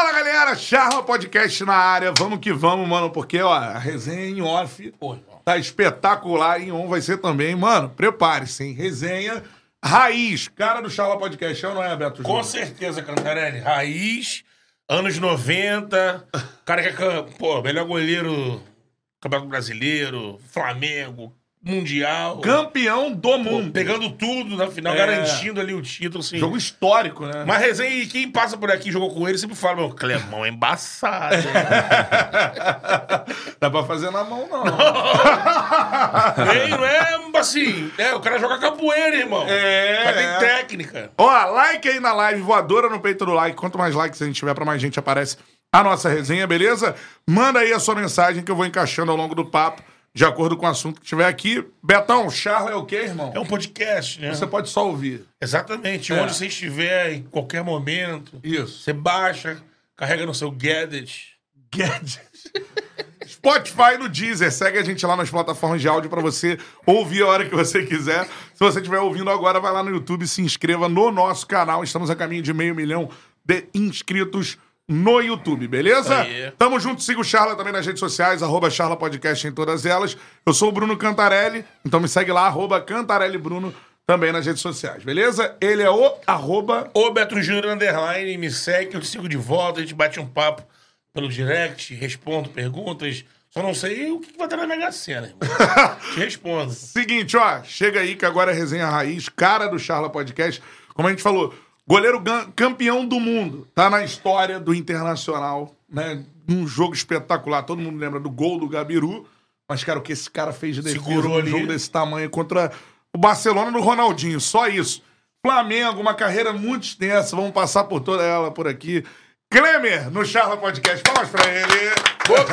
Fala galera, Charla Podcast na área. Vamos que vamos, mano, porque ó, a resenha em off tá espetacular. Em on vai ser também, mano. Prepare-se, hein? Resenha raiz, cara do Charla Podcast, é ou não é, Beto? Com Júnior? certeza, Cantarelli. Raiz, anos 90. Cara que é, pô, melhor goleiro, Campeonato Brasileiro, Flamengo, Mundial. Campeão do Pô, mundo. pegando tudo na final, É. garantindo ali o título, assim. Jogo histórico, né? Mas resenha, e quem passa por aqui e jogou com ele sempre fala, meu, Clemão é embaçado. Dá pra fazer na mão, não. Ei, não é assim. É, o cara joga capoeira, irmão. É, O cara é. tem técnica. Ó, like aí na live, voadora no peito do like. Quanto mais likes a gente tiver, pra mais gente aparece a nossa resenha, beleza? Manda aí a sua mensagem que eu vou encaixando ao longo do papo, de acordo com o assunto que tiver aqui. Betão, Charla é o quê, irmão? É um podcast, né? Você pode só ouvir. Exatamente. É. Onde você estiver, em qualquer momento. Isso. Você baixa, carrega no seu gadget. Gadget. Spotify no Deezer. Segue a gente lá nas plataformas de áudio pra você ouvir a hora que você quiser. Se você estiver ouvindo agora, vai lá no YouTube e se inscreva no nosso canal. Estamos a caminho de meio milhão de inscritos no YouTube, beleza? Aí. Tamo junto, siga o Charla também nas redes sociais, arroba Charla Podcast em todas elas. Eu sou o Bruno Cantarelli, então me segue lá, arroba Cantarelli Bruno, também nas redes sociais, beleza? Ele é o arroba... Ô, Beto Júnior Underline, me segue, eu te sigo de volta, a gente bate um papo pelo direct, respondo perguntas. Só não sei o que vai ter na Mega Sena, irmão. te respondo. Seguinte, ó, chega aí que agora é resenha raiz, cara do Charla Podcast. Como a gente falou, goleiro campeão do mundo, tá na história do Internacional, né? Um jogo espetacular. Todo mundo lembra do gol do Gabiru, mas, cara, o que esse cara fez de defesa Segurou num ali. jogo desse tamanho contra o Barcelona do Ronaldinho, só isso. Flamengo, uma carreira muito extensa, vamos passar por toda ela por aqui. Klemer, no Charla Podcast. Palmas pra ele. Boa!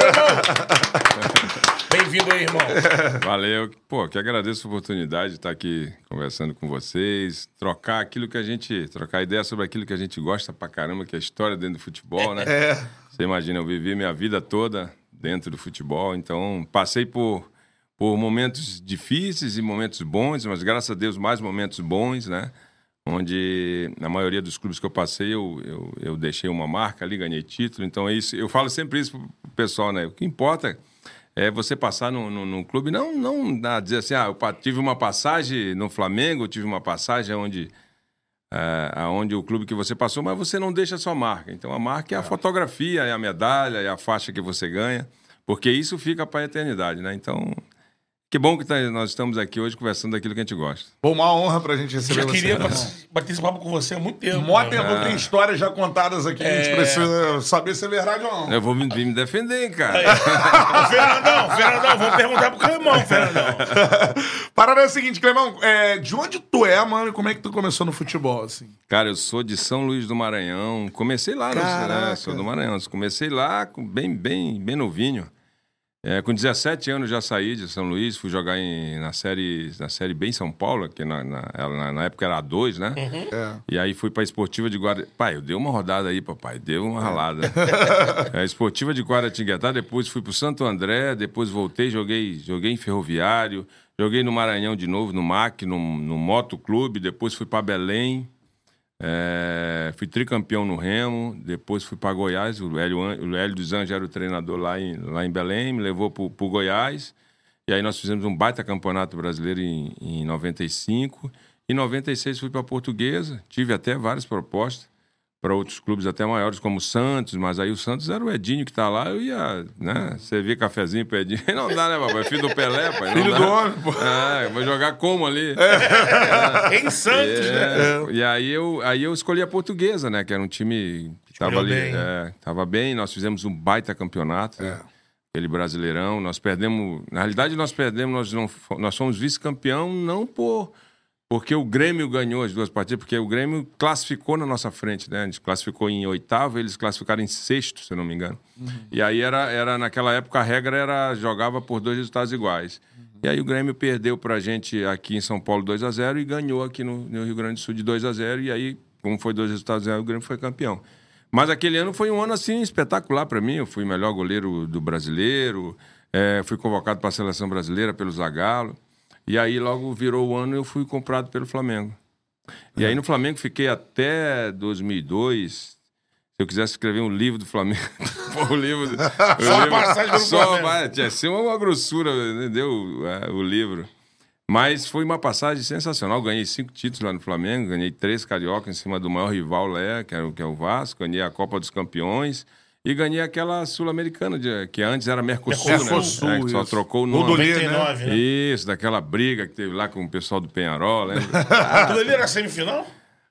Bem-vindo aí, irmão. Valeu. Pô, que agradeço a oportunidade de estar aqui conversando com vocês, trocar aquilo que a gente. trocar ideia sobre aquilo que a gente gosta pra caramba, que é a história dentro do futebol, né? É. Você imagina, eu vivi minha vida toda dentro do futebol, então passei por, por momentos difíceis e momentos bons, mas graças a Deus mais momentos bons, né? Onde na maioria dos clubes que eu passei, eu, eu, eu deixei uma marca ali, ganhei título. Então é isso. Eu falo sempre isso pro pessoal, né? O que importa é você passar num, num, num clube, não, não dá, dizer assim, ah, eu tive uma passagem no Flamengo, tive uma passagem onde é, aonde o clube que você passou, mas você não deixa a sua marca. Então a marca é a fotografia, é a medalha, é a faixa que você ganha, porque isso fica para a eternidade, né? Então, que bom que tá- nós estamos aqui hoje conversando daquilo que a gente gosta. Pô, uma honra pra gente receber Já você. queria né, irmão? bater, esse papo com você há muito tempo. Mó né? tempo tem histórias já contadas aqui, a gente É. precisa saber se é verdade ou não. Eu vou me, vir me defender, cara. Ô, Fernandão, Fernandão, vamos perguntar pro Clemão, Fernandão. Parada é a seguinte, Clemão, é, de onde tu é, mano, e como é que tu começou no futebol, assim? Cara, eu sou de São Luís do Maranhão. Comecei lá, no, né? Sou do Maranhão. Comecei lá bem, bem, bem novinho. É, com 17 anos já saí de São Luís, fui jogar em- na série na série B em São Paulo, que na, na, ela- na época era A2, né? É. E aí fui pra Esportiva de Guarda. Pai, eu dei uma rodada aí, papai, deu uma ralada. É, Esportiva de Guaratinguetá, depois fui pro Santo André, depois voltei, joguei, joguei em Ferroviário, joguei no Maranhão de novo, no MAC, no, no Moto Clube, depois fui pra Belém. É, fui tricampeão no Remo, depois fui para Goiás. O Hélio, o Hélio dos Anjos era o treinador lá em, lá em Belém, me levou para o Goiás. E aí nós fizemos um baita campeonato brasileiro em, em 95. Em 96 fui para Portuguesa, tive até várias propostas. Para outros clubes até maiores, como o Santos, mas aí o Santos era o Edinho que tá lá, eu ia, né, servir cafezinho pro Edinho. Não dá, né, papai? Filho do Pelé, pai. Filho dá. do homem, pô. É, vou jogar como ali? Em Santos, né? É, E aí eu, aí eu escolhi a portuguesa, né? Que era um time que tava ali. bem. É, tava bem, nós fizemos um baita campeonato. É. né, Aquele brasileirão. Nós perdemos. Na realidade, nós perdemos, nós, não, nós fomos vice-campeão, não por. Porque o Grêmio ganhou as duas partidas, porque o Grêmio classificou na nossa frente, né? A gente classificou em oitavo, eles classificaram em sexto, se eu não me engano. E aí era, era, naquela época, a regra era jogava por dois resultados iguais. E aí o Grêmio perdeu pra gente aqui em São Paulo 2 a 0 e ganhou aqui no, no Rio Grande do Sul de 2 a 0 E aí, como foi dois resultados 0, o Grêmio foi campeão. Mas aquele ano foi um ano assim espetacular pra mim. Eu fui melhor goleiro do brasileiro, eh, fui convocado para a seleção brasileira pelo Zagallo. E aí logo virou o ano e eu fui comprado pelo Flamengo. E aí no Flamengo fiquei até 2002. Se eu quisesse escrever um livro do Flamengo, o livro. o Só a passagem pelo só, Flamengo. tinha ser uma grossura, entendeu? É, o livro. Mas foi uma passagem sensacional. Ganhei cinco títulos lá no Flamengo, ganhei três carioca em cima do maior rival lá, que, era, o- que é o Vasco, ganhei a Copa dos Campeões e ganhei aquela Sul-Americana, que antes era Mercosul, Mercosul, né? É, que só trocou o nome. Lê, 99, né? Isso, daquela briga que teve lá com o pessoal do Penharol, lembra? Aquilo ali era semifinal?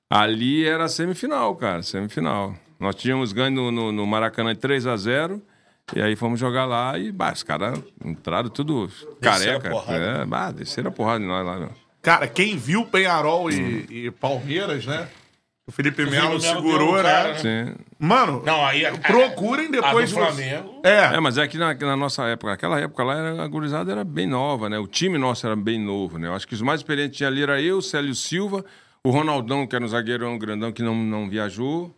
Ali era semifinal, cara, semifinal. Nós tínhamos ganho no, no- no Maracanã de 3 a 0 e aí fomos jogar lá e bah, os caras entraram tudo careca. a porrada. É, bah, desceram a porrada de nós lá, meu. Cara, quem viu Penharol e, e Palmeiras, né? O Felipe Felipe Melo segurou, cara, né? né? Sim. Mano, Não, aí a- procurem depois a do Flamengo. É, É, mas é que na, na nossa época, naquela época lá, era- a gurizada era bem nova, né? O time nosso era bem novo, né? Eu acho que os mais experientes tinha ali era eu, Célio Silva, o Ronaldão, que era um zagueirão grandão que não, não viajou.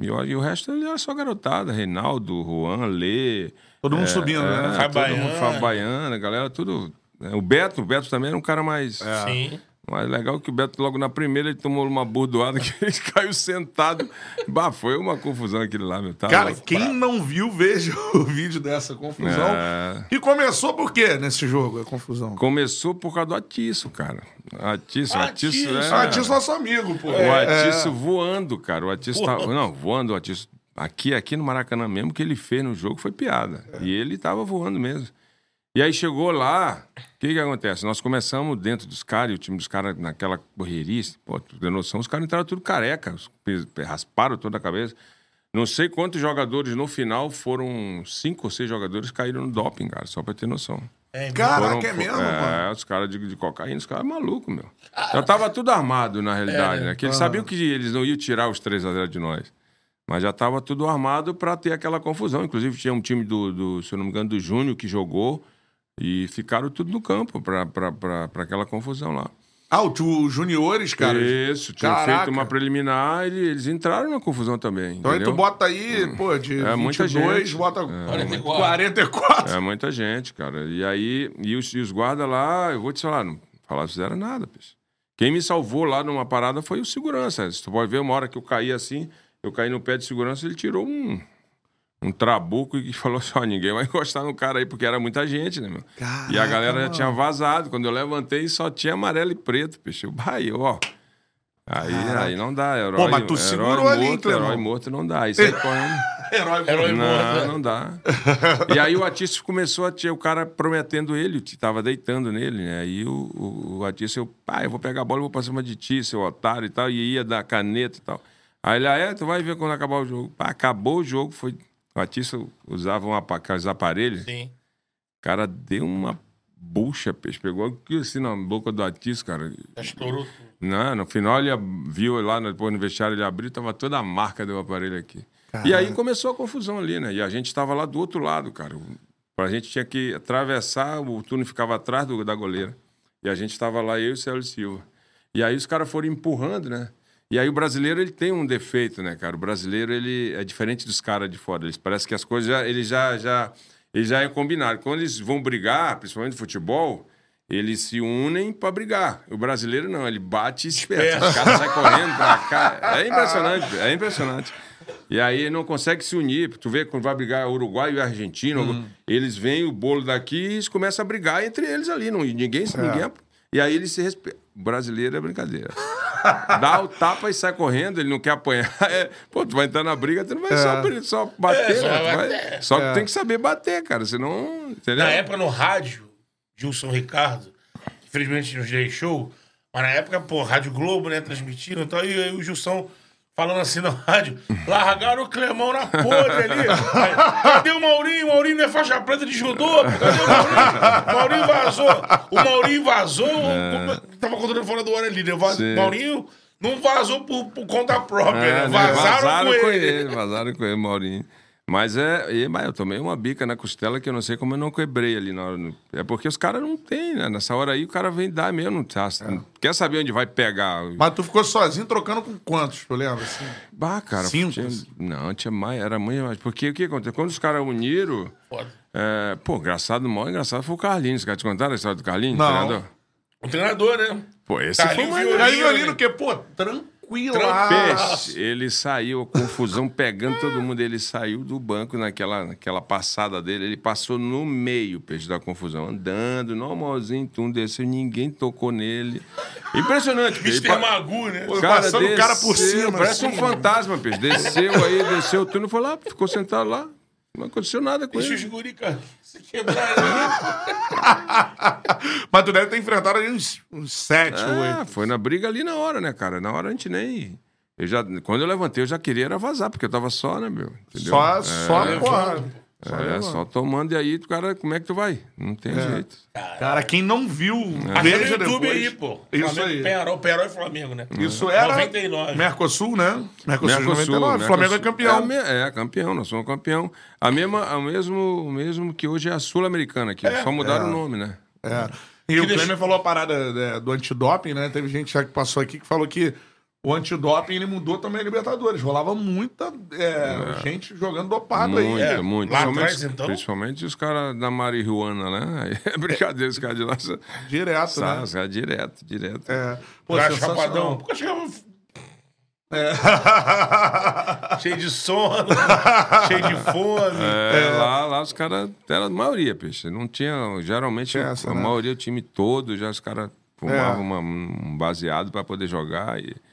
E, o- e o resto ele era só garotada, Reinaldo, Juan, Lê. todo mundo subindo, É, né? Fábio todo mundo, Baiana. Fábio Baiana, a galera, tudo. é, O Beto, o Beto também era um cara mais. É. Sim. Mas legal que o Beto, logo na primeira, ele tomou uma burdoada que ele caiu sentado. Bah, foi uma confusão aquele lá, meu. Tá Cara, quem não viu, veja o vídeo dessa confusão. É. E começou por quê nesse jogo, a confusão? Começou por causa do Atiço, cara. Atiço, Atiço. Atiço, é. Ah, disso nosso amigo, pô. O É. Atiço voando, cara. O Atiço tava. Não, voando, o Atiço. Aqui, aqui no Maracanã mesmo, o que ele fez no jogo foi piada. E ele tava voando mesmo. E aí chegou lá, o que que acontece? Nós começamos dentro dos caras, e o time dos caras naquela correria, pô, tu tem noção, os caras entraram tudo careca, rasparam toda a cabeça. Não sei quantos jogadores no final foram, cinco ou seis jogadores caíram no doping, cara, só pra ter noção. É, Caraca, é mesmo, é, mano? os caras de, de cocaína, os caras malucos, meu. Já tava tudo armado, na realidade, né? Que eles sabiam que eles não iam tirar os 3 a 0 de nós. Mas já tava tudo armado pra ter aquela confusão. Inclusive, tinha um time do, do se eu não me engano, do Júnior que jogou e ficaram tudo no campo pra aquela confusão lá. Ah, o- os juniores, cara. Isso, tinha Caraca. feito uma preliminar e eles entraram na confusão também. Então aí tu entendeu? bota aí, pô, de É, muita 22, gente. bota 44. 44. É muita gente, cara. E aí, e os, e os guardas lá, eu vou te falar, não falaram, fizeram nada, peixe. Quem me salvou lá numa parada foi o segurança. Se tu pode ver, uma hora que eu caí assim, eu caí no pé de segurança, ele tirou um, um trabuco e falou assim: ó, ninguém vai encostar no cara aí, porque era muita gente, né, meu? e a Caraca, galera já mano. tinha vazado. Quando eu levantei, só tinha amarelo e preto, peixe. Eu, Vai, ó. Aí, aí não dá, herói. Pô, mas tu herói segurou ali, morto. Herói morto não dá. Aí sai correndo. Herói. Herói Não, morto, né? não dá. e aí o Atício começou a ter o cara prometendo ele, o tava deitando nele, né? Aí o, o, o Atício, eu, pai, eu vou pegar a bola e vou pra cima de ti, seu otário e tal, e ia dar caneta e tal. Aí ele, ah, é, tu vai ver quando acabar o jogo. Pá, acabou o jogo, foi. O usava um aqueles aparelhos, Sim. o cara deu uma bucha, peixe, pegou aqui assim na boca do Atício, cara. Estourou tudo. Não, no final ele viu lá, depois no vestiário ele abriu, tava toda a marca do aparelho aqui. E aí começou a confusão ali, né? E a gente estava lá do outro lado, cara. A gente tinha que atravessar, o túnel ficava atrás do- da goleira. E a gente estava lá, eu e o Célio Silva. E aí os caras foram empurrando, né? E aí o brasileiro, ele tem um defeito, né, cara? O brasileiro, ele é diferente dos caras de fora. Eles parece que as coisas já, ele já, já, ele já é combinado. Quando eles vão brigar, principalmente no futebol, eles se unem para brigar. O brasileiro não, ele bate e espera. Os caras saem correndo pra cá. É impressionante, é impressionante. E aí não consegue se unir. Tu vê quando vai brigar Uruguai e Argentina, eles veem o bolo daqui e eles começam a brigar entre eles ali. Não, e ninguém, ninguém. E aí ele se respeita. Brasileiro é brincadeira. Dá o tapa e sai correndo, ele não quer apanhar. É, pô, tu vai entrar na briga, tu não vai só, bri- só bater, É, só? Tu vai vai- bater. Só que tem que saber bater, cara, senão. Entendeu? Na época, no rádio, Gilson Ricardo, infelizmente nos deixou, mas na época, pô, Rádio Globo, né, transmitindo, então aí, aí o Gilson falando assim no rádio, largaram o Clemão na podre ali. Aí, Cadê o Maurinho? O Maurinho não é faixa preta de judô, cadê o Maurinho? O Maurinho vazou. O Maurinho vazou, como- tava contando fora do hora ali, né? O. Maurinho não vazou por, por conta própria, É, né? né? Vazaram, com ele. Vazaram com ele, Maurinho. Mas é, e, mas eu tomei uma bica na costela que eu não sei como eu não quebrei ali na hora. no- É porque os caras não tem, né? Nessa hora aí o cara vem dar mesmo. Tá? Quer saber onde vai pegar? Mas tu ficou sozinho trocando com quantos, tu lembra? Assim? Bah, cara. Cinco? tinha- não, tinha mais, era muito mais. Porque o que aconteceu? Quando os caras uniram. Foda. É, pô, engraçado, o maior engraçado foi o Carlinhos. Quer te contar a história do Carlinhos? Não. treinador? O treinador, né? Pô, esse Carlinhos foi o mais violino, né? que, pô, tranquila. Peixe, ele saiu, a confusão pegando todo mundo. Ele saiu do banco naquela, naquela passada dele. Ele passou no meio, peixe, da confusão, andando, normalzinho, tum, desceu, ninguém tocou nele. Impressionante, peixe. Mr. Magu, né? Pô, passando o cara por cima, Parece assim. um fantasma, peixe. Desceu aí, desceu, tu não foi lá, ficou sentado lá. Não aconteceu nada com Deixa os ele. guri, cara, se quebrar ali. Mas tu deve ter enfrentado ali uns, uns sete, Ah, oito. foi na briga ali na hora, né, cara? Na hora a gente nem. Eu já, quando eu levantei, eu já queria era vazar, porque eu tava só, né, meu? Entendeu? Só, só É, a porrada. Só É, levando. só tomando e aí, cara, como é que tu vai? Não tem jeito. Cara, quem não viu, Achou veja no YouTube depois. aí, pô. Isso Flamengo, aí. Penharol, Penharol e Flamengo, né? Isso era 99. Mercosul, né? Mercosul, Mercosul, 99. Flamengo é Mercosul. campeão. É, me- é, campeão, nós somos campeão. A mesma, a mesmo, o mesmo que hoje é a Sul-Americana aqui. Só mudaram o nome, né? É. E o deixa- Klemer falou a parada né, do antidoping, né? Teve gente já que passou aqui que falou que o antidoping ele mudou também a Libertadores. Rolava muita é, gente jogando dopado Muito, aí. É, muito. lá Principalmente, atrás, então? principalmente os caras da marihuana, né? É brincadeira, os caras de lá. Direto, Sabe, né? os caras direto, direto. É. Pô, Cara chapadão. Porque eu chegava É. cheio de sono, cheio de fome. É, Lá, lá os caras, era a maioria, peixe. Não tinha, geralmente, essa, a né? maioria, o time todo, já os caras fumavam É. um baseado para poder jogar. E, é,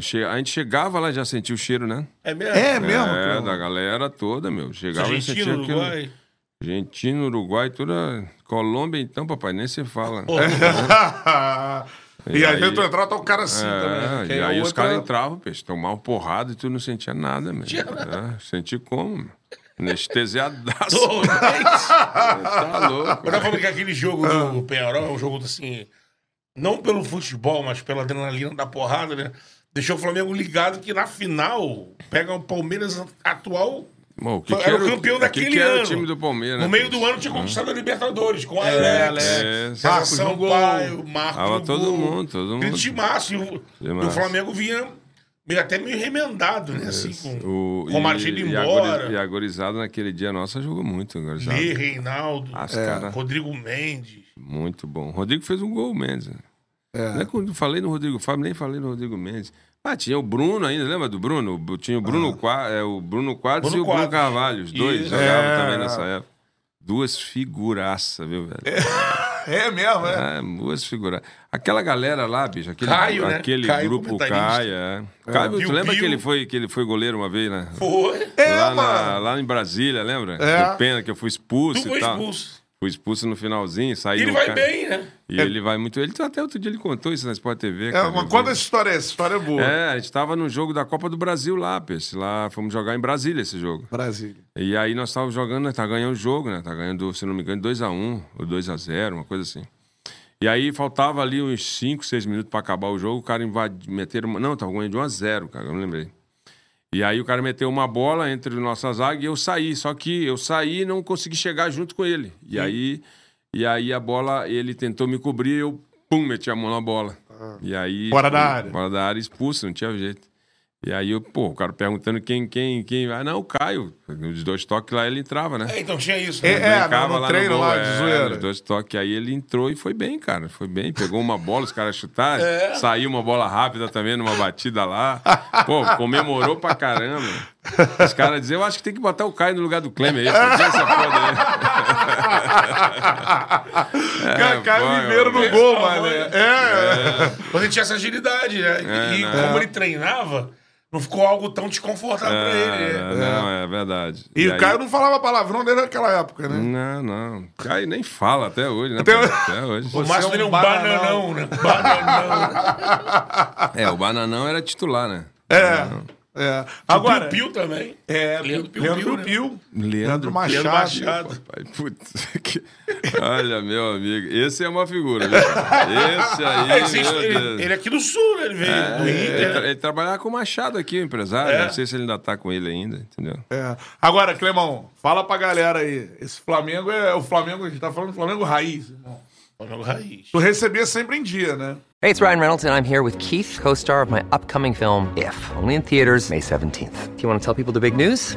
che- a gente chegava lá e já sentia o cheiro, né? É mesmo? É mesmo? é, da galera toda, meu. Chegava e sentia aquilo. Uruguai. Argentina, Uruguai, toda. Colômbia, então, papai, nem se fala. Pô, e, E aí- vezes tu entrava, tá o cara assim É, também. que e é aí os outra- caras entravam, peixe, tomavam porrada e tu não sentia nada, meu. É, senti como, meu? Anestesiadaço. Tá louco. Eu tava falando que aquele jogo do Penharol é um jogo assim, não pelo futebol, mas pela adrenalina da porrada, né? Deixou o Flamengo ligado que na final pega o Palmeiras atual. Bom, que Era que o campeão o que daquele que ano. o time do Palmeiras, No né, meio peixe? do ano tinha conquistado a Libertadores, com É, Alex, É, gol. Sampaio, Marcos Tava todo mundo, todo mundo. timaço. E o, e o. Flamengo vinha meio, até meio remendado, né? Assim, com, O, com e, a embora. e a gorizada naquele dia nossa jogou muito, a gorizada. Lê, Reinaldo, As cara, Rodrigo Mendes. muito bom. O Rodrigo fez um gol, Mendes. É. Não é quando eu falei no Rodrigo Fábio, nem falei no Rodrigo Mendes. Ah, tinha o Bruno ainda, lembra do Bruno? Tinha o Bruno, Qua- é, o Bruno Quadros Bruno e o Bruno. Carvalho. Os dois Isso. jogavam É. também nessa época. Duas figuraças, viu, velho? É mesmo, é. É, duas figuras. Aquela galera lá, bicho, aquele, Caio, né? aquele Caio, grupo comentarista. Caio, é. Caio, Piu, tu lembra que ele, foi, que ele foi goleiro uma vez, né? Foi. É, lá, na- mano. lá em Brasília, lembra? É. Que pena que eu fui expulso Tu e foi tal. expulso. Fui expulso no finalzinho, saí E ele vai ca- bem, né? E ele vai muito. Ele até outro dia ele contou isso na Sport TV. É, cara. mas conta essa história, essa história é boa. É, a gente tava no jogo da Copa do Brasil lá, peixe. Lá fomos jogar em Brasília esse jogo. Brasília. E aí nós estávamos jogando, né? Tá ganhando o jogo, né? Tá ganhando, se não me engano, 2x1 ou 2x0, uma coisa assim. E aí faltava ali uns 5, 6 minutos pra acabar o jogo, o cara invadiu, meteram. Não, tava ganhando de 1x0, cara, eu não lembrei. E aí o cara meteu uma bola entre nossa zaga e eu saí. Só que eu saí e não consegui chegar junto com ele. E aí, e aí a bola, ele tentou me cobrir, eu pum, meti a mão na bola. E aí. Fora da área. Fora da área, expulso, não tinha jeito. E aí, eu, pô, o cara perguntando quem, quem, quem. Ah, não, o Caio. Os dois toques lá ele entrava, né? É, então tinha isso. É, né? é, Brincava no treino lá, de é, zoeira. nos dois toques. Aí ele entrou e foi bem, cara. Foi bem. Pegou uma bola, os caras chutaram. É. Saiu uma bola rápida também, numa batida lá. Pô, comemorou pra caramba. Os caras diziam, eu acho que tem que botar o Caio no lugar do aí. pô, tinha essa foda aí. Ca- Caio Mineiro no é. gol, mano. É. Mas ele tinha essa agilidade, né? É, e não. como ele treinava, não ficou algo tão desconfortável pra ele. É, né? não, é verdade. E, o aí- Caio não falava palavrão desde aquela época, né? Não, não. Caio nem fala até hoje, né? Até. Até hoje. O é dele é um bananão. bananão, né? Bananão. É, o Bananão era titular, né? É. É. Agora. Piu também. É, Leandro Piu Leandro Piu, Piu né? Piu. Leandro, Leandro Machado. Leandro Machado. Pai, putz, que- Olha, meu amigo, esse é uma figura, cara? Esse aí, Ele, vocês- meu ele- Deus. ele é aqui do sul, né? Ele veio do ele, Inter. tra- ele trabalhava com o Machado aqui, o empresário. É. Não sei se ele ainda tá com ele ainda, entendeu? É. Agora, Clemão, fala pra galera aí. Esse Flamengo é o Flamengo, a gente tá falando do Flamengo raiz, irmão. Flamengo Raiz. Tu recebia sempre em dia, né? Hey, it's Ryan Reynolds, and I'm here with Keith, co star of my upcoming film, If, only in theaters, May 17th. Do you want to tell people the big news?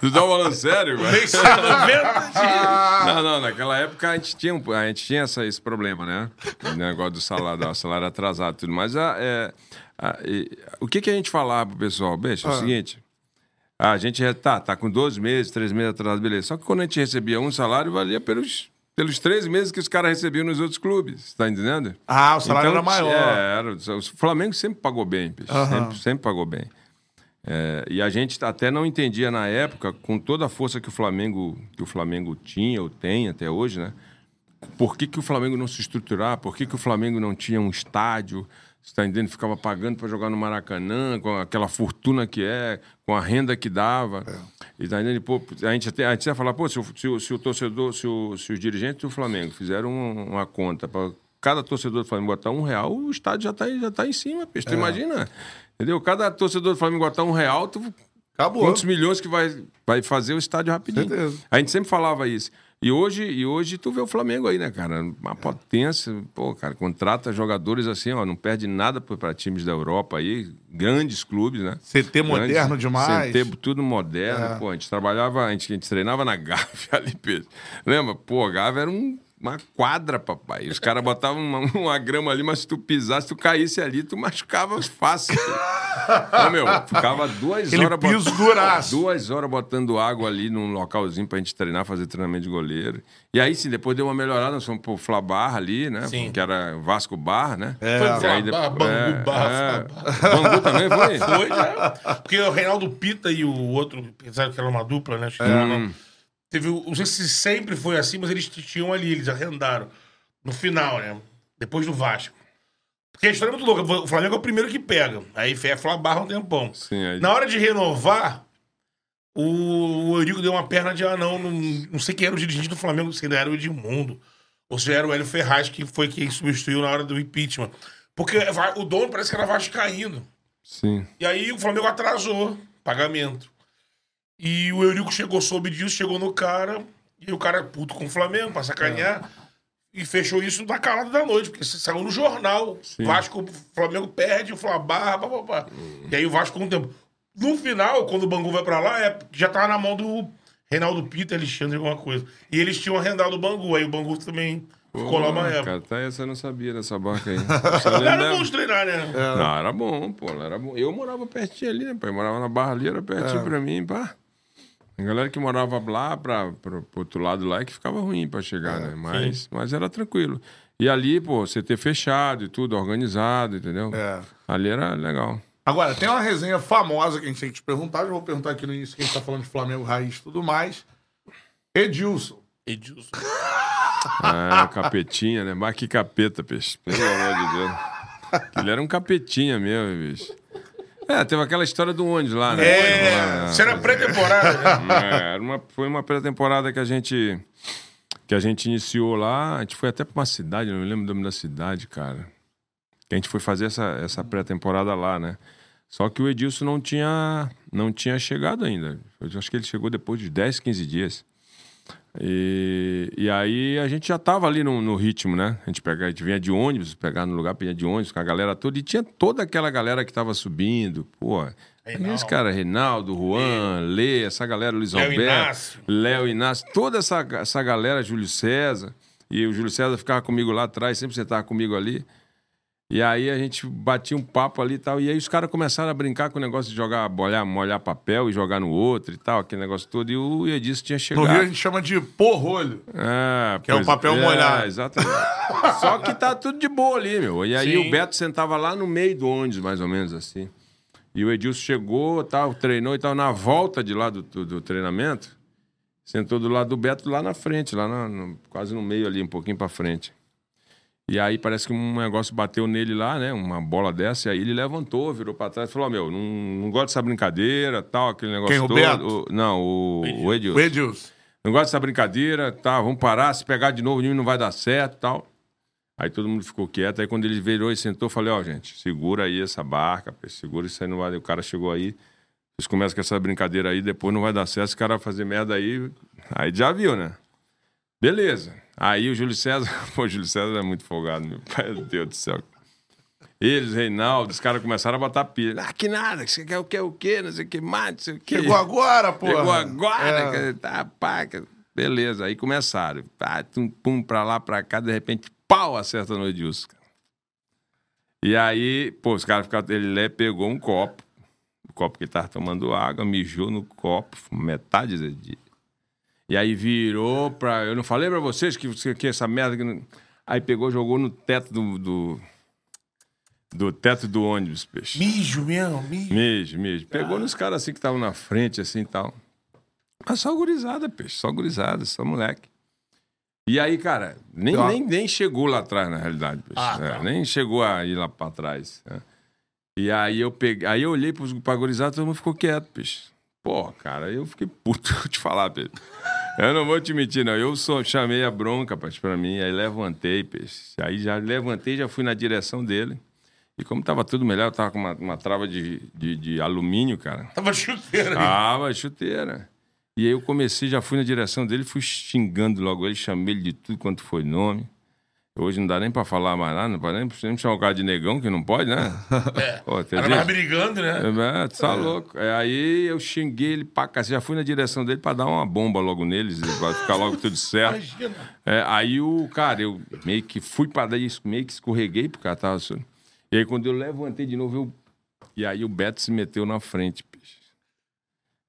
Tu tá falando sério, velho? Mês 90 Não, não, naquela época a gente tinha, um- a gente tinha essa, esse problema, né? O negócio do salário, do salário atrasado e tudo. Mas a, é, a- e- o que, que a gente falava pro pessoal? Beijo, é o seguinte. A gente já tá, tá com 12 meses, 3 meses atrasado, beleza. Só que quando a gente recebia um salário, valia pelos, pelos três meses que os caras recebiam nos outros clubes. Tá entendendo? Ah, o salário era maior. É, era, o Flamengo sempre pagou bem, bicho. Sempre, sempre pagou bem. É, e a gente até não entendia na época, com toda a força que o Flamengo, que o Flamengo tinha ou tem até hoje, né? Por que, que o Flamengo não se estruturar? Por que, que o Flamengo não tinha um estádio? Você tá entendendo? Ficava pagando para jogar no Maracanã, com aquela fortuna que é, com a renda que dava. E tá entendendo? Pô, a gente até a gente ia falar, pô, se o, se o- se o torcedor, se, o- se os dirigentes do Flamengo fizeram um- uma conta para cada torcedor do Flamengo botar um real, o estádio já tá, aí- já tá em cima, peixe. Tu imagina? Entendeu? Cada torcedor do Flamengo botar um real, tu Acabou. Quantos milhões que vai, vai fazer o estádio rapidinho? Certeza. A gente sempre falava isso. E hoje, e hoje tu vê o Flamengo aí, né, cara? Uma potência. Pô, cara, contrata jogadores assim, ó, não perde nada para times da Europa aí, grandes clubes, né? CT moderno demais. CT tudo moderno. Pô, a gente trabalhava, a gente, a gente treinava na Gávea ali, Pedro. Lembra? Pô, a Gávea era um- uma quadra, papai. Os caras botavam uma, uma grama ali, mas se tu pisasse, tu caísse ali, tu machucava fácil. Ô, meu, ficava duas Aquele horas piso duraço. Duas horas botando água ali num localzinho pra gente treinar, fazer treinamento de goleiro. E aí, sim, depois deu uma melhorada, nós fomos pro Flabar ali, né? Sim. Que era Vasco Bar, né? É. Foi aí depois- Bangu, é, Bar, é. Bangu também foi? Foi, né? Porque o Reinaldo Pita e o outro, pensaram que era uma dupla, né? Acho que era uma- Teve, o- não sei se sempre foi assim, mas eles tinham ali, eles arrendaram. No final, né? Depois do Vasco. Porque a história é muito louca. O Flamengo é o primeiro que pega. Aí é Flabarra um tempão. Sim, aí- Na hora de renovar, o Eurico deu uma perna de anão. Não, não sei quem era o dirigente do Flamengo, se ainda era o Edmundo. Ou se era o Hélio Ferraz, que foi quem substituiu na hora do impeachment. Porque o dono parece que era vascaíno. Sim. E aí o Flamengo atrasou pagamento. E o Eurico chegou, soube disso, chegou no cara, e o cara puto com o Flamengo pra sacanear. E fechou isso na calada da noite, porque saiu no jornal. Vasco, o Flamengo perde, o Flabar, pá, pá, pá. E aí o Vasco com o tempo. No final, quando o Bangu vai pra lá, é, já tava na mão do Reinaldo Pita, Alexandre, alguma coisa. E eles tinham arrendado o Bangu, aí o Bangu também ficou lá uma época. Cara, tá essa eu não sabia dessa barca aí. Era bom de treinar, né? Não, era bom, pô, era bom. Eu morava pertinho ali, né, pai? Eu morava na Barra ali, era pertinho pra mim, pá. A galera que morava lá pra, pro outro lado lá é que ficava ruim pra chegar, né? Mas, mas era tranquilo. E ali, pô, você ter fechado e tudo, organizado, entendeu? É. Ali era legal. Agora, tem uma resenha famosa que a gente tem que te perguntar. Já vou perguntar aqui no início que a gente tá falando de Flamengo Raiz e tudo mais. Edilson. Edilson. Ah, capetinha, né? Mas que capeta, peixe. Pelo amor de Deus. Ele era um capetinha mesmo, bicho. É, teve aquela história do ônibus lá, né? É, Lá, isso era pré-temporada, né? É, era uma, foi uma pré-temporada que a gente que a gente iniciou lá. A gente foi até pra uma cidade, não me lembro o nome da cidade, cara. Que a gente foi fazer essa, essa pré-temporada lá, né? Só que o Edilson não tinha, não tinha chegado ainda. Eu acho que ele chegou depois de 10, 15 dias. E, e aí a gente já tava ali no, no ritmo, né? A gente, pega, a gente vinha de ônibus, pegar no lugar, vinha de ônibus com a galera toda. E tinha toda aquela galera que tava subindo. Pô, esse cara, Reinaldo, Juan, Lê, essa galera, Luiz Léo Alberto, Inácio. Léo Inácio, toda essa, essa galera, Júlio César. E o Júlio César ficava comigo lá atrás, sempre sentava comigo ali. E aí a gente batia um papo ali e tal. E aí os caras começaram a brincar com o negócio de jogar, molhar, molhar papel e jogar no outro e tal, aquele negócio todo. E o Edilson tinha No chegado. Rio a gente chama de porrolho. É, Que é o papel molhado. Exatamente. Só que tá tudo de boa ali, meu. E aí Sim. o Beto sentava lá no meio do ônibus, mais ou menos assim. E o Edilson chegou, tal, treinou e tal. Na volta de lá do, do, do treinamento, sentou do lado do Beto lá na frente, lá na- no- quase no meio ali, um pouquinho pra frente. E aí parece que um negócio bateu nele lá, né? Uma bola dessa, e aí ele levantou, virou pra trás e falou: "Ó, meu, não, não gosto dessa brincadeira, tal, aquele negócio Quem, o todo. Beto? O- não, o, o Edilson. O Edilson. Não gosto dessa brincadeira, tá? Vamos parar, se pegar de novo, o time não vai dar certo tal. Aí todo mundo ficou quieto. Aí quando ele virou e sentou, eu falei, ó, gente, segura aí essa barca, segura isso aí, não vai. O cara chegou aí, vocês começam com essa brincadeira aí, depois não vai dar certo, esse cara vai fazer merda aí. Aí já viu, né? Beleza. Aí o Júlio César, pô, o Júlio César é muito folgado, meu pai, meu Deus do céu. Eles, Reinaldo, os caras começaram a botar pilha. Ah, que nada, que você quer o que, o quê, não sei o que mais, não sei o que. Chegou agora, pô. Chegou agora, É. que tá, pá, que- beleza. Aí começaram, pá, tum, pum, pra lá, pra cá, de repente, pau, acerta no Edilson. cara. E aí, pô, os caras ficaram, ele pegou um copo, o copo que ele tava tomando água, mijou no copo, metade de... E aí virou pra, eu não falei pra vocês que, que essa merda... Que não... Aí pegou, jogou no teto do... do, do teto do ônibus, peixe. Mijo mesmo, mijo. Mesmo, mesmo. Pegou nos caras assim que estavam na frente, assim e tal. Mas só gurizada, peixe. Só gurizada, só moleque. E aí, cara, nem, Tá. nem, nem chegou lá atrás, na realidade, peixe. Ah, É, tá. nem chegou a ir lá pra trás. né? E aí eu peguei. Aí eu olhei pros, pra gurizada, todo mundo ficou quieto, peixe. Pô, cara, eu fiquei puto te falar, peixe. Eu não vou te mentir, não. Eu só chamei a bronca, peixe, pra mim. Aí levantei, peixe. Aí já levantei, já fui na direção dele. E como tava tudo melhor, eu tava com uma, uma trava de, de, de alumínio, cara. Tava chuteira. Tava chuteira. E aí eu comecei, já fui na direção dele, fui xingando logo ele, chamei ele de tudo quanto foi nome. Hoje não dá nem pra falar mais nada, não pode nem, nem chamar o cara de negão, que não pode, né? Pô, Ela entendeu? tava brigando, né? É, tu tá louco. É, aí eu xinguei ele pra cacete. Já fui na direção dele pra dar uma bomba logo neles, pra ficar logo tudo certo. Imagina. É, aí o cara, eu meio que fui pra daí, meio que escorreguei, porque ela tava. assim. E aí quando eu levantei de novo, eu. E aí o Beto se meteu na frente.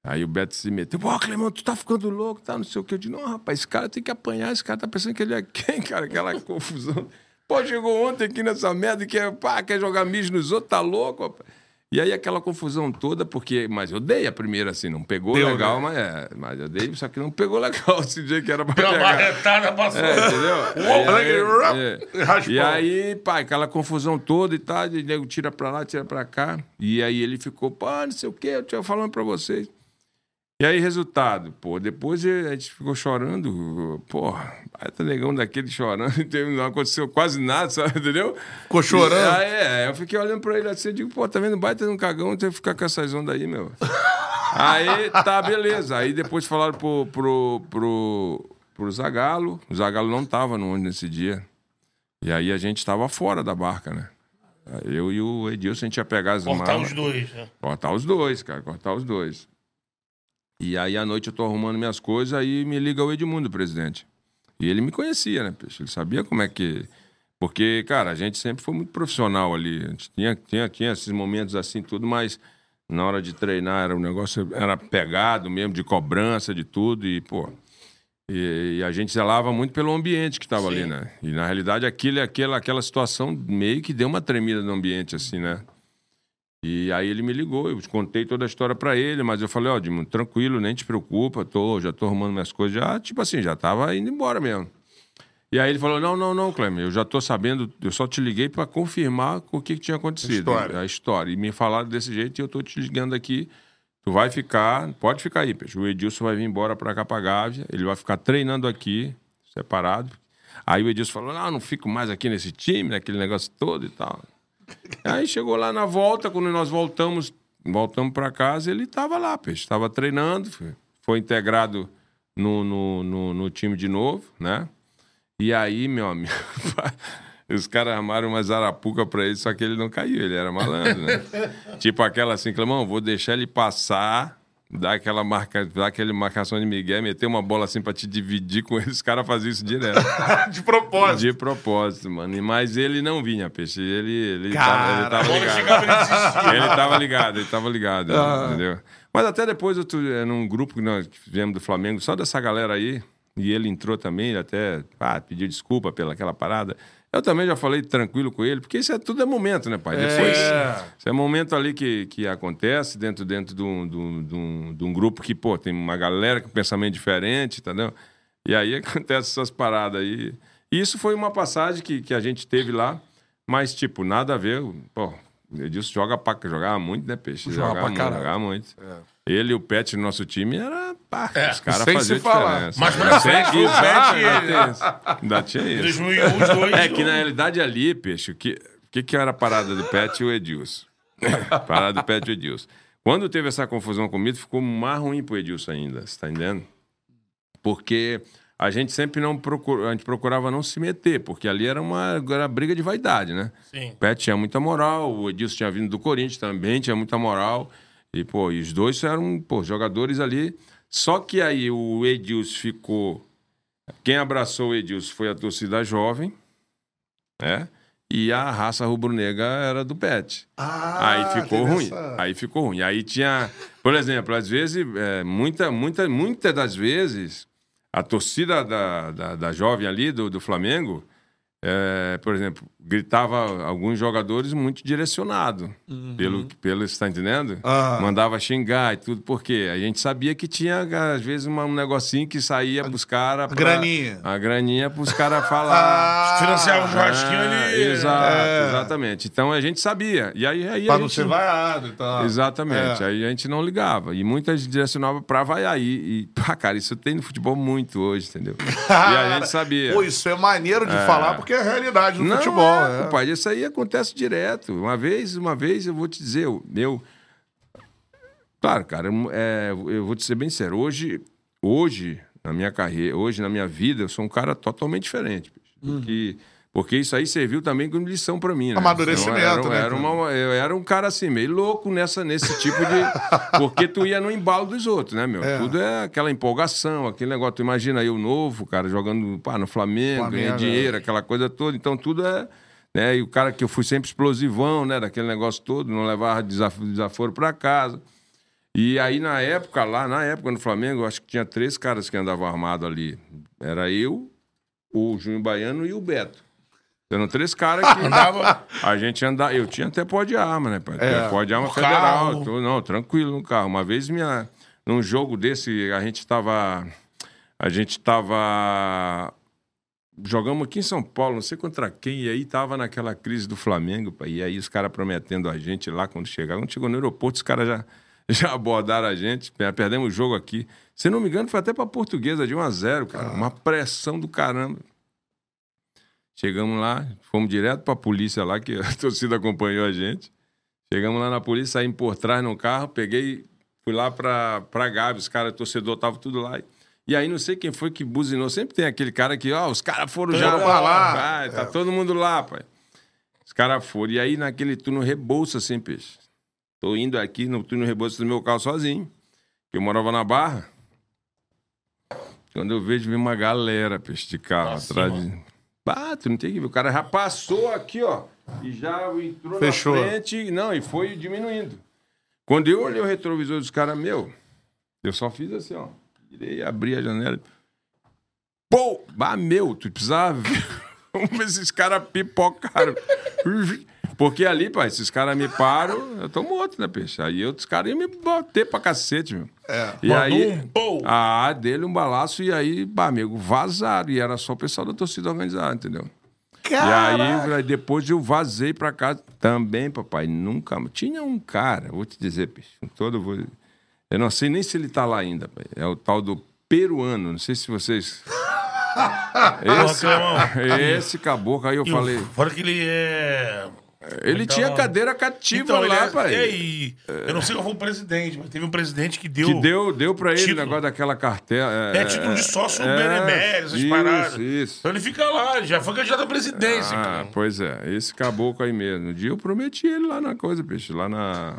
Aí o Beto se meteu, pô, Clemão, tu tá ficando louco, tá? Não sei o que. Eu disse, não, rapaz, esse cara tem que apanhar, esse cara tá pensando que ele é quem, cara? Aquela confusão. Pô, chegou ontem aqui nessa merda e quer, pá, quer jogar mijo nos outros, tá louco, rapaz? E aí aquela confusão toda, porque. Mas eu dei a primeira, assim, não pegou Deu, legal, né? mas é. Mas eu dei, só que não pegou legal esse dia que era pra Deu uma pegar. barretada, passou. É, entendeu? E aí, é. E aí, pai, aquela confusão toda e tal, e nego tira pra lá, tira pra cá. E aí ele ficou, pô, não sei o quê, eu tinha falando pra vocês. E aí, resultado, pô, depois a gente ficou chorando, porra, tá negão daquele chorando, não aconteceu quase nada, sabe, entendeu? Ficou chorando? Aí, é, eu fiquei olhando pra ele assim, eu digo, pô, tá vendo, baita num cagão, tem que ficar com essas ondas aí, meu. Aí, tá, beleza. Aí depois falaram pro, pro, pro, pro Zagalo. O Zagalo não tava no ônibus nesse dia. E aí a gente tava fora da barca, né? Eu e o Edilson, a gente ia pegar as Cortar malas. os dois, né? Cortar os dois, cara, cortar os dois. E aí à noite eu tô arrumando minhas coisas, aí me liga o Edmundo, presidente. E ele me conhecia, né, peixe? Ele sabia como é que. Porque, cara, a gente sempre foi muito profissional ali. A gente tinha, tinha, tinha esses momentos assim, tudo, mas na hora de treinar era um negócio, era pegado mesmo, de cobrança, de tudo, e, pô. E, e a gente zelava muito pelo ambiente que estava ali, né? E na realidade aquilo, aquela, aquela situação meio que deu uma tremida no ambiente, assim, né? E aí ele me ligou, eu contei toda a história pra ele, mas eu falei, ó, Edmundo, tranquilo, nem te preocupa, tô, já tô arrumando minhas coisas, já, tipo assim, já tava indo embora mesmo. E aí ele falou, não, não, não, Clemer, eu já tô sabendo, eu só te liguei pra confirmar o que, que tinha acontecido. História. A história. E me falaram desse jeito e eu tô te ligando aqui, tu vai ficar, pode ficar aí, peixe. O Edilson vai vir embora pra cá, pra Gávea, ele vai ficar treinando aqui, separado. Aí o Edilson falou, não, não fico mais aqui nesse time, naquele negócio todo e tal. Aí chegou lá na volta, quando nós voltamos, voltamos para casa, ele estava lá, peixe. Estava treinando, foi, foi integrado no, no, no, no time de novo, né? E aí, meu amigo, os caras armaram uma zarapuca pra ele, só que ele não caiu, ele era malandro, né? tipo aquela assim, Clemão, vou deixar ele passar, dar aquela, marca, dar aquela marcação de Miguel, meter uma bola assim pra te dividir com ele, os caras faziam isso direto. De propósito. De propósito, mano. E- Mas ele não vinha, peixe. Ele, ele, Cara, tava, ele tava ligado. ele tava ligado, ele tava ligado, Ah. entendeu? Mas até depois, eu tu, é, num grupo que nós fizemos do Flamengo, só dessa galera aí, e ele entrou também, ele até ah, pediu desculpa pela aquela parada. Eu também já falei tranquilo com ele, porque isso é tudo é momento, né, pai? Depois, isso é momento ali que, que acontece dentro, dentro de, um, de, um, de, um, grupo que, pô, tem uma galera com pensamento diferente, entendeu? E aí acontece essas paradas aí. E isso foi uma passagem que, que a gente teve lá, mas, tipo, nada a ver. Pô, Edilson joga pra, jogava muito, né, Peixe? Joga jogava pra muito, caralho. jogava muito. Ele e o Pet no nosso time era pá, os caras sem faziam se falar. diferença. Mas pra frente o Pet ainda tinha isso. 2001, os dois. É que na realidade ali, peixe, o que, que, que era a parada do Pet e o Edilson? parada do Pet e o Edilson. Quando teve essa confusão comigo, ficou mais ruim pro Edilson ainda, você tá entendendo? Porque a gente sempre não procurava, a gente procurava não se meter, porque ali era uma era briga de vaidade, né? Sim. O Pet tinha muita moral, o Edilson tinha vindo do Corinthians também, tinha muita moral. E, pô, e os dois eram, pô, jogadores ali. Só que aí o Edilson ficou. Quem abraçou o Edilson foi a torcida jovem, né? E a raça rubro-negra era do Pet. Ah, aí ficou ruim. essa- Aí ficou ruim. Aí tinha. Por exemplo, às vezes, é, muita, muita, muitas das vezes, a torcida da, da, da jovem ali, do, do Flamengo, é, por exemplo, gritava alguns jogadores muito direcionado. Pelo, pelo, você tá entendendo? Uhum. Ah. Mandava xingar e tudo, porque a gente sabia que tinha, às vezes, uma- um negocinho que saía pros caras. pra- graninha. A graninha pros caras falar. Financiava o churrasquinho Ah, ali. Exato, É. exatamente. Então a gente sabia. E aí, aí Pra a não gente... ser vaiado e tal. Exatamente. É. Aí a gente não ligava. E muitas direcionavam pra vaiar. E, e, pá, cara, isso tem no futebol muito hoje, entendeu? e a gente sabia. Pô, isso é maneiro de falar porque é a realidade do futebol. é, é. compadre, isso aí acontece direto. Uma vez, uma vez, eu vou te dizer, eu. eu- claro, cara, é, eu vou te ser bem sério. Hoje, hoje, na minha carreira, hoje, na minha vida, eu sou um cara totalmente diferente. bicho, do que- porque isso aí serviu também como lição pra mim, né? Amadurecimento, Então, era, né, era uma- eu era um cara assim, meio louco nessa, nesse tipo de. Porque tu ia no embalo dos outros, né, meu? Tudo é aquela empolgação, aquele negócio. Tu imagina aí o novo, cara, jogando pá, no Flamengo, Flamengo, ganha é. dinheiro, aquela coisa toda. Então tudo é. Né? E o cara que eu fui sempre explosivão, né? Daquele negócio todo, não levava desaf- desaforo pra casa. E aí, na época, lá, na época no Flamengo, eu acho que tinha três caras que andavam armados ali. Era eu, o Júnior Baiano e o Beto. Eram três caras que. Andava- A gente andava. Eu tinha até pó de arma, né, pai? É. Pó de arma federal. Tô- não, tranquilo no carro. Uma vez, minha, num jogo desse, a gente tava. A gente tava. Jogamos aqui em São Paulo, não sei contra quem, e aí tava naquela crise do Flamengo, pai, e aí os caras prometendo a gente lá quando chegar. Quando chegou no aeroporto, os caras já, já abordaram a gente, pe- perdemos o jogo aqui. Se não me engano, foi até pra portuguesa de 1 a 0 cara. Uma pressão do caramba. Chegamos lá, fomos direto pra polícia lá, que a torcida acompanhou a gente. Chegamos lá na polícia, saímos por trás no carro, peguei, fui lá pra, pra Gávea, os caras, torcedor, tava tudo lá. E aí não sei quem foi que buzinou. Sempre tem aquele cara que, ó, os caras foram já pra lá. Ah, tá todo mundo lá, pai. Os caras foram. E aí naquele turno rebolsa assim, peixe. Tô indo aqui no turno rebolsa do meu carro sozinho. que Eu morava na Barra. Quando eu vejo, vem uma galera, peixe, de carro Nossa, atrás de. Ah, tu não tem que ver. O cara já passou aqui, ó. E já entrou Fechou. na frente. Não, e foi diminuindo. Quando eu olhei o retrovisor dos caras, meu, eu só fiz assim, ó. Tirei, abri a janela. Pô! Bah, meu, tu precisava ver. Se esses caras pipocaram. Porque ali, pai, se os caras me param, eu tô morto, né, peixe? Aí outros caras iam me bater pra cacete, meu. É. E Mandou aí, um pou. ah, dele um balaço e aí, bah, amigo, vazaram. E era só o pessoal da torcida organizada, entendeu? E aí, depois eu vazei pra casa também, papai. Nunca. Tinha um cara, vou te dizer, peixe, com todo. vou- Eu não sei nem se ele tá lá ainda, pai. É o tal do peruano. Não sei se vocês. Esse, esse caboclo, aí eu E falei. Fora que ele é. Ele Então, tinha cadeira cativa Então, lá, é, pai. é, e eu não sei qual foi o presidente, mas teve um presidente que deu. Que deu, deu pra ele o negócio daquela cartela. É, título de sócio é, benemérito, essas isso, paradas. Isso. Então ele fica lá, já foi candidato à presidência, Ah, cara. pois é, esse caboclo aí mesmo. Um dia eu prometi ele lá na coisa, peixe, lá na.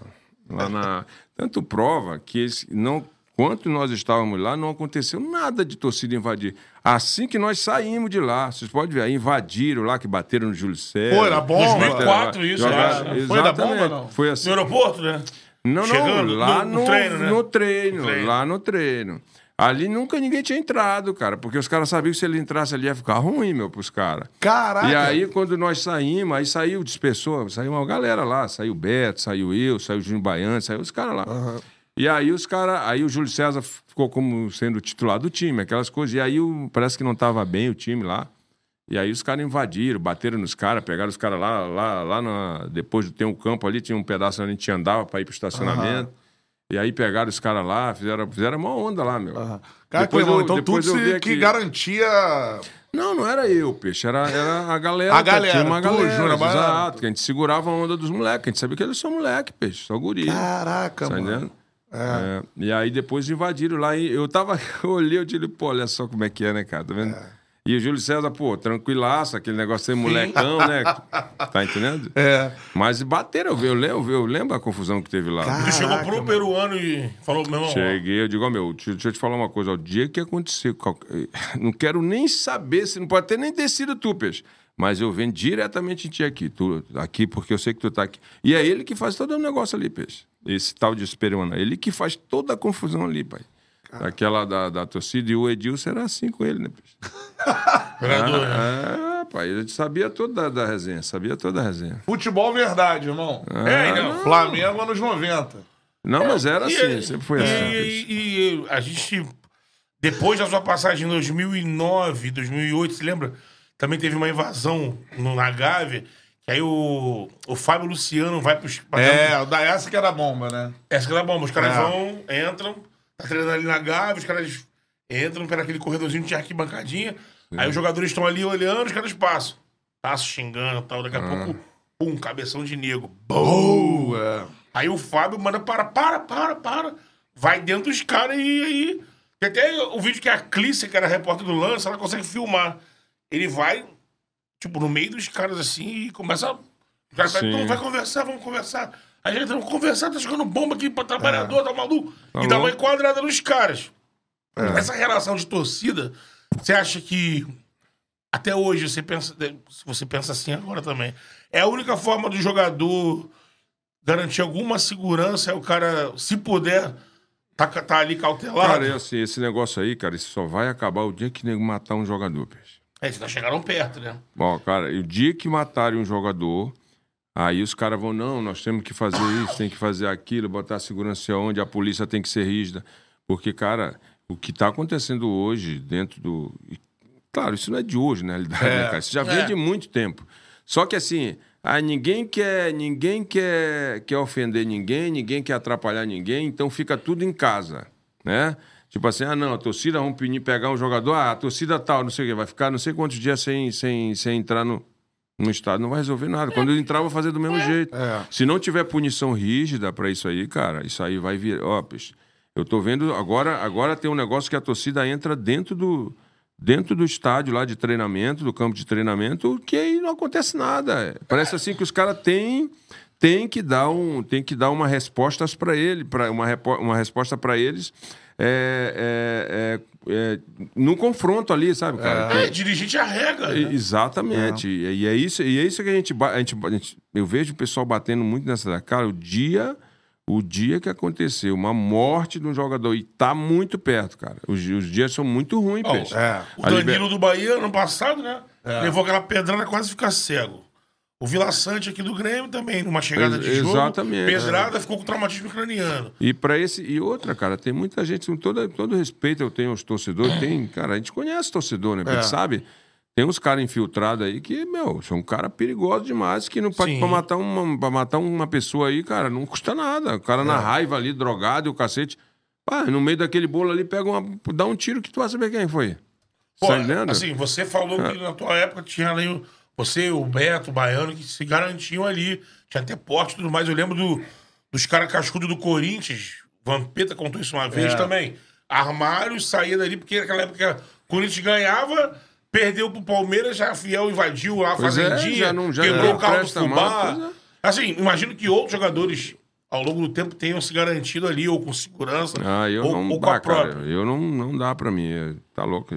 Lá na. Tanto prova que esse, não. Quanto nós estávamos lá, não aconteceu nada de torcida invadir. Assim que nós saímos de lá, vocês podem ver, aí invadiram lá, que bateram no Júlio César. Foi, na bomba. 2004 isso, Jogaram- eu acho, né? Foi da bomba, não? Foi assim. No aeroporto, né? Não, Chegando não, lá no- no, no treino, né? no treino, No treino. lá no treino. Ali nunca ninguém tinha entrado, cara, porque os caras sabiam que se ele entrasse ali ia ficar ruim, meu, pros caras. Caraca. E aí, quando nós saímos, aí saiu, dispersou, saiu uma galera lá, saiu o Beto, saiu eu, saiu o Júnior Baiano, saiu os caras lá. E aí os caras, aí o Júlio César ficou como sendo titular do time, aquelas coisas. E aí o- parece que não tava bem o time lá. E aí os caras invadiram, bateram nos caras, pegaram os caras lá, lá, lá na, depois de ter um campo ali, tinha um pedaço onde a gente andava para ir pro estacionamento. E aí pegaram os caras lá, fizeram, fizeram uma onda lá, meu. Cara, Depois Clemão, eu- então depois tudo eu aqui- que garantia. Não, não era eu, peixe. Era, era a galera. A galera, Tinha uma tu, galera, Baiano. exato. Que a gente segurava a onda dos moleques. A gente sabia que eles são moleque, peixe. Só guri. Caraca, Tá mano. entendendo? É. E aí depois invadiram lá e eu tava, eu olhei, eu disse, pô, olha só como é que é, né, cara? Tá vendo? E o Júlio César, pô, tranquilaço, aquele negócio de ser molecão, né? Tá entendendo? É. Mas bateram, eu, eu, lembro, eu lembro a confusão que teve lá. Ele chegou Caraca, pro peruano e falou, meu irmão, Cheguei, eu digo, ó, meu, deixa, deixa eu te falar uma coisa, ó, o dia que acontecer, qual- não quero nem saber, se não pode ter nem ter sido tu, peixe, mas eu venho diretamente em ti aqui, tu, aqui, porque eu sei que tu tá aqui. E é ele que faz todo o negócio ali, peixe, esse tal de Esperona, ele que faz toda a confusão ali, pai. Aquela da, da torcida, e o Edilson era assim com ele, né, peixe? né? É, pai, a gente sabia toda da, resenha, sabia toda a resenha. Futebol verdade, irmão. É, não. Flamengo anos 90. Não, mas era E- assim, sempre foi e- assim. E, e a gente, depois da sua passagem em 2009, 2008, se lembra? Também teve uma invasão no, na Gávea, que aí o, o Fábio Luciano vai pros... pra É, o da essa que era a bomba, né? Essa que era bomba. Os caras É. vão, entram, tá treinando ali na Gávea, os caras entram pela aquele corredorzinho de arquibancadinha, aí os jogadores estão ali olhando, os caras passam. Taço xingando e tal, daqui a pouco, pum, cabeção de nego. Boa. Aí o Fábio manda para, para, para, para. Vai dentro dos caras e aí. Tem até o vídeo que a Clícia, que era repórter do lance, ela consegue filmar. Ele vai, tipo, no meio dos caras assim e começa. Falam, Sim. então vai conversar, vamos conversar. Aí já vamos conversar, tá jogando bomba aqui pra trabalhador, tá maluco? Tá e dá uma enquadrada nos caras. Essa relação de torcida, você acha que até hoje você pensa, você pensa assim agora também, é a única forma do jogador garantir alguma segurança é o cara, se puder, tá, tá ali cautelado. Cara, é assim, esse negócio aí, cara, isso só vai acabar o dia que nego matar um jogador, peixe. É, vocês chegaram perto, né? Bom, cara, o dia que matarem um jogador, aí os caras vão, não, nós temos que fazer isso, tem que fazer aquilo, botar a segurança onde, a polícia tem que ser rígida. Porque, cara, o que tá acontecendo hoje dentro do. Claro, isso não é de hoje, na realidade, né, cara? Isso já vem É. de muito tempo. Só que assim, ah, ninguém quer, ninguém quer, quer ofender ninguém, ninguém quer atrapalhar ninguém, então fica tudo em casa, né? Tipo assim, ah, não, a torcida vamos pedir, pegar um jogador, ah, a torcida tal, não sei o quê, vai ficar não sei quantos dias sem, sem, sem entrar no, no estado, não vai resolver nada. Quando ele entrar, vai fazer do mesmo jeito. É. Se não tiver punição rígida pra isso aí, cara, isso aí vai vir. Ó, peixe, eu tô vendo agora, agora tem um negócio que a torcida entra dentro do dentro do estádio lá de treinamento, do campo de treinamento, que aí não acontece nada. Parece assim que os caras têm tem que dar um tem que dar uma respostas para ele, para uma, uma resposta para eles é, é, é, é, no confronto ali, sabe, cara? É, dirigente arrega. Né? Exatamente. E, é isso, e é isso que a gente, a gente, a gente- Eu vejo o pessoal batendo muito nessa. Cara, o dia. O dia que aconteceu uma morte de um jogador e tá muito perto, cara. Os, os dias são muito ruins, peixe. é. O Danilo liber- do Bahia, ano passado, né? Levou aquela pedrada quase ficar cego. O Vila Sante aqui do Grêmio também, numa chegada de jogo. exatamente. Pedrada, ficou com traumatismo craniano. E para esse e outra, cara, tem muita gente com todo, todo respeito eu tenho aos torcedores, tem, cara, a gente conhece torcedor, né? A gente sabe. Tem uns caras infiltrados aí que, meu, são um cara perigoso demais, que não pode pra matar uma pra matar uma pessoa aí, cara, não custa nada. O cara na raiva ali, drogado e o cacete. Pá, no meio daquele bolo ali pega uma dá um tiro que tu vai saber quem foi. Pô, tá entendendo? assim, você falou que na tua época tinha ali o- você, o Beto, o Baiano, que se garantiam ali. Tinha até porte e tudo mais. Eu lembro do, dos caras cascudos do Corinthians. Vampeta contou isso uma É. vez também. Armário, saía dali, porque naquela época o Corinthians ganhava, perdeu pro Palmeiras, já Fiel invadiu lá a é, Fazendinha, já não- já quebrou não o carro do Fubá. é. Assim, imagino que outros jogadores ao longo do tempo tenham se garantido ali, ou com segurança, Ah, eu ou, não, ou com a bah, cara, própria. eu não, não dá pra mim, é- tá louco.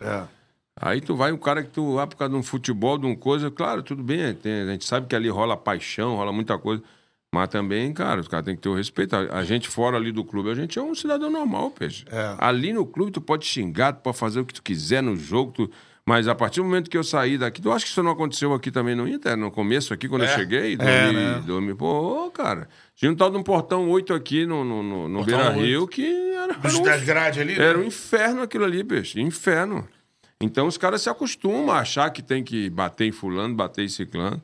É. Aí tu vai, um cara que tu vai por causa de um futebol, de uma coisa, claro, tudo bem, tem- a gente sabe que ali rola paixão, rola muita coisa, mas também, cara, os caras têm que ter o respeito. A, a gente fora ali do clube, a gente é um cidadão normal, peixe. É. Ali no clube tu pode xingar, tu pode fazer o que tu quiser no jogo, tu- mas a partir do momento que eu saí daqui, tu acha que isso não aconteceu aqui também no Inter, no começo aqui, quando eu cheguei, É, 2000, né? 2000, pô, cara, tinha um tal de um portão 8 aqui no, no, no, no Beira Rio 8. que era, Dos um das grades ali, né? era um inferno aquilo ali, peixe. Inferno. Então os caras se acostumam a achar que tem que bater em fulano, bater em ciclano.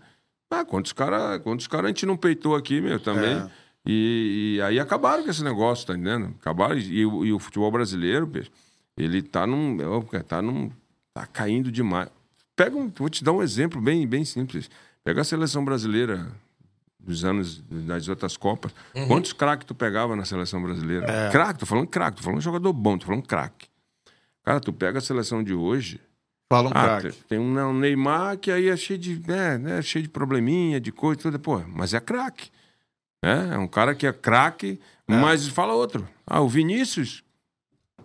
Ah, quantos caras quantos cara a gente não peitou aqui, meu, também. É. E, e aí acabaram com esse negócio, tá entendendo? Acabaram. E, o- e o futebol brasileiro, ele tá num. ó, cara, Tá num. Tá caindo demais. Pega um, vou te dar um exemplo bem, bem simples. Pega a seleção brasileira dos anos das outras Copas. Quantos craques tu pegava na seleção brasileira? Craque, tô falando craque, tô falando jogador bom, tô falando craque. Cara, tu pega a seleção de hoje. Fala um Ah, craque. tem, um Neymar que aí é cheio de, né, né, cheio de probleminha, de coisa, tudo. Pô, mas é craque. É, é um cara que é craque, mas fala outro. Ah, o Vinícius,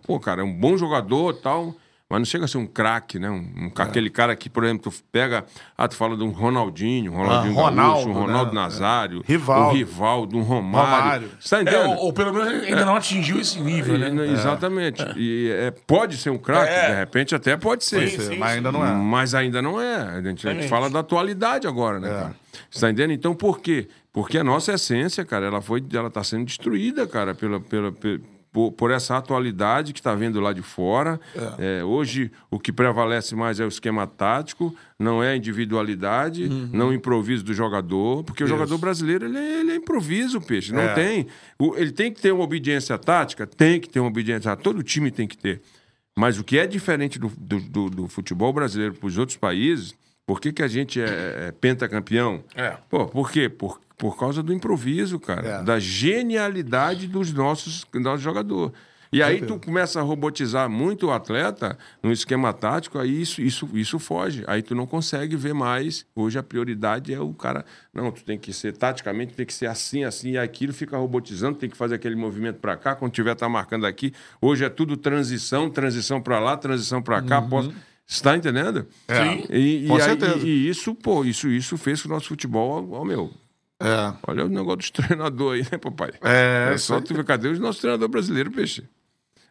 pô, cara, é um bom jogador tal, mas não chega a ser um craque, né? Um, um ca- Aquele cara que, por exemplo, tu pega. Ah, tu fala de um Ronaldinho, um Ronaldinho Ah, Ronaldo, Gaúcho, um Ronaldo né? Nazário, Rivaldo. um Rivaldo, um Romário. Romário. Você tá É, entendendo? ou, ou pelo menos ainda não atingiu esse nível, né? E- Exatamente. E é, pode ser um craque, É. de repente até pode ser. Sim, sim, Mas ainda não é. Mas ainda não é. A gente, a gente fala da atualidade agora, né, cara? Você tá entendendo? Então, por quê? Porque a nossa essência, cara, ela foi, ela tá sendo destruída, cara, pela, pela, pe- por, por essa atualidade que está vindo lá de fora. É, hoje, o que prevalece mais é o esquema tático, não é a individualidade, não o improviso do jogador, porque o jogador brasileiro, ele é, ele é improviso, peixe, não É. tem. O- ele tem que ter uma obediência tática? Tem que ter uma obediência tática, todo time tem que ter. Mas o que é diferente do, do, do- do futebol brasileiro para os outros países, por que, que a gente é, é pentacampeão? É. Pô, por quê? Por, por causa do improviso, cara. É. Da genialidade dos nossos, nossos jogadores. E aí tu começa a robotizar muito o atleta no esquema tático, aí isso, isso, isso foge. Aí tu não consegue ver mais. Hoje a prioridade é o cara. Não, tu tem que ser taticamente, tem que ser assim, assim, e aquilo fica robotizando, tem que fazer aquele movimento para cá, quando tiver tá marcando aqui. Hoje é tudo transição, transição para lá, transição para cá. Posso... Você tá entendendo? É. E, e Com aí- certeza. e- e isso, pô, isso, isso fez com o nosso futebol, ó, meu. É. Olha o negócio dos treinadores aí, né, papai? É, É só tu ver, cadê o nosso treinador brasileiro, peixe?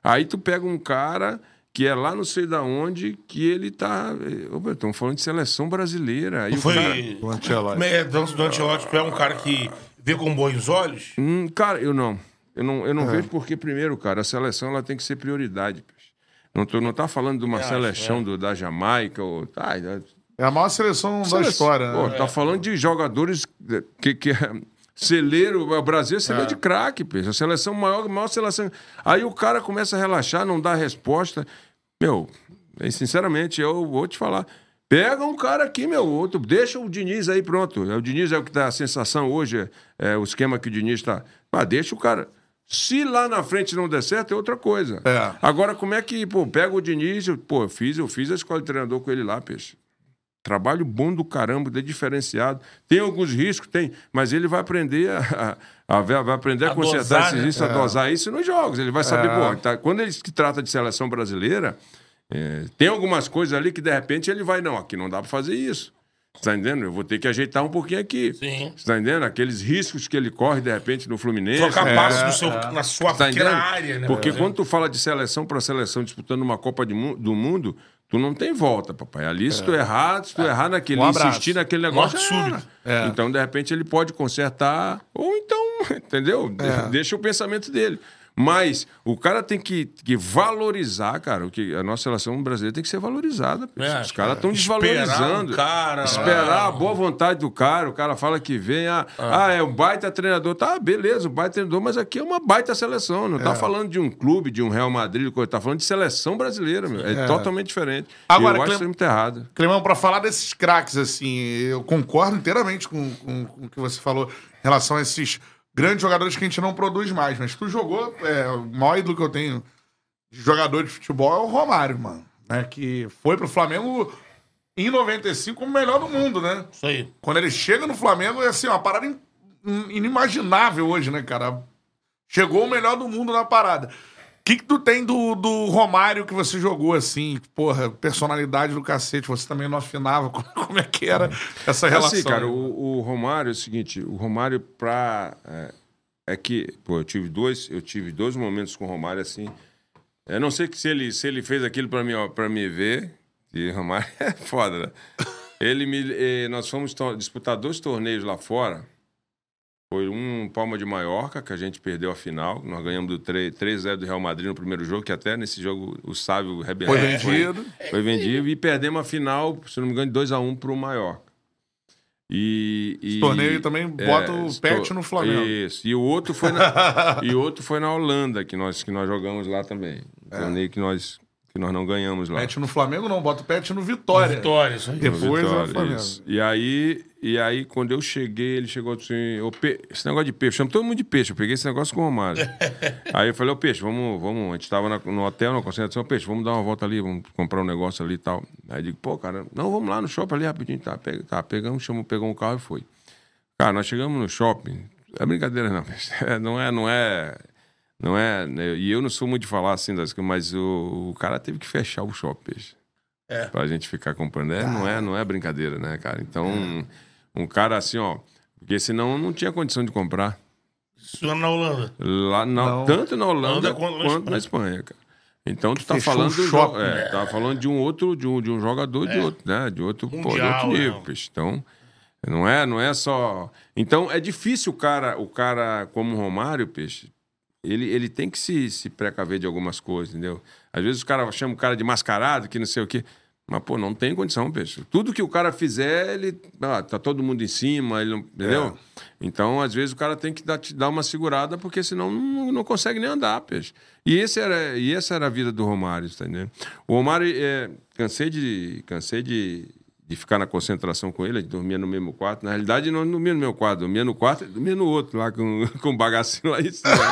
Aí tu pega um cara que é lá não sei da onde, que ele tá. Estamos falando de seleção brasileira. Aí o Foi. cara- O Ancelotti. É, do do Ancelotti, tu é um cara que vê com bons olhos. Hum, cara, eu não. Eu não, eu não É. vejo porque, primeiro, cara, a seleção ela tem que ser prioridade. peixe. Não, tô, não tá falando de uma acho, seleção do, da Jamaica ou. Tá, É a maior seleção da história, Pô, né? tá falando de jogadores que, que é celeiro, o Brasil é celeiro de craque, peixe. A seleção maior, maior seleção. Aí o cara começa a relaxar, não dá resposta. Meu, sinceramente, eu vou te falar. Pega um cara aqui, meu, outro, deixa o Diniz aí pronto. O Diniz é o que dá a sensação hoje, é, é o esquema que o Diniz tá. Ah, deixa o cara. Se lá na frente não der certo, é outra coisa. É. Agora, como é que, pô, pega o Diniz, pô, eu fiz, eu fiz a escola de treinador com ele lá, peixe. Trabalho bom do caramba, de diferenciado. Tem alguns riscos, tem, mas ele vai aprender a, a- a vai aprender a, A consertar dosar, esses né? riscos, a dosar isso nos jogos. Ele vai saber, É. pô, tá- quando ele se trata de seleção brasileira, é, tem algumas coisas ali que de repente ele vai, não, aqui não dá para fazer isso. Você tá entendendo? Eu vou ter que ajeitar um pouquinho aqui. Sim. Você tá entendendo? Aqueles riscos que ele corre de repente no Fluminense. Trocar É. passos no seu, na sua Tá pequena área, né? Porque por quando tu fala de seleção para seleção disputando uma Copa de do Mundo, tu não tem volta, papai. Ali, se tu errar, se tu errar naquele, Um insistir naquele negócio, Morte súbita. era. Então, de repente, ele pode consertar, ou então, entendeu? Deixa o pensamento dele. Mas o cara tem que, que valorizar, cara, o que a nossa relação brasileira tem que ser valorizada. É, Os caras estão esperar desvalorizando. cara, esperar ah. a boa vontade do cara. O cara fala que vem, ah, ah. é um baita treinador. Tá, beleza, um baita treinador, mas aqui é uma baita seleção. Não tá falando de um clube, de um Real Madrid, coisa, tá falando de seleção brasileira, meu. É, totalmente diferente. Agora, eu acho Clem- isso muito errado. Clemão, pra falar desses craques, assim, eu concordo inteiramente com, com- com o que você falou em relação a esses grandes jogadores que a gente não produz mais. Mas tu jogou, é, o maior ídolo que eu tenho de jogador de futebol é o Romário, mano. Né, que foi pro Flamengo em 95 como o melhor do mundo, né? Isso aí. Quando ele chega no Flamengo, é assim, uma parada in- in- inimaginável hoje, né, cara? Chegou o melhor do mundo na parada. O que, que tu tem do, do Romário que você jogou, assim? Porra, personalidade do cacete. Você também não afinava como, como é que era essa relação. Assim, cara, o, o Romário é o seguinte, o Romário pra... É, é que, pô, eu tive dois, eu tive dois momentos com o Romário, assim... Eu não sei que se ele, se ele fez aquilo pra mim, ó, pra me ver, e o Romário é foda, né? Ele me... eh, nós fomos disputar dois torneios lá fora, foi um Palma de Maiorca, que a gente perdeu a final. Nós ganhamos do 3 3-0 do Real Madrid no primeiro jogo, que até nesse jogo o Sávio arrebentou. Foi vendido. Foi vendido e perdemos a final, se não me engano, de 2x1 pro Maiorca. E, e- Esse torneio também bota o esse pet no Flamengo. Isso. E o outro foi na, e outro foi na Holanda, que nós, que nós jogamos lá também. Um É. torneio que nós, que nós não ganhamos lá. Pet no Flamengo não, bota o pet no Vitória. Vitória, isso aí. Depois é o Vitória, Flamengo. isso. E aí, e aí, quando eu cheguei, ele chegou assim: "Ô, Pe- esse negócio de peixe, eu chamo todo mundo de peixe. Eu peguei esse negócio com o Romário. aí eu falei: Ô peixe, vamos, vamos. A gente tava na- no hotel, na concentração, peixe, vamos dar uma volta ali, vamos comprar um negócio ali e tal. Aí eu digo: pô, cara, não, vamos lá no shopping ali rapidinho. Tá, pega, tá pegamos, chamou, pegou um carro e foi. Cara, nós chegamos no shopping. É brincadeira, não. peixe. É, não é, não é. Não é. né, E eu não sou muito de falar assim das coisas, mas o, o cara teve que fechar o shopping, peixe pra gente ficar comprando. É, não, é, não é brincadeira, né, cara? Então, um, um cara assim, ó. Porque senão não tinha condição de comprar. Isso é na Holanda. Lá na- Não. tanto na Holanda Holanda quanto na quanto na Espanha, cara. Então tu tá Fechou falando jo- shopping, é, né? tá falando de um outro, de um, de um jogador de outro, né? De outro, pô, de Mundial, outro nível, né? peixe. Então, não é, não é só. Então é difícil o cara, o cara como o Romário, peixe. Ele, ele tem que se, se precaver de algumas coisas, entendeu? Às vezes o cara chama o cara de mascarado, que não sei o quê. Mas, pô, não tem condição, peixe. Tudo que o cara fizer, ele. Ah, tá todo mundo em cima, ele não, entendeu? Então, às vezes, o cara tem que dar, te dar uma segurada, porque senão não, não consegue nem andar, peixe. E, esse era, e essa era a vida do Romário, tá entendendo? O Romário, é, cansei de. Cansei de. De ficar na concentração com ele, a gente dormia no mesmo quarto. Na realidade, não dormia no meu quarto, dormia no quarto e dormia no outro, lá com, com o bagacinho lá em cima.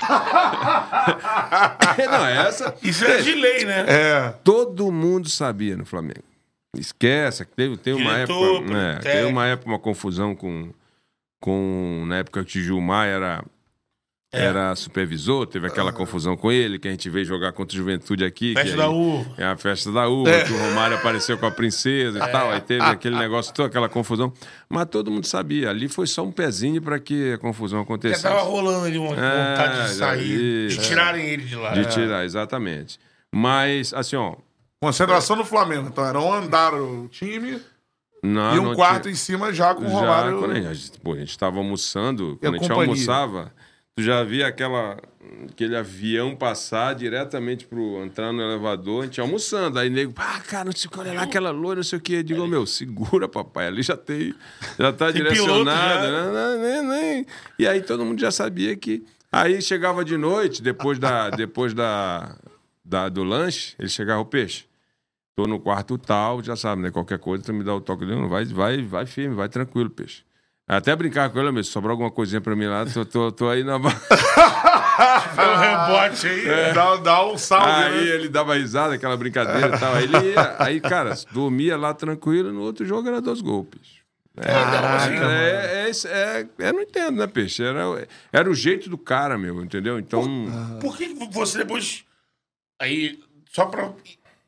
não, essa. Isso é de lei, né? É. todo mundo sabia no Flamengo. Esquece, que teve, teve uma Diretor, época. né, teve uma época, uma confusão com. com na época que o Gilmar era. É. Era supervisor, teve aquela confusão com ele, que a gente veio jogar contra o Juventude aqui. Festa que da aí- uva. É a festa da uva, que o Romário apareceu com a princesa e tal. Aí teve aquele negócio, toda aquela confusão. Mas todo mundo sabia, ali foi só um pezinho para que a confusão Já acontecesse. tava rolando ali uma É, vontade de já sair, de tirarem ele de lá. De tirar, exatamente. Mas, assim, ó. Concentração no Flamengo. Então era um andar o time Não, e um não quarto tinha- em cima já com o Já, Romário. quando a gente, pô, a gente tava almoçando, E a quando a gente companhia? almoçava, tu já via aquela, aquele avião passar diretamente pro entrar no elevador, a gente almoçando. Aí nego, ah, cara, não sei o que, olha lá aquela loira, não sei o que. Eu digo, meu, segura, papai, ali já tem, já tá Tem direcionado. piloto já. né, né, né, né. E aí todo mundo já sabia que. Aí chegava de noite, depois da, depois da, da- do lanche, ele chegava o peixe. Tô no quarto tal, já sabe, né? Qualquer coisa, tu me dá o toque dele, vai, vai, vai firme, vai tranquilo, peixe. Até brincar com ele, meu, se sobrar alguma coisinha pra mim lá, tô, tô, tô aí na. Foi um rebote aí. Dá, dá um salve, Aí né? ele dava risada, aquela brincadeira e tal. Aí, ele ia, aí, cara, dormia lá tranquilo, no outro jogo era dois gols, peixe. É, é, é, é, é, é, não entendo, né, peixe? Era, era o jeito do cara, meu, entendeu? Então. Por que que você depois. Aí, só pra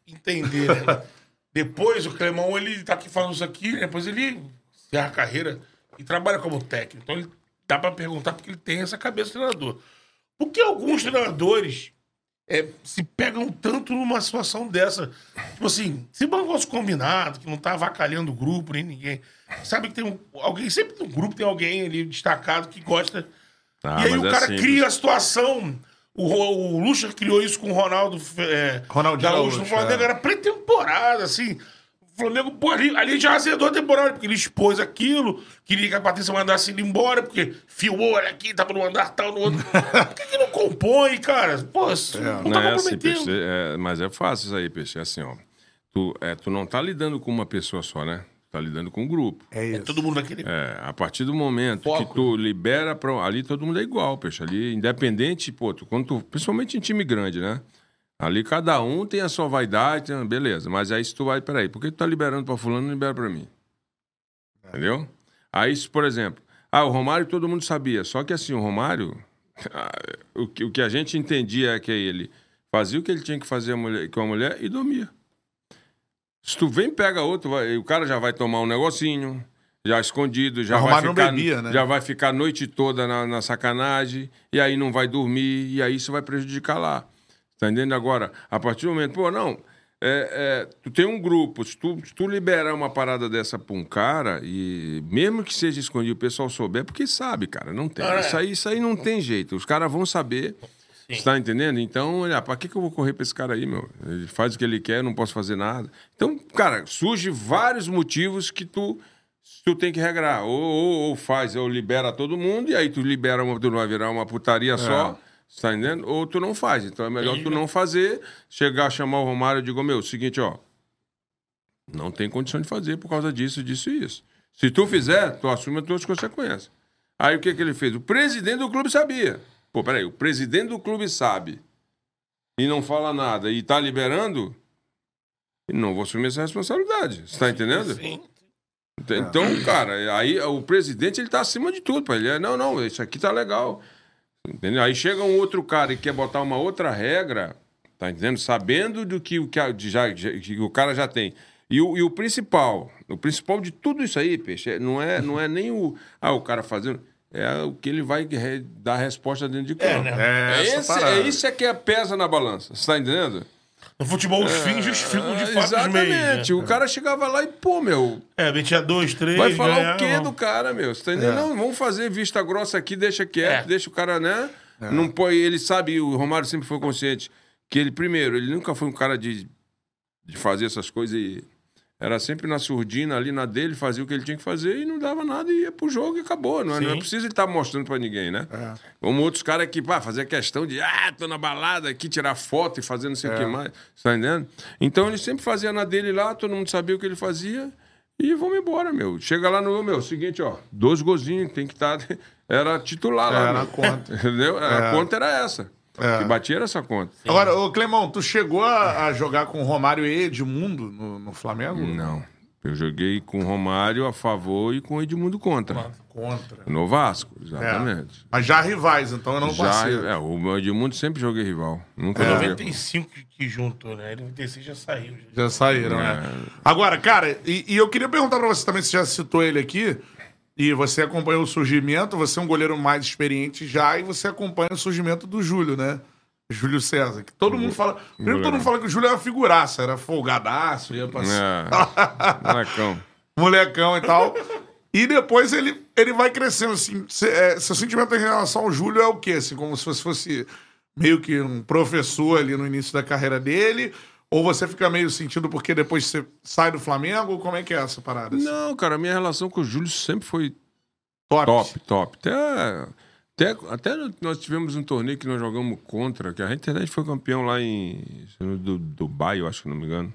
entender, né? depois o Clemão, ele tá aqui falando isso aqui, depois ele encerra a carreira e trabalha como técnico. Então ele dá pra perguntar porque ele tem essa cabeça de treinador. Por que alguns treinadores é, se pegam tanto numa situação dessa? Tipo assim, se um negócio combinado, que não tá avacalhando o grupo, nem ninguém. Sabe que tem um, alguém, sempre no grupo tem alguém ali destacado que gosta. Ah, e aí o é cara simples. cria a situação. O, o Lucha criou isso com o Ronaldo é, Ronaldinho Gaúcho no Flamengo. é. Era pré-temporada, assim. Flamengo, pô, ali, ali já azedou a temporada, porque ele expôs aquilo, queria que a Patrícia mandasse ele embora, porque filmou, olha aqui, tava no andar tal, no outro. Por que, que não compõe, cara? Pô, isso não Não tá é assim, peixe, é, mas é fácil isso aí, peixe. É assim, ó. Tu, é, tu não tá lidando com uma pessoa só, né? Tu tá lidando com um grupo. É isso. Todo mundo naquele. É, a partir do momento Foco. que tu libera pra. Ali todo mundo é igual, peixe. Ali, independente, pô, tu, quando tu, principalmente em time grande, né? Ali cada um tem a sua vaidade, tem- beleza. Mas aí se tu vai, peraí, por que tu tá liberando pra fulano e não libera pra mim? Entendeu? Aí, se, por exemplo, ah, o Romário todo mundo sabia. Só que assim, o Romário, ah, o, que, o que a gente entendia é que ele fazia o que ele tinha que fazer a mulher- com a mulher e dormia. Se tu vem, pega outro, vai- o cara já vai tomar um negocinho, já escondido, já vai ficar, bebia, né? já vai ficar a noite toda na, na sacanagem, e aí não vai dormir, e aí isso vai prejudicar lá. Tá entendendo? Agora, a partir do momento, pô, não, é, é, tu tem um grupo, se tu, se tu liberar uma parada dessa pra um cara, e mesmo que seja escondido, o pessoal souber, porque sabe, cara, não tem. É. Isso, aí, isso aí não tem jeito. Os caras vão saber. Você tá entendendo? Então, olha, pra que, que eu vou correr pra esse cara aí, meu? Ele faz o que ele quer, não posso fazer nada. Então, cara, surge vários motivos que tu, tu tem que regrar. Ou, ou, ou faz, ou libera todo mundo, e aí tu libera uma, tu vai virar uma putaria só. Você tá entendendo? Ou tu não faz. Então é melhor tu não fazer, chegar a chamar o Romário e digo, meu, seguinte, ó. Não tem condição de fazer por causa disso, disso e isso. Se tu fizer, tu assume as tuas consequências. Aí o que, que ele fez? O presidente do clube sabia. Pô, peraí, o presidente do clube sabe e não fala nada e tá liberando, não vou assumir essa responsabilidade. Você tá entendendo? Sim. Então, cara, aí o presidente ele tá acima de tudo. pô. Ele é, não, não, isso aqui tá legal. Entendeu? Aí chega um outro cara e quer botar uma outra regra, tá entendendo? Sabendo do que, o que a- de já, que o cara já tem. E o, e o principal, o principal de tudo isso aí, peixe, é- não é, não é nem o, ah, o cara fazendo, é o que ele vai re- dar resposta dentro de campo. né? É, essa esse, é isso é que é pesa na balança. Você tá entendendo? No futebol, os fins justificam de fato os meios. Exatamente. Né? O cara chegava lá e, pô, meu, É, metia dois, três. Vai falar ganhava. o quê do cara, meu? Você tá entendendo? Não, vamos fazer vista grossa aqui, deixa quieto, É. deixa o cara, né? Não põe, ele sabe, o Romário sempre foi consciente que ele, primeiro, ele nunca foi um cara de, de fazer essas coisas e era sempre na surdina ali na dele, fazia o que ele tinha que fazer e não dava nada e ia pro jogo e acabou. Não é, não é preciso ele estar mostrando pra ninguém, né? Como outros caras que, pá, fazia questão de, ah, tô na balada aqui, tirar foto e fazer não sei o que mais. Você tá entendendo? Então ele sempre fazia na dele lá, todo mundo sabia o que ele fazia. E vamos embora, meu. Chega lá no meu, seguinte, ó, dois golzinhos, tem que estar. Era titular lá. Era meu. a conta. Entendeu? A É. conta era essa. É. Que batia era essa conta. Agora, ô Clemão, tu chegou a, a jogar com Romário e Edmundo no, no Flamengo? Não. Eu joguei com o Romário a favor e com o Edmundo contra. Contra. No Vasco, É. exatamente. Mas já rivais, então eu não Já, passei. é, o Edmundo sempre joguei rival. Nunca É. joguei. 95 que, juntou, né? 96 já saiu. Já. Já saíram, né? Agora, cara, e, e eu queria perguntar pra você também, você já citou ele aqui, e você acompanhou o surgimento, você é um goleiro mais experiente já, e você acompanha o surgimento do Júlio, né? Júlio César. Que todo mundo fala. Primeiro todo mundo fala que o Júlio era figuraça, era folgadaço, ia pra É. Molecão. molecão e tal. E depois ele, ele vai crescendo, assim. É, seu sentimento em relação ao Júlio é o quê? Assim, como se fosse, fosse meio que um professor ali no início da carreira dele? Ou você fica meio sentido porque depois você sai do Flamengo? Como é que é essa parada? assim? Não, cara, a minha relação com o Júlio sempre foi Top. top, top. Até, até, até nós tivemos um torneio que nós jogamos contra, que a gente foi campeão lá em do, Dubai, eu acho que não me engano.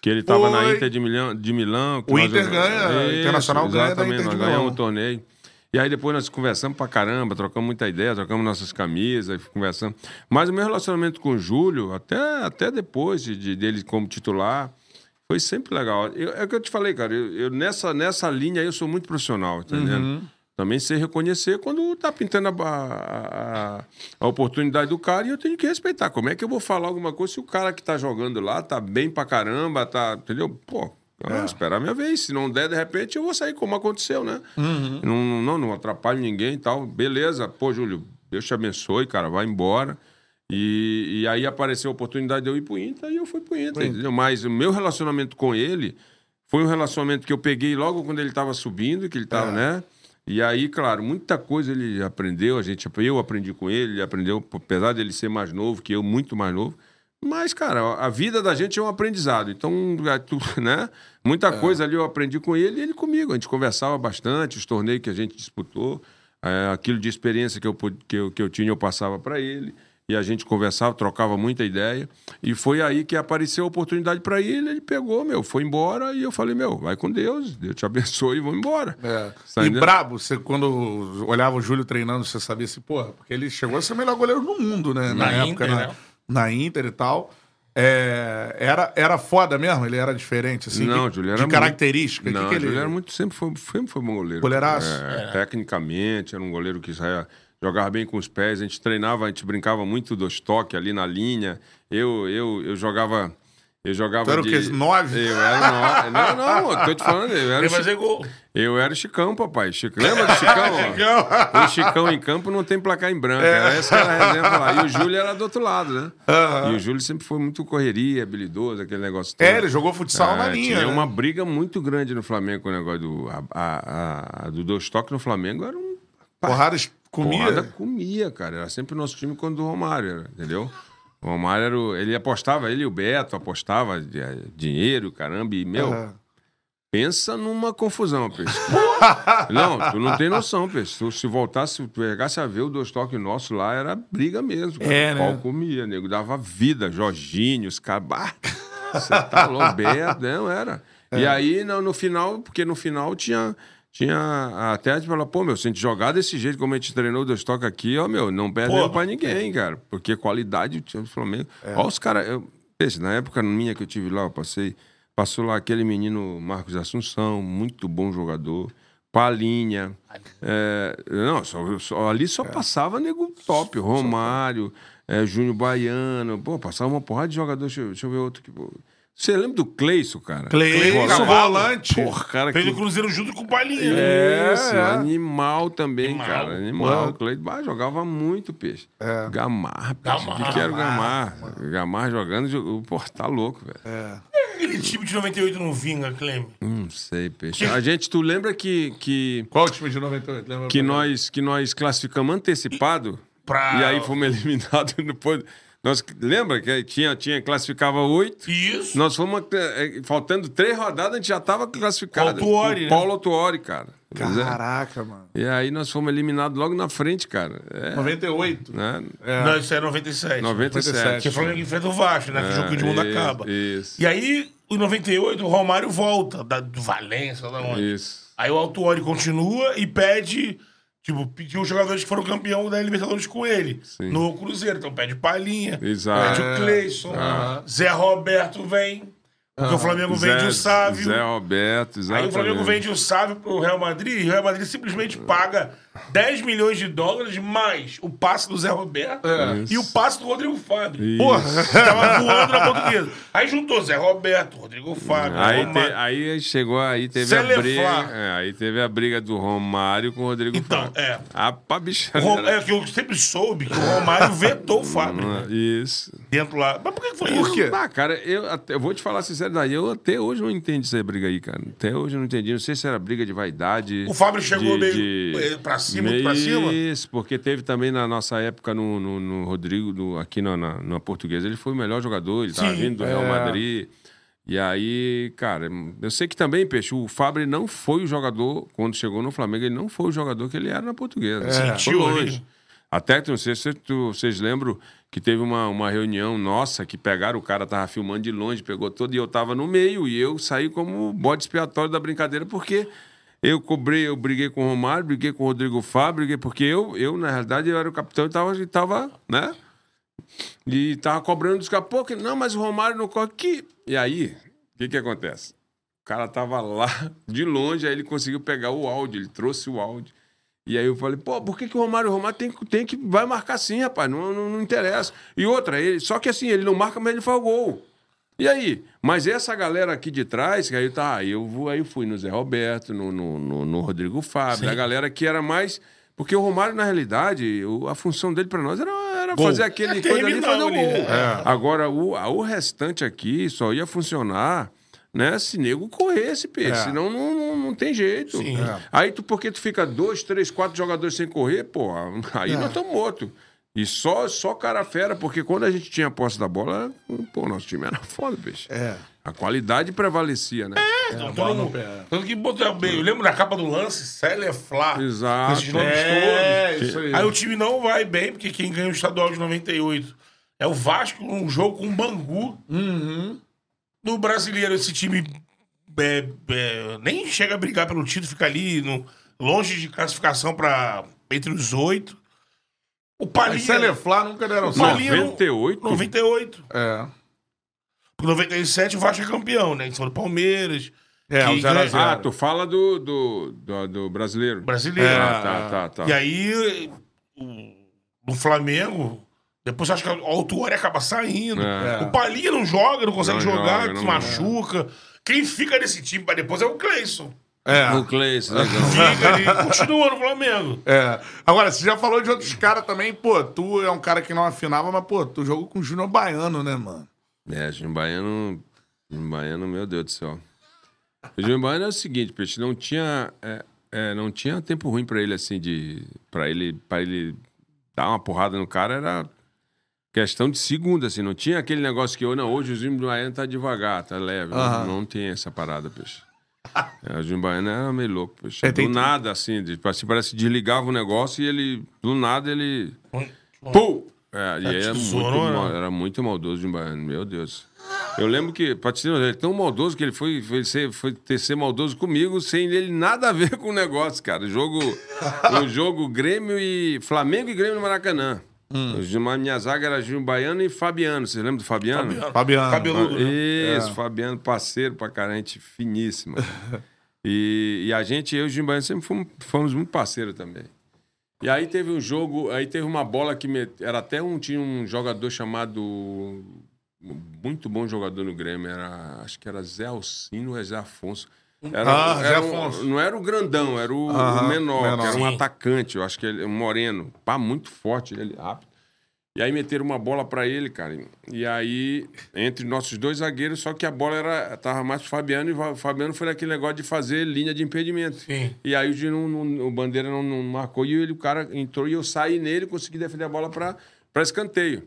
Que ele tava na. Inter de Milão. De Milão O Inter ganha, o Isso, Internacional ganha Exatamente, nós ganhamos o torneio. E aí depois nós conversamos pra caramba, trocamos muita ideia, trocamos nossas camisas, conversamos. Mas o meu relacionamento com o Júlio, até, até depois de, de- dele como titular, foi sempre legal. Eu- é o que eu te falei, cara. Eu, eu nessa, nessa linha aí eu sou muito profissional, tá entendendo? Também sei reconhecer quando tá pintando a, a- a- a oportunidade do cara e eu tenho que respeitar. Como é que eu vou falar alguma coisa se o cara que tá jogando lá tá bem pra caramba, tá. Entendeu? Pô. Ah, esperar a minha vez. Se não der, de repente, eu vou sair como aconteceu, né? Não, não, não atrapalho ninguém e tal. Beleza. Pô, Júlio, Deus te abençoe, cara. Vai embora. E, e aí apareceu a oportunidade de eu ir pro Inter e eu fui pro Inter, entendeu? Mas o meu relacionamento com ele foi um relacionamento que eu peguei logo quando ele estava subindo, que ele estava, né? E aí, claro, muita coisa ele aprendeu, a gente, eu aprendi com ele, ele aprendeu, apesar dele ser mais novo que eu, muito mais novo. Mas, cara, a vida da gente é um aprendizado. Então, é tu- né? Muita coisa ali eu aprendi com ele e ele comigo. A gente conversava bastante, os torneios que a gente disputou, é, aquilo de experiência que eu, que eu, que eu tinha, eu passava para ele. E a gente conversava, trocava muita ideia. E foi aí que apareceu a oportunidade para ele. Ele pegou, meu, foi embora. E eu falei, meu, vai com Deus, Deus te abençoe e vou embora. É. Tá e entendendo? brabo, você quando olhava o Júlio treinando, você sabia assim, porra, porque ele chegou a ser o melhor goleiro do mundo, né? Na, Na época, Inter, na, né? na Inter e tal. É, era, era foda mesmo? Ele era diferente, assim? não, que, Júlio era De muito- característica? Não, que que ele... Júlio era muito, sempre foi, sempre foi bom goleiro. Goleiraço? É, Tecnicamente, era um goleiro que saía, jogava bem com os pés. A gente treinava, a gente brincava muito do estoque ali na linha. Eu, eu, eu jogava. Eu jogava Tu era o de... quê? Nove? Eu era nove. Não, não, eu tô te falando. Eu era, fazer gol. eu era o Chicão, papai. Chico... Lembra do Chicão? ó? o Chicão em campo não tem placar em branco. Era essa que era a resenha lá. E o Júlio era do outro lado, né? E o Júlio sempre foi muito correria, habilidoso, aquele negócio todo. É, ele jogou futsal na É, linha. Tinha né? uma briga muito grande no Flamengo com o negócio do. A, a, a- do dois toques no Flamengo era um. Porrada comia. Porrada comia, cara. Era sempre o nosso time quando o Romário, era, entendeu? O Romário era o- ele apostava, ele e o Beto apostava de- eh, dinheiro, caramba, e, meu, Aham. pensa numa confusão, peixe. não, tu não tem noção, peixe. Tu, se voltasse, pegasse a ver o dois toques nosso lá, era briga mesmo. Cara. É, né? Pau comia, nego, dava vida, Jorginho, os bah, Você tá louco, Beto, não era. É. E aí, no, no final, porque no final tinha. Tinha até a gente falou, pô, meu, se a gente jogar desse jeito como a gente treinou dois toques aqui, ó, meu, não perde Pô, pra ninguém, cara. Porque qualidade do time do Flamengo. É. Olha os caras. na época minha que eu tive lá, eu passei. Passou lá aquele menino Marcos Assunção, muito bom jogador. Palinha. É, não, só, só- ali É. só passava nego top. Romário, é, Júnior Baiano. Pô, passava uma porrada de jogador. Deixa, eu- deixa eu ver outro que. Você lembra do Cleison, cara? Cleison, volante. Porra, cara, Fez que... o Cruzeiro junto com o Palinha. né? É, Isso, é. animal também, Animal. cara. Animal. O Cleiton bah, jogava muito, peixe. É. Gamar, peixe. Gamar. O que, que era o Gamar? Gamar jogando, jogou- pô, tá louco, velho. É. Aquele time de 98 não vinga, Cleme. Não sei, peixe. A gente, tu lembra que, que, Qual o time de 98? Lembra que, nós, que nós classificamos antecipado Pra- e aí fomos eliminados depois. Nós, lembra que tinha, tinha, classificava oito? Isso. Nós fomos, eh, faltando três rodadas, a gente já estava classificado. Autuori, né? Paulo Autuori, cara. É. Caraca, mano. E aí nós fomos eliminados logo na frente, cara. É, 98. né? É. Não, isso é 97. 97. Que o Flamengo enfrenta o Vasco, né? Que o jogo de mundo isso, acaba. Isso. E aí, em 98, o Romário volta, da, do Valência, da onde? Isso. Aí o Altuori continua e pede, tipo, pediu os jogadores que foram campeão da Libertadores com ele. Sim. No Cruzeiro. Então pede Palinha, Exato. pede o Cleison, Zé Roberto vem. Porque o Flamengo vende o Sávio. Zé Roberto, Aí exatamente. o Flamengo vende o Sávio pro Real Madrid e o Real Madrid simplesmente paga 10 milhões de dólares mais o passe do Zé Roberto e o passe do Rodrigo Fábio. Isso. Porra. Tava voando na portuguesa. Aí juntou Zé Roberto, Rodrigo Fábio, Aí, Romário. te- aí chegou, aí teve Celeflá. a briga. é, aí teve a briga do Romário com o Rodrigo Então, Fábio. é. A pá, bicha. O Rom- É que eu sempre soube que o Romário vetou o Fábio né? Isso. dentro lá. Mas por que foi Por isso? quê? Ah, cara, eu, até- eu vou te falar sinceridade, eu até hoje não entendi essa briga aí, cara. Até hoje eu não entendi. Não sei se era briga de vaidade. O Fábio chegou de- meio, de- eh, pra cima, pra cima? Isso, porque teve também na nossa época no, no, no Rodrigo, no- aqui na, na, na Portuguesa, ele foi o melhor jogador, ele estava vindo do Real é. Madrid. E aí, cara, eu sei que também, Peixe, o Fábio não foi o jogador, quando chegou no Flamengo, ele não foi o jogador que ele era na Portuguesa. É. Sentiu longe. ali. Até que, não sei se tu- vocês lembram que teve uma, uma reunião nossa que pegaram, o cara tava filmando de longe, pegou todo, e eu tava no meio, e eu saí como bode expiatório da brincadeira, porque Eu cobrei, eu briguei com o Romário, briguei com o Rodrigo Fábio, briguei, porque eu, eu, na realidade, eu era o capitão e tava, tava né? E tava cobrando dos caras, pô, que- não, mas o Romário não corre aqui. E aí, o que que acontece? O cara tava lá de longe, aí ele conseguiu pegar o áudio, ele trouxe o áudio. E aí eu falei, pô, por que, que o Romário, o Romário tem, que- tem que. Vai marcar sim, rapaz, não, não, não interessa. E outra, ele, só que assim, ele não marca, mas ele faz o gol. E aí? Mas essa galera aqui de trás, que aí tá, aí eu vou, aí eu fui no Zé Roberto, no, no, no- no Rodrigo Fábio, a galera que era mais. Porque o Romário, na realidade, o- a função dele pra nós era, era fazer aquele É coisa ali e fazer o gol. né? Agora, o, a- o restante aqui só ia funcionar. Né, se nego corresse, peixe. É. Senão não, não, não tem jeito. Sim. É. Aí tu, porque tu fica dois, três, quatro jogadores sem correr, pô, aí nós estamos mortos. E só, só cara fera, porque quando a gente tinha a posse da bola, pô, nosso time era foda, peixe. É. A qualidade prevalecia, né? Então, todo mundo- Tanto que botou bem. Eu lembro da capa do lance, Célia Flá. Exato. Esses nomes É, todos. isso aí. Aí o time não vai bem, porque quem ganha o estadual de 98 é o Vasco, um jogo com o Bangu. No brasileiro, esse time é, é, nem chega a brigar pelo título, fica ali no- longe de classificação para entre os oito. O Mas Palinha. Celeflá nunca deram certo. Palinha não- 98? 98. É. Por 97 o Vasco é campeão, né? Em cima do Palmeiras. É, que o 0 a ganha- 0. Ah, tu fala do, do, do, do brasileiro. Brasileiro. Ah, tá, tá, tá. E aí, o- no Flamengo, depois acho que o Autuori acaba saindo. É. O Palinha não joga, não consegue Não jogar, joga, se não- machuca. Quem fica nesse time pra depois é o Cleison. É. O Cleiton, legal. Fica ali, continua no Flamengo. É. Agora, você já falou de outros caras também, pô, tu é um cara que não afinava, mas, pô, tu jogou com o Júnior Baiano, né, mano? É, Júnior Baiano. Júnior Baiano, meu Deus do céu. O Júnior Baiano é o seguinte, Peixe, não tinha. é, é, não tinha tempo ruim pra ele, assim, de. Pra ele, pra ele dar uma porrada no cara, era questão de segundo, assim. Não tinha aquele negócio que, oh, não, hoje o Júnior Baiano tá devagar, tá leve. Não, não tem essa parada, Peixe. É, o Júnior Baiano era meio louco. É, tem- do nada, assim, de, assim, parece que desligava o negócio e ele, do nada, ele. Pum! É, e aí era muito, tesourou, mal- né? era muito maldoso de Baiano, meu Deus. Eu lembro que, pra te ter uma ideia, ele é tão maldoso que ele foi, foi, ser, foi ter ser maldoso comigo sem ele nada a ver com o negócio, cara. O jogo, o jogo Grêmio e. Flamengo e Grêmio no Maracanã. Os- A minha zaga era Júnior Baiano e Fabiano. Vocês lembram do Fabiano? Fabiano. Cabeludo, né? Isso, Fabiano, parceiro pra caramba, gente finíssima. e, e a gente, eu e o Jim Baiano, sempre fomos, fomos muito parceiros também. E aí teve um jogo, aí teve uma bola que me- era até um tinha um jogador chamado muito bom jogador no Grêmio, era acho que era Zé Alcino ou Zé Afonso. Era, Ah, era um- não era o grandão, era o, o Aham, menor, menor. que era um Sim. atacante, eu acho que ele um moreno, pá, muito forte, ele rápido. E aí meteram uma bola pra ele, cara. E aí, entre nossos dois zagueiros, só que a bola era, tava mais pro Fabiano e o Fabiano foi naquele negócio de fazer linha de impedimento. Sim. E aí o, não- não- o Bandeira não, não marcou e ele, o cara entrou e eu saí nele, consegui defender a bola pra, pra escanteio.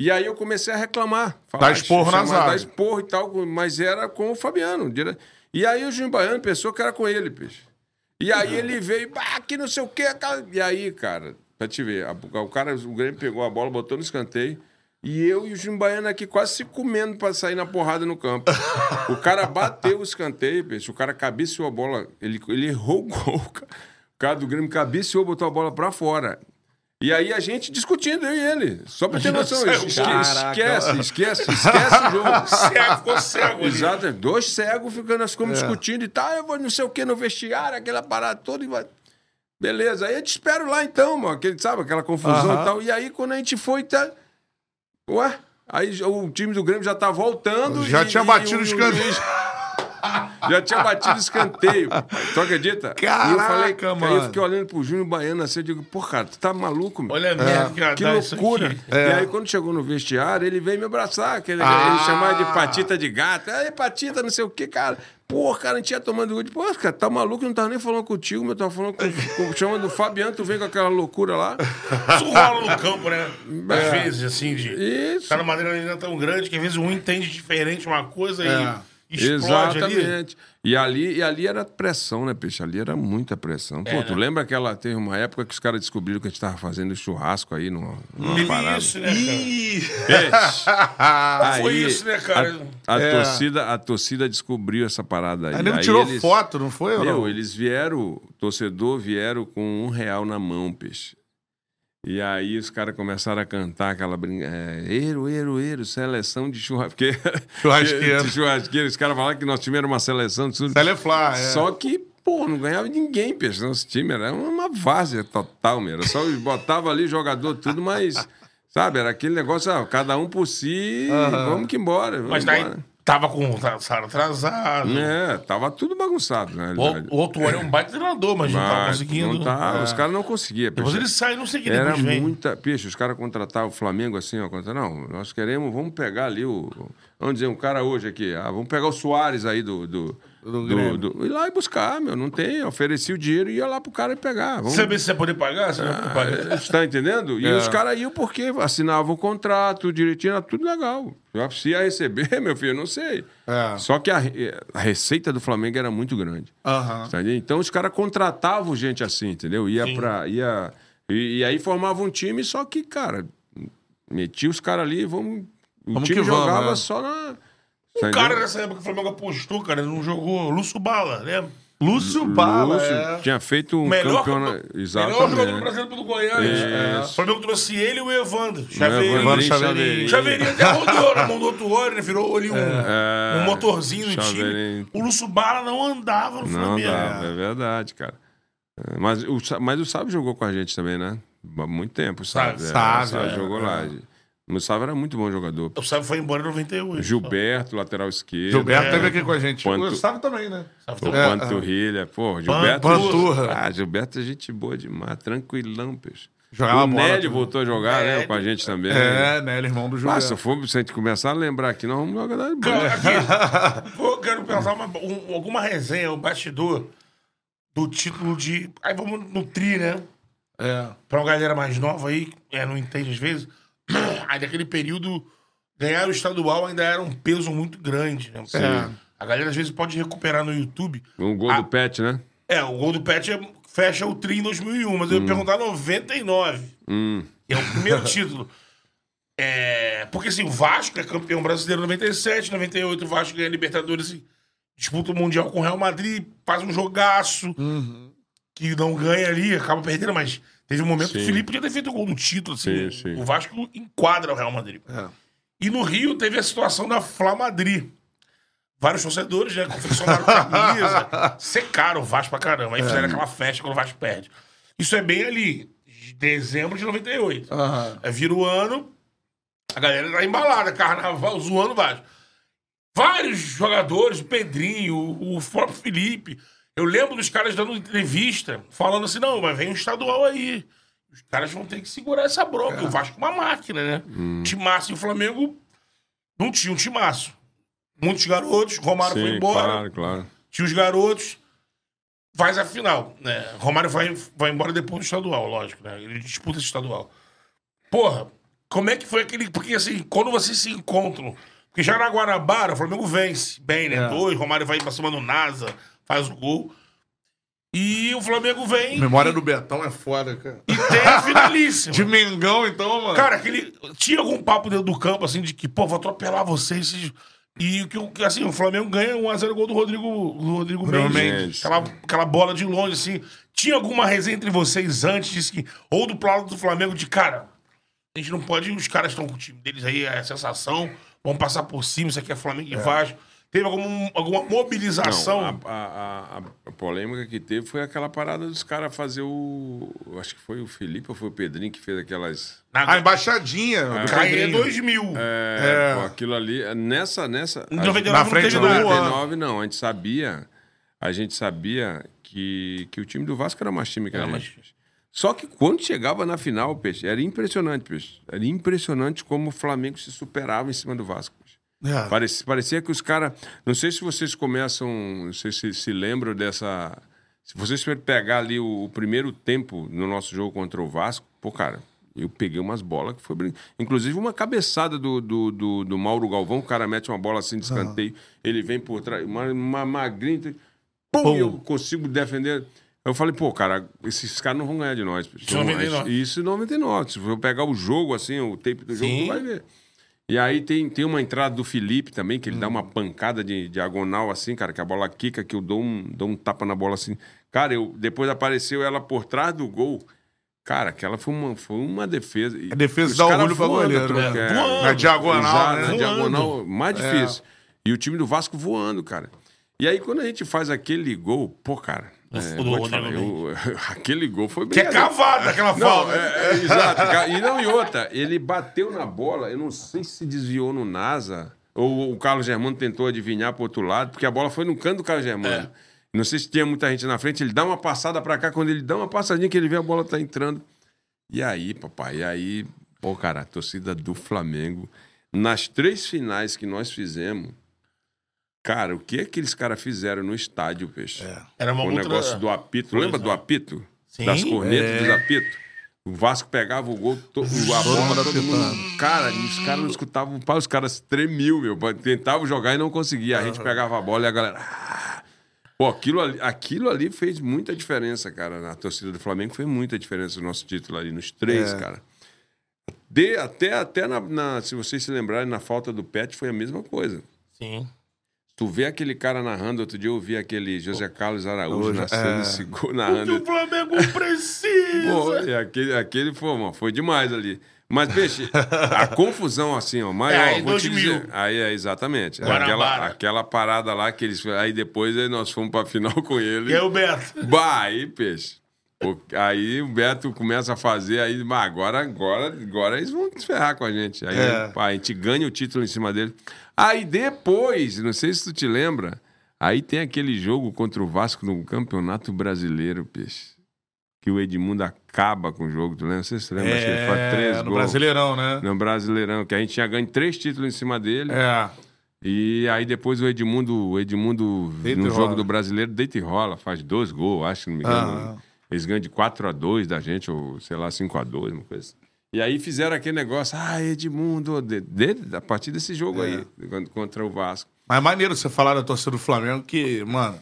E aí eu comecei a reclamar. Dá esporro na zaga. Dar esporro e tal, mas era com o Fabiano. dire- E aí o Júnior Baiano pensou que era com ele, peixe. E aí ele veio, bah, que não sei o quê. cara." E aí, cara, pra te ver, a- o cara, o Grêmio pegou a bola, botou no escanteio. E eu e o Júnior Baiano aqui quase se comendo pra sair na porrada no campo. O cara bateu o escanteio, peixe. O cara cabeceou a bola. Ele, ele errou o gol, cara. O cara do Grêmio cabeceou, botou a bola pra fora. E aí a gente discutindo, eu e ele. Só pra ter noção. Esque- esquece, esquece, esquece o jogo. Cego, ficou cego ali. Exato, dois cegos ficando, nós ficamos discutindo e tal, eu vou não sei o que no vestiário, aquela parada toda e vai. Beleza, aí eu te espero lá então, mano, aquele, sabe, aquela confusão Aham. e tal. E aí quando a gente foi, tá. Ué? Aí o time do Grêmio já tá voltando. Já e- tinha e batido o- o escanteio. Já tinha batido escanteio. Tu acredita? e eu falei, Caraca, Aí mano. eu fiquei olhando pro Júnior Baiano assim, eu digo, pô, cara, tu tá maluco, mano? Olha a merda que, Que loucura. aqui. E aí, quando chegou no vestiário, ele veio me abraçar. Que ele, Ah. ele chamava de patita de gato. Aí, patita, não sei o quê, cara. Pô, cara, a gente ia tomando gol. Pô, cara, tá maluco? Eu não tava nem falando contigo, meu. Eu tava falando com, com, chamando o Fabiano, tu vem com aquela loucura lá. Isso rola no campo, né? Às vezes, assim, de. Isso. Tá numa adrenalina tão grande que às vezes um entende diferente uma coisa É. e explode ali. Exatamente. E ali, e ali era pressão, né, peixe? Ali era muita pressão. Pô, É, tu né? lembra aquela. Teve uma época que os caras descobriram que a gente tava fazendo churrasco aí numa, numa Teve parada. isso, né, cara? Ih! Peixe. Foi Aí, isso, né, cara? A, a É. torcida, a torcida descobriu essa parada aí. Aí Aí tirou eles- foto, não foi? Meu, não? eles vieram, o torcedor vieram com um real na mão, peixe. E aí os caras começaram a cantar aquela brincadeira. É, eiro, eiro, eiro, seleção de churrasqueiro. Churrasqueiro. de churrasqueiro. Os caras falaram que nós tivemos uma seleção de tudo. Teleflá, é. Só que, pô, não ganhava ninguém, peixe. Nosso time era uma várzea total, meu. Era só botava ali jogador, tudo, mas. Sabe, era aquele negócio, ah, cada um por si, vamos que embora. Vamos Mas daí embora. Tava com o salário atrasado. É, tava tudo bagunçado, né? O, o outro ano é um baita treinador, mas não tava Mas conseguindo. Não tá, É. Os caras não conseguiam. Depois peixe. ele sai, não sei Era depois muita. Peixe, os caras contratavam o Flamengo assim, ó. contra- Não, nós queremos, vamos pegar ali o. Vamos dizer, um cara hoje aqui. Ah, vamos pegar o Soares aí do. do, do, Grêmio. do- ir lá e buscar, meu. Não tem. Oferecia o dinheiro e ia lá pro cara e pegar. Vamos, Saber se você poder pagar, você poder pagar. você tá entendendo? E É. os caras iam porque assinavam o contrato direitinho, era tudo legal. Se ia receber, meu filho, não sei. É. Só que a, a receita do Flamengo era muito grande. Entendendo? Então os caras contratavam gente assim, entendeu? Ia pra. Ia, e, e aí formava um time, só que, cara, metia os caras ali, vamos. O Vamos time que vamos, jogava é. só na. O tá cara nessa época que o Flamengo apostou, cara, não jogou Lúcio Bala, né? Lúcio Bala, Lúcio é. tinha feito um Melhor, campeonato. melhor Exatamente. jogador brasileiro pelo Goiás. É. O Flamengo trouxe ele e o Evandro. Chaveirinho. Evandro Chaveirinho. Chaveirinho. Até rodou na mão do outro olho, né? Virou ali um, É. um motorzinho no time. O Lúcio Bala não andava no Não Flamengo. dá, é verdade, cara. É, Mas o, mas o Sábio jogou com a gente também, né? Há muito tempo, sabe? Sábio, É, Sábio é, jogou é. lá. O Sábio era muito bom jogador. O Sábio foi embora em 98. Gilberto, lateral esquerdo. Gilberto É. teve aqui com a gente. Quanto- O Gustavo também, né? O É, Panturrilha, pô, Gilberto. Panturra. Ah, Gilberto é gente boa demais, tranquilão, peixe. Jogava o bola Nélio também. voltou a jogar, né, Nélio. com a gente também. É, né? Ele é irmão do Ah, Gilberto. se, for, se a gente começar a lembrar aqui, nós vamos jogar bola. Aqui, eu quero pensar uma, um- alguma resenha, o bastidor do título de. Aí vamos nutrir, né? É. Pra uma galera mais nova aí, é, não entende às vezes. Aí naquele período, ganhar o estadual ainda era um peso muito grande, né? É. A galera às vezes pode recuperar no YouTube. Um gol Ah. do Pet, né? É, o gol do Pet é- fecha o tri em 2001, mas eu ia perguntar 99. Hum. que É o primeiro título. É, porque assim, o Vasco é campeão brasileiro em 97, 98 o Vasco ganha Libertadores e disputa o Mundial com o Real Madrid, faz um jogaço que não ganha ali, acaba perdendo, mas teve um momento que o Sim. Felipe podia ter feito o gol do título, assim, Sim, sim. o Vasco enquadra o Real Madrid. E no Rio teve a situação da Fla Madrid. Vários torcedores, né, confeccionaram camisa, secaram o Vasco pra caramba, aí fizeram aquela festa quando o Vasco perde. Isso é bem ali, de dezembro de 98. Aham. Aí vira o ano, a galera tá embalada, carnaval, zoando o Vasco. Vários jogadores, o Pedrinho, o, o próprio Felipe. Eu lembro dos caras dando entrevista, falando assim: não, mas vem um estadual aí. Os caras vão ter que segurar essa bronca. O Vasco é uma máquina, né? Timaço e o Flamengo não tinha um timaço. Muitos garotos, Romário foi Sim, embora. claro, claro. Tinha os garotos. Faz a final, né? Romário vai, vai embora depois do estadual, lógico, né? Ele disputa esse estadual. Porra, como é que foi aquele. Porque assim, quando vocês se encontram. Porque já na Guanabara, o Flamengo vence bem, né? É. Dois, Romário vai pra cima do NASA, faz o gol. E o Flamengo vem Memória do Betão é foda, cara. e tem a finalíssima. De Mengão, então, mano. Cara, aquele. Tinha algum papo dentro do campo, assim, de que, pô, vou atropelar vocês. vocês- E que, o- que, assim, o Flamengo ganha 1x0 gol do Rodrigo, do Rodrigo Rodrigo Mendes. Aquela, aquela bola de longe, assim. Tinha alguma resenha entre vocês antes disso que. Ou do lado do Flamengo de cara. A gente não pode. Os caras estão com o time deles aí, é a sensação. Vamos passar por cima, isso aqui é Flamengo e Vasco. Teve algum, alguma mobilização. Não, a, a- a- a polêmica que teve foi aquela parada dos caras fazer o. Acho que foi o Felipe ou foi o Pedrinho que fez aquelas. na, A embaixadinha. do Caê Pedrinho. 2000. É, É. pô, aquilo ali. Nessa. nessa a 99 na frente do nada. Luan. 99 não, a gente sabia. A gente sabia que, que o time do Vasco era mais time que a Era gente. mais- Só que quando chegava na final, Peixe, era impressionante, Peixe. Era impressionante como o Flamengo se superava em cima do Vasco. É. Parecia, parecia que os caras. Não sei se vocês começam. Não sei se se lembram dessa. Se vocês forem pegar ali o, o primeiro tempo no nosso jogo contra o Vasco, pô, cara, Eu peguei umas bolas que foi brin... Inclusive uma cabeçada do, do, do, do Mauro Galvão, o cara mete uma bola assim de escanteio, ele vem por trás, uma, uma magrinha, pum, Pum. e eu consigo defender. Eu falei, pô, cara, esses caras não vão ganhar de nós. Isso é 99. Isso em 99. Se for pegar o jogo, assim, o tape do jogo, Sim. tu vai ver. E aí tem, tem uma entrada do Felipe também, que ele dá uma pancada de diagonal assim, cara, que a bola quica, que eu dou um, dou um tapa na bola assim. Cara, eu, depois apareceu ela por trás do gol. Cara, aquela foi uma, foi uma defesa. A defesa dá orgulho pra goleiro, né? é, Voando. Na diagonal, né? Na diagonal, mais difícil. E o time do Vasco voando, cara. E aí, quando a gente faz aquele gol, pô, cara. Do- é, do Rodrigo falar, eu- aquele gol foi Que é cavado aquela Não, falta. é, é, exato. E não, e outra, ele bateu na bola, eu não sei se desviou no NASA, ou o Carlos Germano tentou adivinhar pro outro lado, porque a bola foi no canto do Carlos Germano. Não sei se tinha muita gente na frente, ele dá uma passada pra cá, quando ele dá uma passadinha que ele vê a bola tá entrando. E aí, papai, e aí, pô, cara, a torcida do Flamengo, nas três finais que nós fizemos, cara, o que aqueles caras fizeram no estádio, peixe? Era uma o outra- negócio do apito. Lembra do apito? Sim. Das cornetas É. dos apitos? O Vasco pegava o gol, to, a bola, todo mundo. Cara, os caras não escutavam o os caras tremiam, meu. Tentavam jogar e não conseguia. A gente pegava a bola e a galera. "Ah!" Pô, aquilo ali, aquilo ali fez muita diferença, cara. Na torcida do Flamengo fez muita diferença o nosso título ali, nos três, cara. De, até até na, na- se vocês se lembrarem, na falta do Pet foi a mesma coisa. Sim. Tu vê aquele cara narrando, outro dia eu vi aquele José Carlos Araújo Hoje, nascendo é. esse gol O que narrando. o Flamengo precisa. Pô, e aquele, aquele foi, mano, foi demais ali. Mas, peixe, a confusão assim, ó, maior, É, aí vou te 2000. dizer. Aí é, exatamente. Guanabara. Aquela, aquela parada lá que eles. Aí depois aí nós fomos pra final com ele. E aí o Beto? Bah, aí, peixe. Aí o Beto começa a fazer, aí, bah, agora, agora, agora eles vão se ferrar com a gente. Aí É. pá, a gente ganha o título em cima dele. Aí depois, não sei se tu te lembra, aí tem aquele jogo contra o Vasco no Campeonato Brasileiro, peixe. Que o Edmundo acaba com o jogo, tu lembra? Não sei se tu lembra, acho que ele faz três É, no gols. Brasileirão, né? No Brasileirão, que a gente tinha ganho três títulos em cima dele. É. E aí depois o Edmundo, o Edmundo Deita no jogo do brasileiro, deita e rola, faz dois gols, acho, não me engano. Aham. Eles ganham de 4 a 2 da gente, ou sei lá, 5 a 2 uma coisa. assim. E aí fizeram aquele negócio, ah, Edmundo, de, de- a partir desse jogo É. aí, quando- contra o Vasco. Mas é maneiro você falar da torcida do Flamengo, que, mano.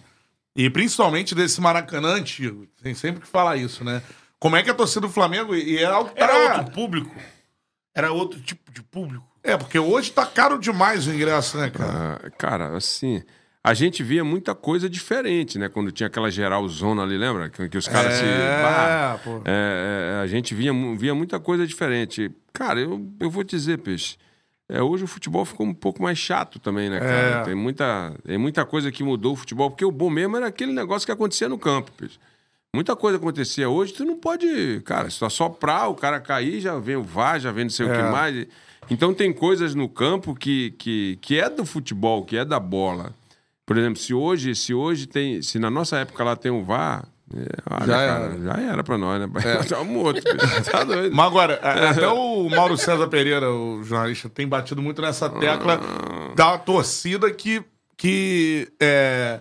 E principalmente desse Maracanã antigo. Tem sempre que falar isso, né? Como é que a torcida do Flamengo. E é algo que Era tá- outro público. Era outro tipo de público. É, porque hoje tá caro demais o ingresso, né, cara? Ah, cara, assim, a gente via muita coisa diferente, né? Quando tinha aquela geral zona ali, lembra? Que, que os caras se. É, bah, pô. é, é, a gente via, via muita coisa diferente. Cara, eu, eu vou dizer, Peixe. é, hoje o futebol ficou um pouco mais chato também, né, cara? É. Tem, muita, tem muita coisa que mudou o futebol, porque o bom mesmo era aquele negócio que acontecia no campo, Peixe. Muita coisa acontecia hoje, tu não pode, cara, só soprar, o cara cair, já vem o VAR, já vem não sei o que É. mais. Então tem coisas no campo que, que, que é do futebol, que é da bola. Por exemplo, se hoje, se hoje tem, se na nossa época lá tem o VAR, é, olha, Já cara, era. já era pra nós, né? Tá morto, bicho. tá doido. Mas agora, a- até o Mauro César Pereira, o jornalista, tem batido muito nessa tecla da torcida que, que, é,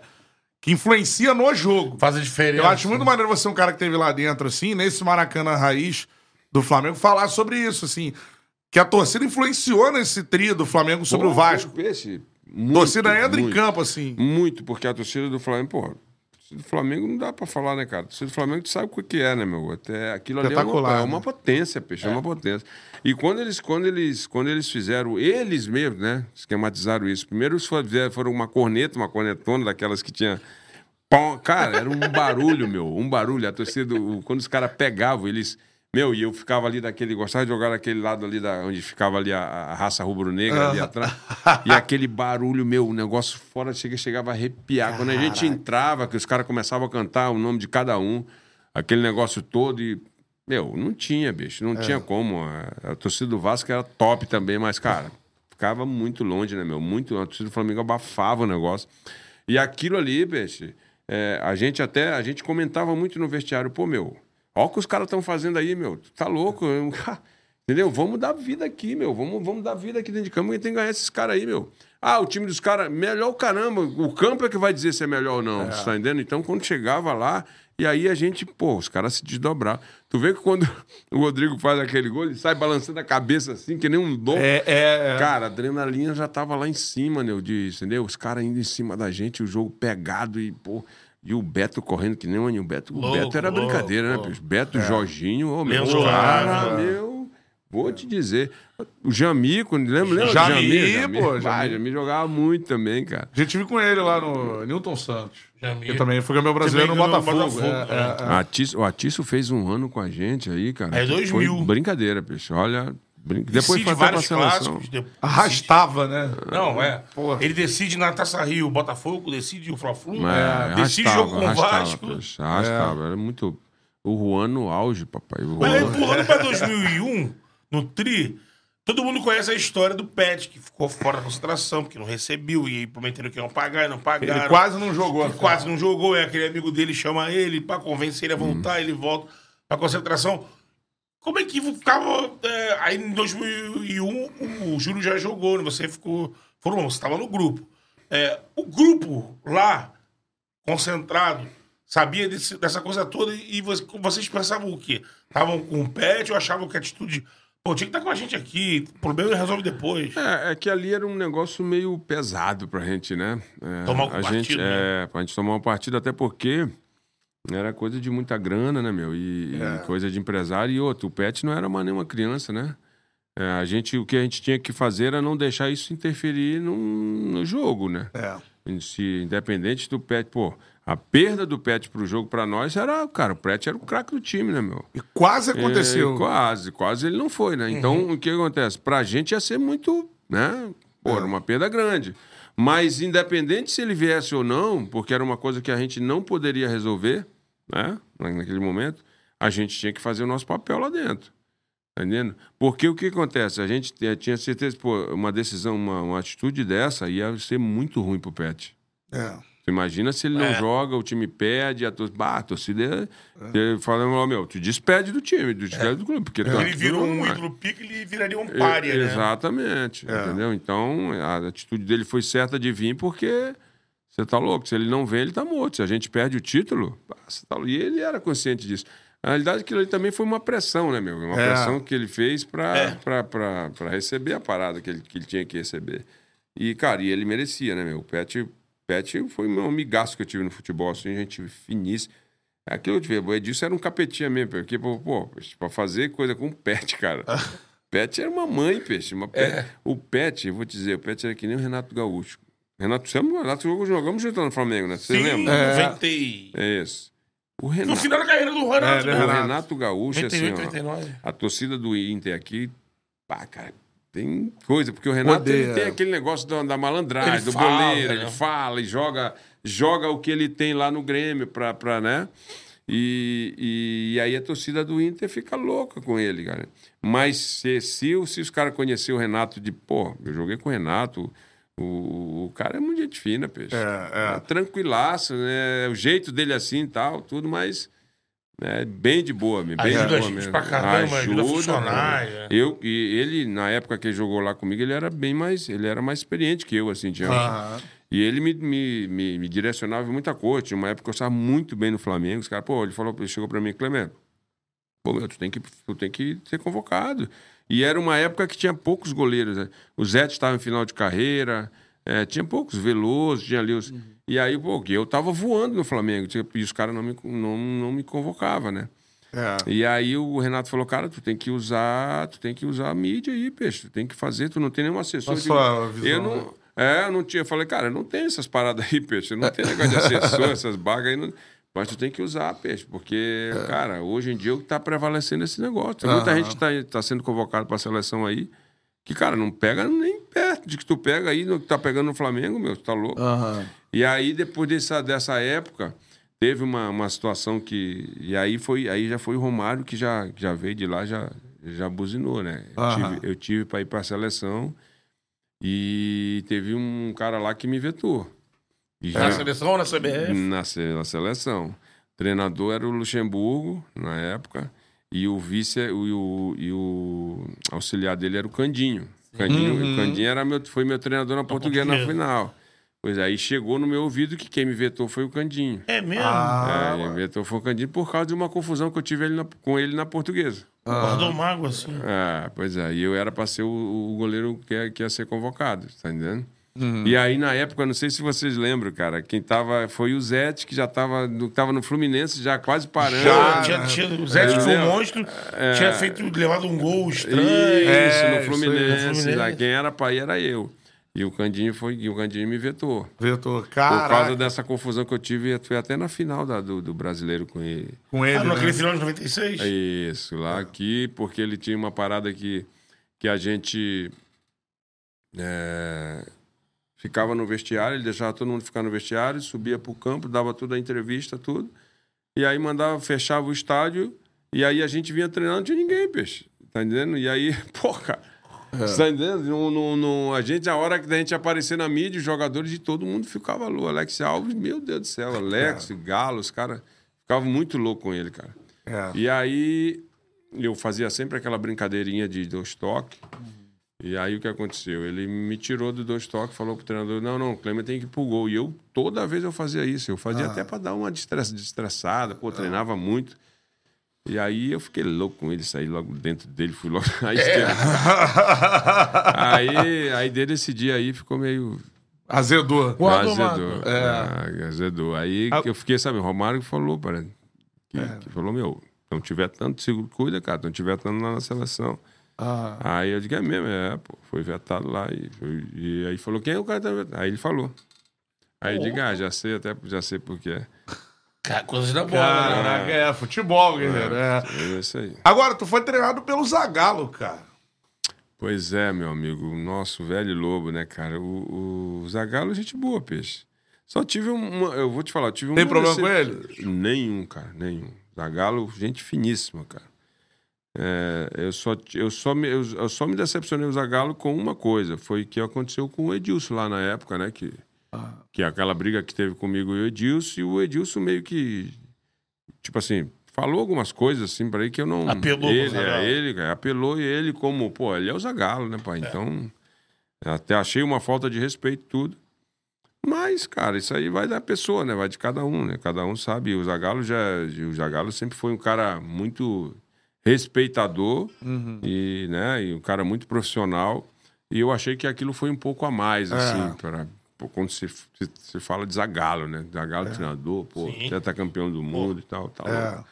que influencia no jogo. Faz a diferença. Eu acho muito maneiro você, um cara que teve lá dentro, assim, nesse Maracanã raiz do Flamengo, falar sobre isso, assim. Que a torcida influenciou nesse trio do Flamengo sobre Pô, o Vasco. Peixe, muito, torcida entra em muito. campo, assim. Muito, porque a torcida do Flamengo, pô, torcida do Flamengo não dá pra falar, né, cara? A torcida do Flamengo tu sabe o que é, né, meu? Até aquilo ali é uma, Espetacular, é uma né? potência, peixe, é. uma potência. E quando eles, quando eles, quando eles fizeram, eles mesmos, né, esquematizaram isso. Primeiro eles foram, foram uma corneta, uma cornetona daquelas que tinha Cara, era um barulho, meu. Um barulho. A torcida, quando os caras pegavam, eles. Meu, e eu ficava ali daquele. Gostava de jogar daquele lado ali, da, onde ficava ali a, a raça rubro-negra ali atrás. E aquele barulho, meu, o negócio fora chega, chegava a arrepiar. Quando a gente entrava, que os caras começavam a cantar o nome de cada um, aquele negócio todo e. Meu, não tinha, bicho. Não tinha como. A, a torcida do Vasco era top também, mas, cara, ficava muito longe, né, meu? Muito. A torcida do Flamengo abafava o negócio. E aquilo ali, peixe, é, a gente até, a gente comentava muito no vestiário, pô, meu, ó o que os caras estão fazendo aí, meu, tá louco, eu- entendeu? Vamos dar vida aqui, meu, vamos, vamos dar vida aqui dentro de campo, e tem que ganhar esses caras aí, meu. Ah, o time dos caras, melhor o caramba, o campo é que vai dizer se é melhor ou não, você tá entendendo? Então, quando chegava lá, E aí a gente, pô, os caras se desdobraram. Tu vê que quando o Rodrigo faz aquele gol, ele sai balançando a cabeça assim, que nem um dom. É, é, é. Cara, a adrenalina já tava lá em cima? De, entendeu? Os caras indo em cima da gente, o jogo pegado e, pô. E o Beto correndo que nem um. O Beto, o Louco, Beto era louco, brincadeira, né, louco. bicho? Beto, Jorginho, ô, meu, Leandro os cara, meu. Vou te dizer. O Jamico, lembra? lembra do Jami, Jami, pô, Jami. Jami jogava muito também, cara. A gente viu com ele lá no Newton Santos. Jamir. Que também foi campeão brasileiro no Botafogo. no Botafogo, É, é, é. Atício- o Atício fez um ano com a gente aí, cara. É 2000. Foi brincadeira, bicho. Olha, depois Decide foi vários clássicos. de- Arrastava, né? Não, é. Porra. Ele decide na Taça Rio, o Botafogo, decide o Fla-Flu, É, decide arrastava, jogo com o arrastava, Vasco. arrastava. Era muito... O Juan no auge, papai. O Mas aí, Juan... empurrando pra 2001, no Tri, todo mundo conhece a história do Pet, que ficou fora da concentração, porque não recebeu, e aí prometeram que iam pagar, e não pagaram. Ele quase não jogou. Ele quase não jogou, e aquele amigo dele chama ele pra convencer ele a voltar, ele volta pra concentração. Como é que ficava. é, aí em 2001, o Júlio já jogou, né? Você ficou. Foram, você estava no grupo. É, o grupo lá, concentrado, sabia desse- dessa coisa toda e você- vocês pensavam o quê? Estavam com o pet ou achavam que a atitude. Pô, tinha que estar com a gente aqui, o problema resolve depois. É, é que ali era um negócio meio pesado pra gente, né? É, Tomar um a partido, gente, né? É, pra gente tomar um partido, até porque era coisa de muita grana, né, meu? E, É. e coisa de empresário. E outro, o Pet não era mais nenhuma criança, né? É, a gente, o que a gente tinha que fazer era não deixar isso interferir num- no jogo, né? É. Se, independente do Pet, pô, a perda do Pet pro jogo pra nós era, cara, o Pet era o craque do time, né, meu? E quase aconteceu. É, quase, quase ele não foi, né? Então, o que acontece? Pra gente ia ser muito, né? Pô, era uma perda grande. Mas, independente se ele viesse ou não, porque era uma coisa que a gente não poderia resolver, né? Na- Naquele momento, a gente tinha que fazer o nosso papel lá dentro. Tá entendendo? Porque o que acontece? A gente tinha- tinha certeza, pô, uma decisão, uma, uma atitude dessa ia ser muito ruim pro Pet. É. Tu imagina se ele não É. joga, o time perde, a torcida. Bah, a torcida. É. Falando, ó, meu, tu despede do time, tu despede do clube. Porque tá- Ele virou um ídolo pique, ele viraria um pária, né? Exatamente. Entendeu? Então, a atitude dele foi certa de vir porque. Você tá louco? Se ele não vem, ele tá morto. Se a gente perde o título, tá louco. E ele era consciente disso. Na realidade, aquilo ali também foi uma pressão, né, meu? Uma É. pressão que ele fez pra, É. pra, pra, pra receber a parada que ele, que ele tinha que receber. E, cara, e ele merecia, né, meu? O Pet, Pet foi um amigaço que eu tive no futebol, assim, gente finíssima. É aquilo que eu tive. O Edilson era um capetinha mesmo, porque, pô, pra fazer coisa com o Pet, cara. Pet era uma mãe, peixe. Uma pet. O Pet, eu vou te dizer, o Pet era que nem o Renato Gaúcho. Renato, você, o Renato jogou- jogamos junto no Flamengo, né? Você Sim, lembra? 90 e- É isso. O No Renato, final da carreira do Renato, É, né? o Renato. Gaúcho, assim, 98, ó, 99. a torcida do Inter aqui, pá, cara, tem coisa, porque o Renato tem aquele negócio da, da malandragem, Ele do fala, boleiro, né? ele fala e joga, joga o que ele tem lá no Grêmio pra, pra né? E, e, e aí a torcida do Inter fica louca com ele, cara. Mas se, se, se os caras conheceram o Renato de, pô, eu joguei com o Renato, o, o cara é muito gente fina, peixe. É, é. Tranquilaço, né? O jeito dele assim e tal, tudo, mas é bem de boa, bem Ajuda de a boa gente mesmo. pra caramba, ajuda a funcionar, cara. é. Eu, e ele, na época que ele jogou lá comigo, ele era bem mais, ele era mais experiente que eu, assim, tinha. Aham. E ele me, me, me, me direcionava em muita coisa. Tinha uma época que eu estava muito bem no Flamengo. Os caras, pô, ele falou, ele chegou para mim, Clemente, pô, meu, tu tem, que, tu tem que ser convocado. E era uma época que tinha poucos goleiros. Né? O Zé estava em final de carreira, é, tinha poucos, Veloso, tinha ali os... E aí, pô, eu tava voando no Flamengo, tinha- e os caras não me, não, não me convocavam, né? É. E aí o Renato falou, cara, tu tem que usar, tu tem que usar a mídia aí, peixe, tu tem que fazer, tu não tem nenhum assessor. A de- eu não, é, eu não tinha, eu falei, cara, não tem essas paradas aí, peixe, não tem negócio de assessor, essas bagas aí, não- mas tu tem que usar, peixe, porque, cara, hoje em dia o que tá prevalecendo é esse negócio. Tem muita Aham. gente que tá, tá sendo convocado pra seleção aí, que, cara, não pega nem perto de que tu pega aí, no que tá pegando no Flamengo, meu, tu tá louco. Aham. E aí, depois dessa, dessa época, teve uma, uma situação que. E aí foi aí já foi o Romário que já, já veio de lá, já, já buzinou, né? Eu tive, eu tive para ir para a seleção e teve um cara lá que me vetou. E Na já- seleção ou na CBF? na, na seleção. O treinador era o Luxemburgo, na época, e o vice e o, e o auxiliar dele era o Candinho. Candinho, Uhum. o Candinho era meu, foi meu treinador na portuguesa na final. Pois aí chegou no meu ouvido que quem me vetou foi o Candinho. É mesmo? Ah, é, ele me vetou foi o Candinho por causa de uma confusão que eu tive ele na- com ele na portuguesa. Guardou mágoa, assim. É, pois é, e eu era para ser o, o goleiro que ia, que ia ser convocado, tá entendendo? Uhum. E aí, na época, não sei se vocês lembram, cara, quem tava foi o Zete, que já tava no, tava no Fluminense, já quase parando. Já, tinha, né? tinha, o Zé, que foi um Entendeu? monstro, tinha feito, levado um gol estranho. Isso, É, no Fluminense, no Fluminense. lá, quem era pai era eu. E o Candinho foi, e o Candinho me vetou. Vetor, Por cara. causa dessa confusão que eu tive, foi até na final da- do, do brasileiro com ele. Com ele. Ah, né? naquele final de 96? Isso, lá aqui, porque ele tinha uma parada que, que a gente é, ficava no vestiário, ele deixava todo mundo ficar no vestiário, subia pro campo, dava toda a entrevista, tudo. E aí mandava, fechava o estádio, e aí a gente vinha treinando, não tinha ninguém, peixe. Tá entendendo? E aí, pô, cara. Você tá entendendo? No, no- no- a gente, a hora que a gente aparecer na mídia, os jogadores de todo mundo ficavam louco. Alex Alves, meu Deus do céu, Alex, Galo, os caras ficavam muito loucos com ele, cara. É. E aí eu fazia sempre aquela brincadeirinha de dois toques. E aí o que aconteceu? Ele me tirou do dois toques, falou pro treinador: não, não, o Clemer tem que ir pro gol. E eu, toda vez eu fazia isso. Eu fazia até para dar uma destress- destressada, pô, treinava muito. E aí eu fiquei louco com ele, saí logo dentro dele, fui logo à esquerda. aí, aí dele esse dia aí ficou meio. Azedou. Guardou azedou. mágoa. Ah, azedou. Aí Ah. que eu fiquei, sabe, o Romário falou, para que, que falou, meu, não tiver tanto, seguro, cuida, cara, não tiver tanto lá na seleção. Ah. Aí eu digo, é mesmo, é, pô, foi vetado lá. E, e aí falou, quem é o cara que tá vetado? Aí ele falou. Aí eu digo, ah, já sei, até já sei por quê. Cara, coisas da bola, né? Caraca, é, futebol, guerreiro. É. É isso aí. Agora, tu foi treinado pelo Zagalo, cara. Pois é, meu amigo, o nosso velho lobo, né, cara? O, o Zagallo é gente boa, peixe. Só tive uma. Eu vou te falar, tive Tem uma problema com decep- Nenhum, cara, nenhum. Zagallo, gente finíssima, cara. É, eu, só, eu, só me, eu, só me decepcionei o Zagallo com uma coisa. Foi o que aconteceu com o Edilson lá na época, né? Que, que é aquela briga que teve comigo e o Edilson, e o Edilson meio que. Tipo assim, falou algumas coisas assim pra ele que eu não. Apelou ele, é, ele, apelou e ele como, pô, ele é o Zagallo, né, pai? Então. Até achei uma falta de respeito tudo. Mas, cara, isso aí vai da pessoa, né? Vai de cada um, né? Cada um sabe. O Zagallo já. O Zagallo sempre foi um cara muito respeitador e, né? E um cara muito profissional. E eu achei que aquilo foi um pouco a mais, assim, para quando se, se, se fala de Zagallo, né? Zagallo treinador, pô, tá campeão do mundo e tal, tal. É.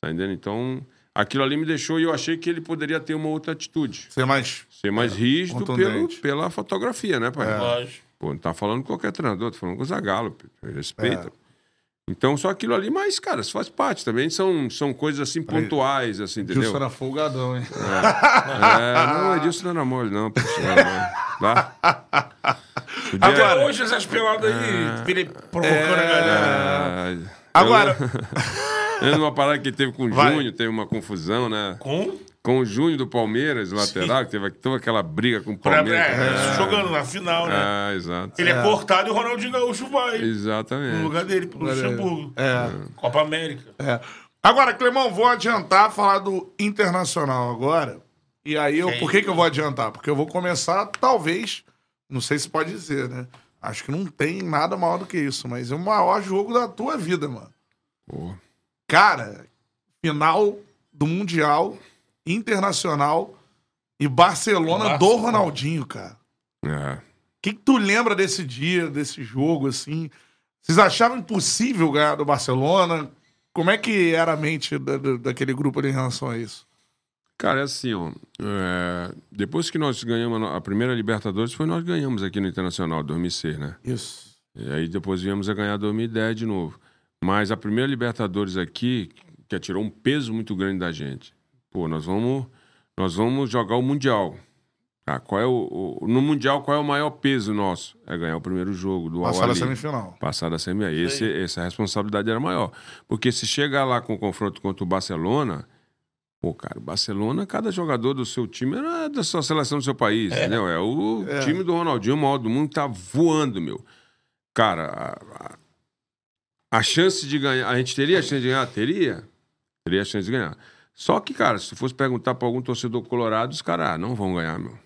Tá entendendo? Então, aquilo ali me deixou e eu achei que ele poderia ter uma outra atitude. Ser mais. Ser mais rígido pelo, pela fotografia, né, pai? Lógico. Pô, não tá falando com qualquer treinador, tá falando com o Zagallo, pô, respeita. Então, só aquilo ali, mas, cara, isso faz parte também. São, são coisas assim pontuais, assim, entendeu? Gilson era folgadão, hein? É, não, Edilson não era mole, não, poxa, não era mole. Tá? Podia- Até hoje essas peladas aí, ele provocando a galera. É, Agora- Eu, eu numa parada que teve com o Vai. Júnior, teve uma confusão, né? Com? Com o Júnior do Palmeiras, lateral, que teve toda aquela briga com o Palmeiras. é, Jogando na final, né? Ah, exato. Ele é. cortado e o Ronaldinho Gaúcho vai. No Exatamente. lugar dele, pro Luxemburgo. É. Copa América. É. Agora, Clemão, vou adiantar falar do Internacional agora. E aí, eu, Sim. por que, que eu vou adiantar? Porque eu vou começar, talvez, não sei se pode dizer, né? Acho que não tem nada maior do que isso, mas é o maior jogo da tua vida, mano. Pô. Cara, final do Mundial Internacional e Barcelona do Barcelona. Ronaldinho, cara. É. O que, que tu lembra desse dia, desse jogo, assim? Vocês achavam impossível ganhar do Barcelona? Como é que era a mente da- da- daquele grupo ali em relação a isso? Cara, é assim, ó. é, depois que nós ganhamos a primeira Libertadores, foi nós que ganhamos aqui no Internacional, 2006, né? Isso. E aí depois viemos a ganhar 2010 de novo. Mas a primeira Libertadores aqui, que tirou um peso muito grande da gente. Pô, nós vamos, nós vamos jogar o Mundial. Tá, qual é o, o- no Mundial, qual é o maior peso nosso? É ganhar o primeiro jogo do Passar a Al-Ahly. semifinal. Passar da semifinal. Esse, essa responsabilidade era maior. Porque se chegar lá com o confronto contra o Barcelona, pô, cara, o Barcelona, cada jogador do seu time era da sua seleção do seu país, entendeu? É o time do Ronaldinho, o maior do mundo, tá voando, meu. Cara, a, a- a chance de ganhar, a gente teria a chance de ganhar? Teria. Teria a chance de ganhar. Só que, cara, se fosse perguntar pra algum torcedor colorado, os caras ah, não vão ganhar, meu.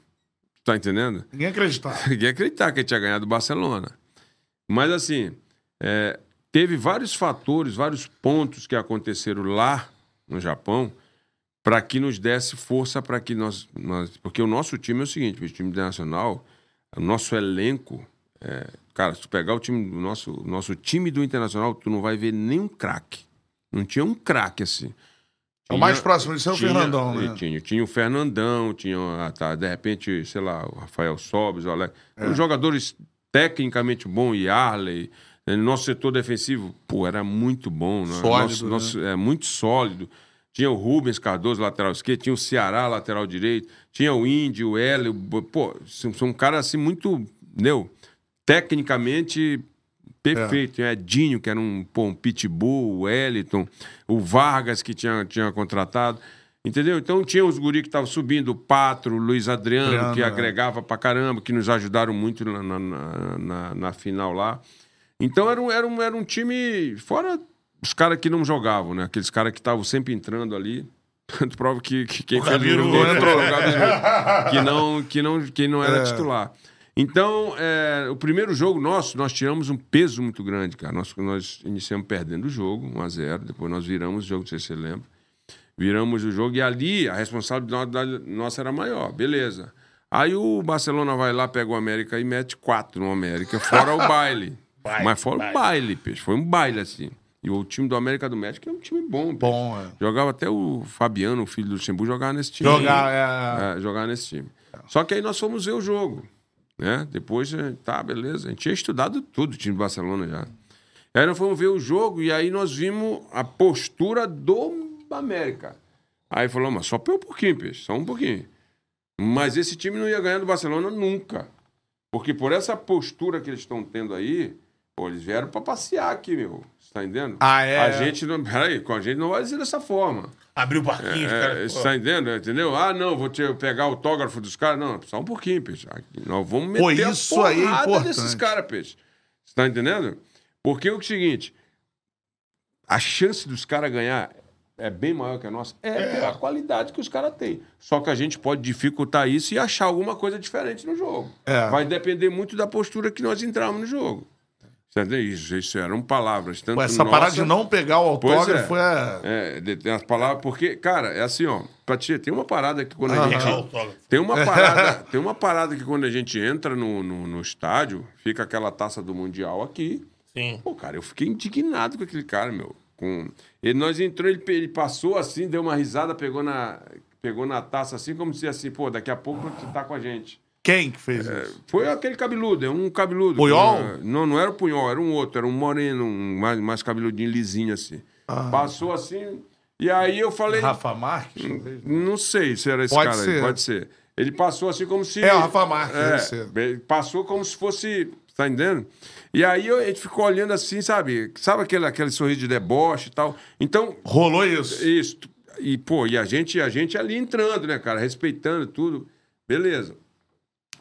Tá entendendo? Ninguém acreditava. Ninguém acreditar que a gente ia ganhar do Barcelona. Mas assim, é, teve vários fatores, vários pontos que aconteceram lá no Japão para que nos desse força para que nós, nós. Porque o nosso time é o seguinte: o time internacional, o nosso elenco. é, cara, se tu pegar o time do nosso, nosso time do Internacional, tu não vai ver nenhum craque. Não tinha um craque assim. O mais próximo disso é o Fernandão, né? Tinha, tinha o Fernandão, tinha, ah, tá, de repente, sei lá, o Rafael Sobes, o Alex. É. Os jogadores tecnicamente bons, Yarley. eh, Nosso setor defensivo, pô, era muito bom. né? Sólido, Nosso, né? nosso- é muito sólido. Tinha o Rubens Cardoso, lateral esquerdo, tinha o Ceará, lateral direito, tinha o Indy, o Hélio. Pô, são, são caras assim muito, entendeu? Tecnicamente perfeito. Tinha o Edinho, que era um, pô, um pitbull, o Wellington, o Vargas, que tinha, tinha contratado. Entendeu? Então tinha os guri que estavam subindo, o Patro, o Luiz Adriano, Adriano, que é. agregava pra caramba, que nos ajudaram muito na, na, na- na- na final lá. Então era um, era um, era um time, fora os caras que não jogavam, né? Aqueles caras que estavam sempre entrando ali. Tanto prova que, que quem O fez né? entrou, que não, que não, que não era É. titular. Então, é, o primeiro jogo nosso, nós tiramos um peso muito grande, cara. Nós, nós iniciamos perdendo o jogo, 1x0. Depois nós viramos o jogo, não sei se você lembra. Viramos o jogo e ali a responsabilidade nossa era maior. Beleza. Aí o Barcelona vai lá, pega o América e mete quatro no América, fora o baile. Baile, Mas fora baile. o baile, peixe. Foi um baile, assim. E o time do América do México é um time bom, peixe. Bom, é. Jogava até o Fabiano, o filho do Luxemburgo, jogava nesse time. Jogar, é. É, jogar nesse time. Só que aí nós fomos ver o jogo. Né? Depois, eh, tá, beleza. A gente tinha estudado tudo o time do Barcelona já. Aí nós fomos ver o jogo e aí nós vimos a postura do América. Aí falou, mas só um pouquinho, peixe, só um pouquinho. Mas esse time não ia ganhar do Barcelona nunca. Porque por essa postura que eles estão tendo aí, pô, eles vieram para passear aqui, meu. Você tá entendendo? Ah, é? A gente não. Peraí, com a gente não vai dizer dessa forma. Abriu o parquinho, os É, caras. você pô, tá entendendo? Entendeu? Ah, não, vou te pegar o autógrafo dos caras. Não, só um pouquinho, peixe. Aqui, Nós vamos meter Pô, a isso aí é porrada importante. desses caras, peixe. Você tá entendendo? Porque o seguinte, a chance dos caras ganhar é bem maior que a nossa. É, pela qualidade que os caras têm. Só que a gente pode dificultar isso e achar alguma coisa diferente no jogo. É. Vai depender muito da postura que nós entramos no jogo. Você entendeu? Isso, isso eram palavras. Tanto Pô, essa parada nossa- de não pegar o autógrafo é. é, tem as palavras, porque, cara, é assim, ó. Te, tem uma parada que quando a pegar o gente. autógrafo. Tem uma parada, tem uma parada que quando a gente entra no, no, no estádio, fica aquela taça do Mundial aqui. Sim. Pô, cara, eu fiquei indignado com aquele cara, meu. Com... Ele, nós entrou, ele, ele passou assim, deu uma risada, pegou na, pegou na taça assim, como se assim, pô, daqui a pouco tu tá com a gente. Quem que fez isso? Foi aquele cabeludo, é um cabeludo. Puyol? que- Não, não era o Punhol, era um outro, era um moreno, um mais, mais cabeludinho, lisinho assim. Ah. Passou assim, e aí eu falei. Rafa Marques? talvez? Não sei se era esse Pode cara ser. aí, pode ser. Ele passou assim como se. É, o Rafa Marques, É, passou como se fosse. Tá entendendo? E aí eu- a gente ficou olhando assim, sabe? Sabe aquele, aquele sorriso de deboche e tal? Então, Rolou isso. isso. E, pô, e a gente, a gente ali entrando, né, cara? Respeitando tudo. Beleza.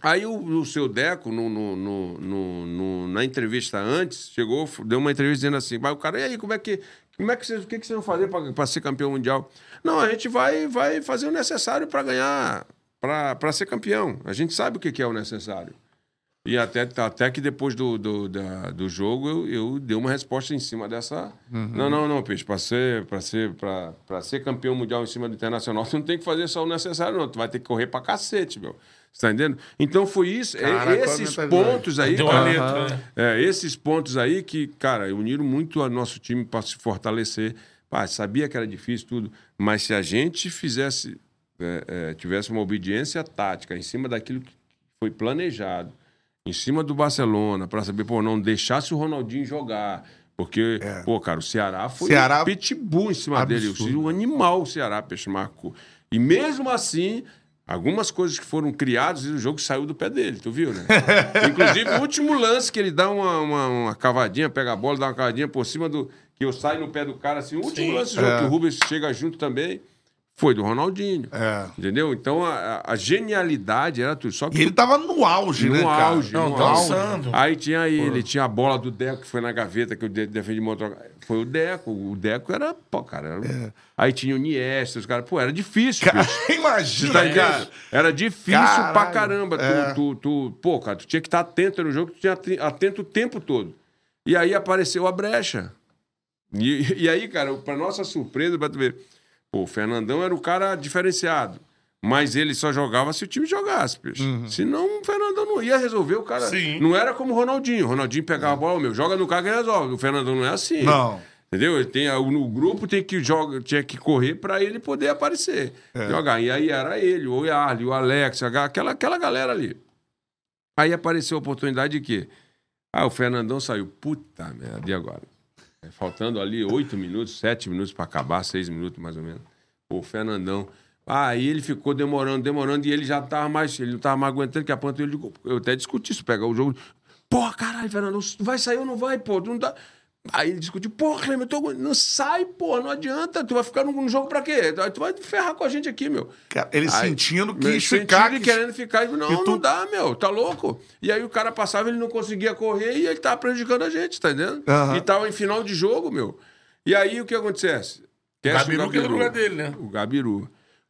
Aí o, o seu Deco, no, no- no- no- na entrevista antes, chegou, deu uma entrevista dizendo assim, mas o cara, e aí, como é que. Como é que vocês, o que, que vocês vão fazer para ser campeão mundial? Não, a gente vai, vai fazer o necessário para ganhar, para ser campeão. A gente sabe o que, que é o necessário. E até, até que depois do, do, da- do jogo eu, eu dei uma resposta em cima dessa. Não, não, não, Peixe. Para ser, pra ser, pra, pra ser campeão mundial em cima do internacional, tu não tem que fazer só o necessário, não. Tu vai ter que correr pra cacete, meu. Você tá entendendo? Então foi isso. é- Caraca, esses pontos aí. Cara, letra, né? é, esses pontos aí que, cara, uniram muito o nosso time para se fortalecer. Pá, sabia que era difícil tudo, mas se a gente fizesse, é, é, tivesse uma obediência tática em cima daquilo que foi planejado, em cima do Barcelona, para saber, pô, não deixasse o Ronaldinho jogar. Porque, pô, cara, o Ceará foi Ceará- um pitbull em cima Absurdo. dele. O animal o Ceará, peixe marcou. E mesmo assim, algumas coisas que foram criadas e o jogo saiu do pé dele, tu viu, né? Inclusive, o último lance que ele dá uma, uma, uma cavadinha, pega a bola, dá uma cavadinha por cima do. que eu saio no pé do cara, assim, o último Sim. lance do jogo que o Rubens chega junto também. Foi do Ronaldinho. É. Entendeu? Então a, a- genialidade era tudo. Só que E ele tava no auge, no né, cara? auge, Não, no dançando. auge. Aí tinha ele, tinha a bola do Deco, que foi na gaveta, que eu de- defendi motor. Foi o Deco. O Deco era, pô, cara. era- Aí tinha o Niesta, os caras. Pô, era difícil. Cara, imagina, tá cara. Era difícil pra Caralho. caramba. Tu, É. tu, tu- pô, cara, tu tinha que estar atento no jogo, tu tinha atento o tempo todo. E aí apareceu a brecha. E, e aí, cara, pra nossa surpresa, pra tu ver, pô, o Fernandão era o cara diferenciado. Mas ele só jogava se o time jogasse, peixe. Senão o Fernandão não ia resolver o cara. Sim. Não era como o Ronaldinho. O Ronaldinho pegava a bola, meu, joga no cara que resolve. O Fernandão não é assim. Não. Entendeu? Ele tem, o grupo tem que joga, tinha que correr para ele poder aparecer. Jogar. E aí era ele, o Yarley, o Alex, aquela, aquela galera ali. Aí apareceu a oportunidade de quê? Ah, o Fernandão saiu. Puta merda, e agora? É, Faltando ali oito minutos, sete minutos para acabar, seis minutos mais ou menos. O Fernandão. Aí ele ficou demorando, demorando, e ele já tava mais. Ele não tava mais aguentando, que a ponta ele. Eu até discuti isso, pegar o jogo. Porra, caralho, Fernandão, vai sair ou não vai, pô? Não dá. Aí ele discutiu, porra, Cleber, eu tô... não sai, porra, não adianta. Tu vai ficar no, no jogo pra quê? Tu vai ferrar com a gente aqui, meu. Cara, ele Aí, sentindo que meu, sentindo ficar. quis- querendo ficar. Não, E tu- não dá, meu. Tá louco? E aí o cara passava, ele não conseguia correr e ele tava prejudicando a gente, tá entendendo? Aham. E tava em final de jogo, meu. E aí o que acontece? Quer Gabiru que é do lugar dele, né? O Gabiru.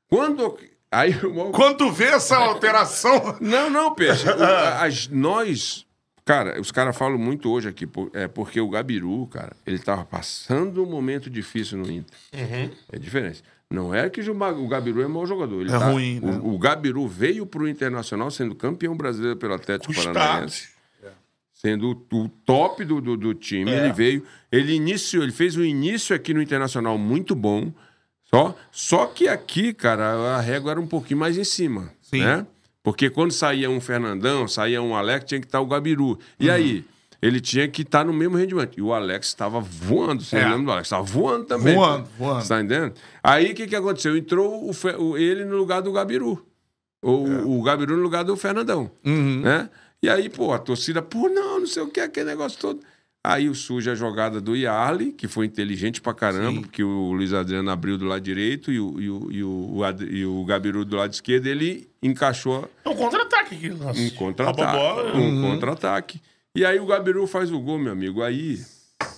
Quando... Aí o Quando tu vê essa alteração. não, não, Peixe. O- as- nós. Cara, os caras falam muito hoje aqui, por- é porque o Gabiru, cara, ele tava passando um momento difícil no Inter. É diferente. Não é que o Gabiru é mau jogador. Ele É tá- ruim, né? o, o Gabiru veio pro Internacional sendo campeão brasileiro pelo Atlético O Paranaense. status. Sendo o, o top do, do, do time, ele veio. Ele iniciou, ele fez um início aqui no Internacional muito bom. Só, só que aqui, cara, a régua era um pouquinho mais em cima. Sim. Né? Porque quando saía um Fernandão, saía um Alex, tinha que estar o Gabiru. E Uhum. aí? Ele tinha que estar no mesmo rendimento. E o Alex estava voando. Você É. lembra do Alex? Estava voando também. Voando, pô. voando. Você tá entendendo? Aí o que, que aconteceu? Entrou o- ele no lugar do Gabiru. Ou É. o Gabiru no lugar do Fernandão. Uhum. Né? E aí, pô, a torcida, pô, não, não sei o que, aquele negócio todo. Aí o surge a jogada do Yarley, que foi inteligente pra caramba, porque o Luiz Adriano abriu do lado direito e o, e o, e o, o Ad- e o Gabiru do lado esquerdo, ele encaixou É um contra-ataque aqui. Nossa. um contra-ataque. bola. Um contra-ataque. E aí o Gabiru faz o gol, meu amigo. Aí.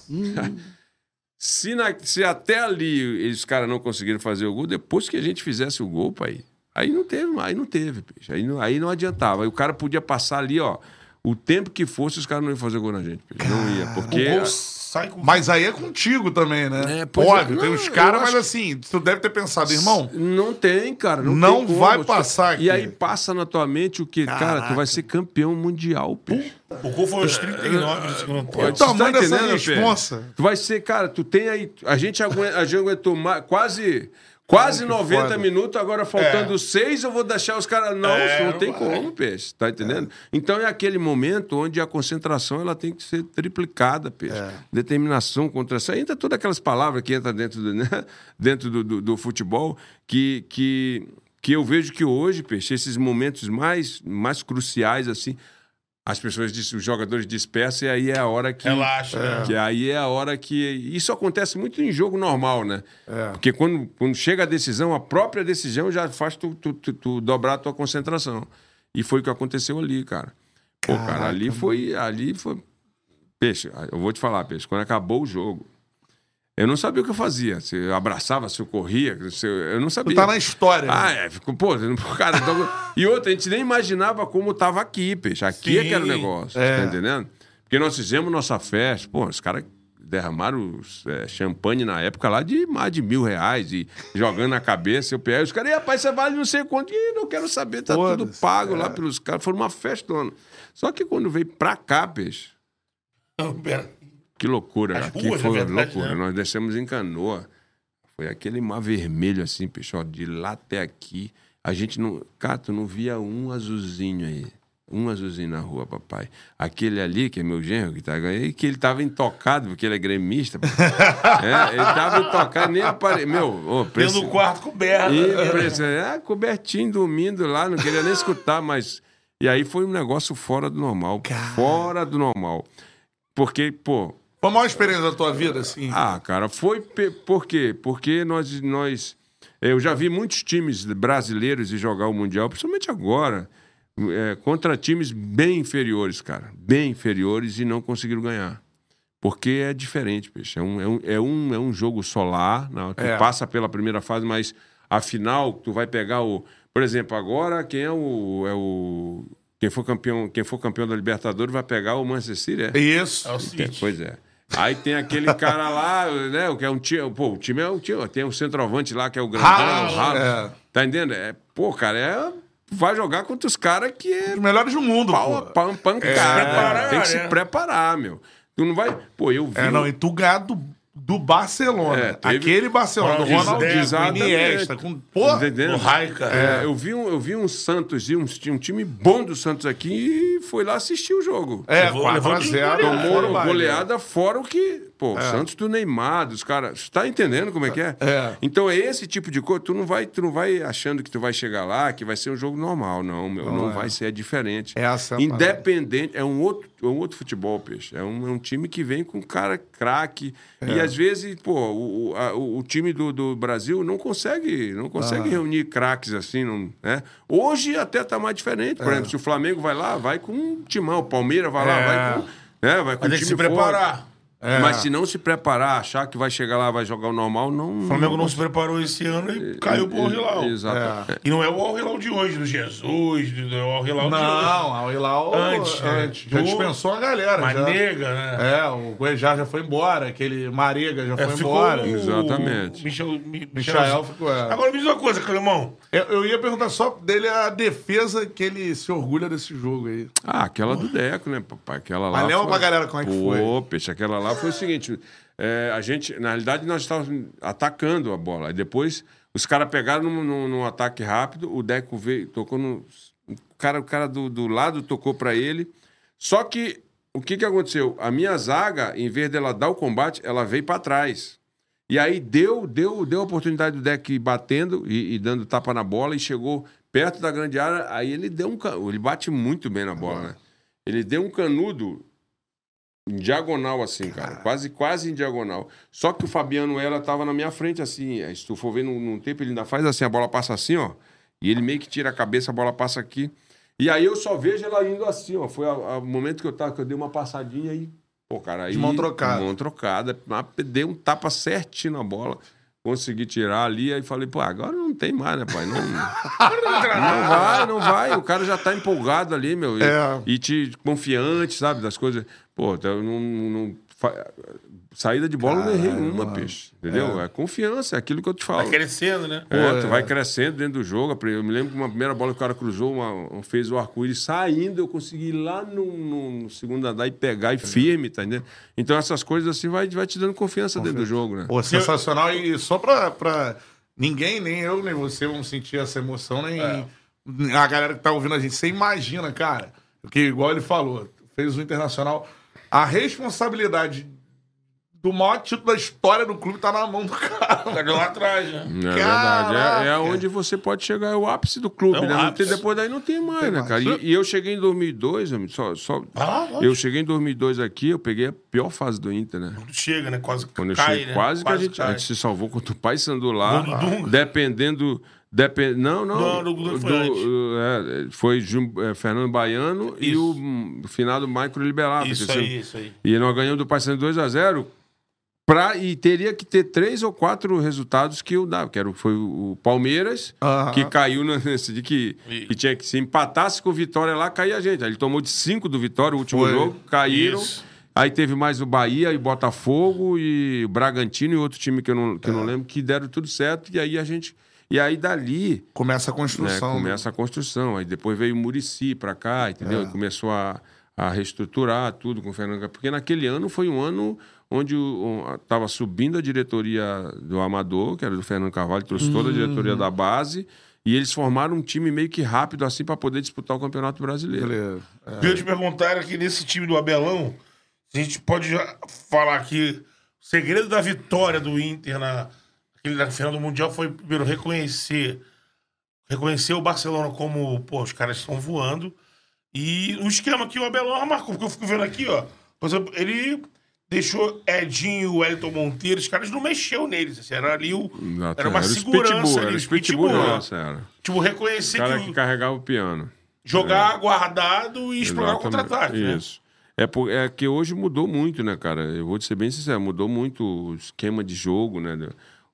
se, na- se até ali os caras não conseguiram fazer o gol, depois que a gente fizesse o gol, pai. Aí não teve aí não teve, peixe. Aí não, aí não adiantava. Aí o cara podia passar ali, ó. O tempo que fosse, os caras não iam fazer gol na gente. peixe. Não ia. Porque. O gol sai com... Mas aí é contigo também, né? É, é. Óbvio, tem Não, uns caras, mas assim, tu deve ter pensado, irmão. Não tem, cara. Não, Não tem como. vai passar aqui. E aí passa na tua mente o quê? Cara, tu vai ser campeão mundial, peixe. O gol foi aos 39 do segundo tempo. O tamanho tá dessa entendendo, responsa. Tu vai ser, cara, tu tem aí. A gente aguenta, a gente aguentou quase. Quase 90 foda. minutos, agora faltando seis, eu vou deixar os caras. Não, É, não tem vai. como, peixe. Tá entendendo? Então é aquele momento onde a concentração ela tem que ser triplicada, peixe. É. Determinação, concentração. Entra todas aquelas palavras que entram dentro do, né? dentro do, do- do futebol que, que, que eu vejo que hoje, peixe, esses momentos mais, mais cruciais, assim, as pessoas, dis- os jogadores dispersam e aí é a hora que. Relaxa, né? Que aí é a hora que. Isso acontece muito em jogo normal, né? Porque quando, quando chega a decisão, a própria decisão já faz tu, tu, tu- tu dobrar a tua concentração. E foi o que aconteceu ali, cara. Pô, cara, ali foi. Ali foi. Peixe, eu vou te falar, Peixe, quando acabou o jogo, eu não sabia o que eu fazia. Se eu abraçava, se eu corria, se eu, eu não sabia. Tu tá na história. né? Ah, é, ficou, pô, não- cara, então- e outra, a gente nem imaginava como tava aqui, peixe. Aqui é que era o Sim. negócio, É. tá entendendo? Porque nós fizemos nossa festa, pô, os caras derramaram é, champanhe na época lá de mais de mil reais e jogando na cabeça, eu peguei, os caras, e rapaz, você vale não sei quanto, e não quero saber, tá tudo pago é. lá pelos caras, foi uma festona. Só que quando veio pra cá, peixe, Pera. Que loucura, As aqui ruas, foi é verdade, loucura. né? Nós descemos em canoa. Foi aquele mar vermelho assim, ó, de lá até aqui. A gente não. Cara, tu não via um azulzinho aí. Um azulzinho na rua, papai. Aquele ali, que é meu genro, que tá aí, que ele tava intocado, porque ele é gremista. é, ele tava intocado, nem apare... Meu, ô, Dentro preci- do quarto coberto. ah, cobertinho, dormindo lá, não queria nem escutar, mas. E aí foi um negócio fora do normal. Fora do normal. Porque, pô, Foi a maior experiência da tua vida, assim. ah, cara, foi pe- por quê? Porque nós, nós. Eu já vi muitos times brasileiros ir jogar o Mundial, principalmente agora, é, contra times bem inferiores, cara. Bem inferiores e não conseguiram ganhar. Porque é diferente, peixe. É um, é um, é um, é um jogo solar, não, tu É. passa pela primeira fase, mas a final, tu vai pegar o. Por exemplo, agora quem é o. É o quem for campeão, quem for campeão da Libertadores vai pegar o Manchester City, é? Isso. É o É, City. pois é. Aí tem aquele cara lá, né? o Que é um time. Pô, o time é o time. Tem um centroavante lá que é o grandão, o Haaland. é. Tá entendendo? É, pô, cara, é. Vai jogar contra os caras que é Os melhores do mundo, pau a pô. pau, pancada. preparar, Tem que se né? preparar, meu. Tu não vai. Pô, eu vi. É, não, e tu ganhar do, Barcelona. É, teve- Aquele Barcelona, do Ronaldinho, com. Iniesta, com... O Raika. É, eu, vi um, eu vi um Santos e um, um time bom do Santos aqui e foi lá assistir o jogo. é, Levou- 4 levou a de 0 goleada. Tomou goleada fora o que. Pô, Santos do Neymar, dos caras. Você tá entendendo como é que é? É. Então é esse tipo de coisa. Tu não vai, tu não vai achando que tu vai chegar lá, que vai ser um jogo normal. Não, meu. Não, é. vai ser, é diferente. Essa é a Independente. É um outro, é um outro futebol, peixe. É um, é um time que vem com cara craque. E É. às vezes, pô, o, a- o- time do, do Brasil não consegue, não consegue Ah. reunir craques assim, não, né? Hoje até tá mais diferente. É. Por exemplo, se o Flamengo vai lá, vai com um timão. O Palmeiras vai lá, É. vai com. Né? Vai com que time se preparar. Forte. Mas se não se preparar, achar que vai chegar lá, vai jogar o normal, não. O Flamengo não se preparou esse ano e caiu pro Al Hilal. Exato. E não é o Al Hilal de hoje, do Jesus, do é o Al Hilal de hoje. Não, ao Hilal Antes, né? antes. Já dispensou a galera. já. Manega, né? É, o Guejá já foi embora, aquele Marega já É, foi ficou embora. o- Exatamente. Michel, Mi- Michael ficou, é. Agora me diz uma coisa, Calemão. Eu, eu ia perguntar só dele a defesa que ele se orgulha desse jogo aí. Ah, aquela do Deco, né, papai? Aquela lá. Mas lembra foi- pra galera como é que foi? Pô, peixe, aquela lá foi o seguinte: é, a gente, na realidade, nós estávamos atacando a bola. Aí depois, os caras pegaram num, num- num ataque rápido, o Deco veio, tocou no. O cara, o cara do, do lado tocou pra ele. Só que o que, que aconteceu? A minha zaga, em vez dela dar o combate, ela veio pra trás. E aí deu, deu, deu a oportunidade do Deck ir batendo e, e dando tapa na bola e chegou perto da grande área. Aí ele deu um ele bate muito bem na bola, né? Ele deu um canudo em diagonal assim, cara, quase quase em diagonal. Só que o Fabiano ela tava na minha frente assim. Aí, se tu for ver num, num tempo ele ainda faz assim, a bola passa assim, ó. E ele meio que tira a cabeça, a bola passa aqui. E aí eu só vejo ela indo assim, ó. Foi o momento que eu tava, que eu dei uma passadinha e Pô, cara, aí. De mão trocada. Mão trocada. Dei um tapa certinho na bola. Consegui tirar ali, aí falei, pô, agora não tem mais, né, pai? Não, não vai, não vai. O cara já tá empolgado ali, meu. E, É. e te confiante, sabe, das coisas. Pô, eu não. não fa- Saída de bola eu não errei uma, peixe. Entendeu? É. confiança, é aquilo que eu te falo. Tá crescendo, né? É, tu vai crescendo dentro do jogo. Eu me lembro que uma primeira bola que o cara cruzou, uma, fez o arco-íris saindo, eu consegui ir lá no, no- no segundo andar e pegar e firme, tá entendendo? Então essas coisas assim vai, vai te dando confiança, dentro do jogo, né? Pô, sensacional. E só pra, pra ninguém, nem eu, nem você, vão sentir essa emoção, nem É. a galera que tá ouvindo a gente. Você imagina, cara, porque igual ele falou, fez o Internacional, a responsabilidade do maior título da história do clube tá na mão do cara. Cadê lá atrás, né? É verdade. É, é onde você pode chegar, é o ápice do clube, É o né? Não tem- depois daí não tem mais, né, mais. cara? E, e eu cheguei em 2002, amigo, só, só, Ah, eu cheguei em 2002 aqui, eu peguei a pior fase do Inter, né? Chega, né? Quase Quando eu cai, cheguei, né? quase, que a gente, a gente se salvou contra o Pai Sandu lá, dependendo... Depen... Não, não. Não, do foi antes. é, foi Jum- é, Fernando Baiano e Isso. o hum, finado Michael Liberato. Isso que aí, isso aí. E nós ganhamos do Paysandu 2 a 0 pra, e teria que ter três ou quatro resultados que eu dava, que era, o- foi o Palmeiras, que caiu na- nesse de que, E- que tinha que se empatasse com o Vitória lá, caía a gente. Aí ele tomou de cinco do Vitória, o último Foi. jogo, caíram. Isso. Aí teve mais o Bahia e Botafogo e o Bragantino e outro time que eu não, que eu não lembro, que deram tudo certo. E aí a gente. E aí dali Começa a né, construção. começa a construção. Aí depois veio o Murici pra cá, entendeu? É. E começou a, a reestruturar tudo com o Fernando. Porque naquele ano foi um ano onde estava subindo a diretoria do Amador, que era do Fernando Carvalho, trouxe toda a Hum. diretoria da base. E eles formaram um time meio que rápido assim para poder disputar o Campeonato Brasileiro. Beleza. Eu ia te perguntar aqui nesse time do Abelão, a gente pode falar aqui, o segredo da vitória do Inter na, na final do Mundial foi, primeiro, reconhecer reconhecer o Barcelona como, pô, os caras estão voando, e o esquema que o Abelão marcou, porque eu fico vendo aqui, ó, ele deixou Edinho, Wellington Monteiro, os caras não mexeu neles, assim, era ali o... Exato, Era uma os segurança pitbull, ali, era os os pitbull, pitbull, né? nossa, era. Tipo, reconhecer O cara que, que o- carregava o piano. jogar guardado e explorar o contra-ataque, né? Isso. É, por- é que hoje mudou muito, né, cara? Eu vou te ser bem sincero, mudou muito o esquema de jogo, né?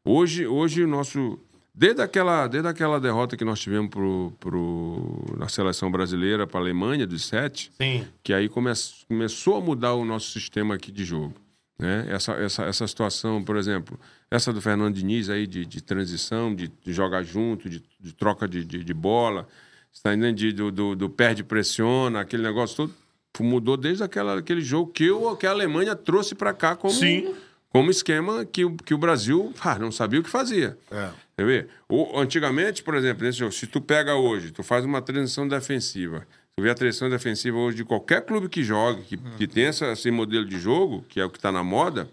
Hoje, hoje o nosso. Desde aquela, desde aquela derrota que nós tivemos pro, pro, na seleção brasileira para a Alemanha, dos sete, Sim. que aí come, começou a mudar o nosso sistema aqui de jogo. Né? Essa, essa, essa situação, por exemplo, essa do Fernando Diniz aí de, de transição, de, de jogar junto, de, de troca de, de, de bola, está? De, do, do, do perde pressiona, aquele negócio todo, mudou desde aquela, aquele jogo que, eu, que a Alemanha trouxe para cá como, Sim. Como esquema que, o- que o Brasil ah, não sabia o que fazia. É. Ver? O, antigamente, por exemplo, nesse jogo, se tu pega hoje, tu faz uma transição defensiva, tu vê a transição defensiva hoje de qualquer clube que jogue, que, que tem essa, esse modelo de jogo, que é o que está na moda,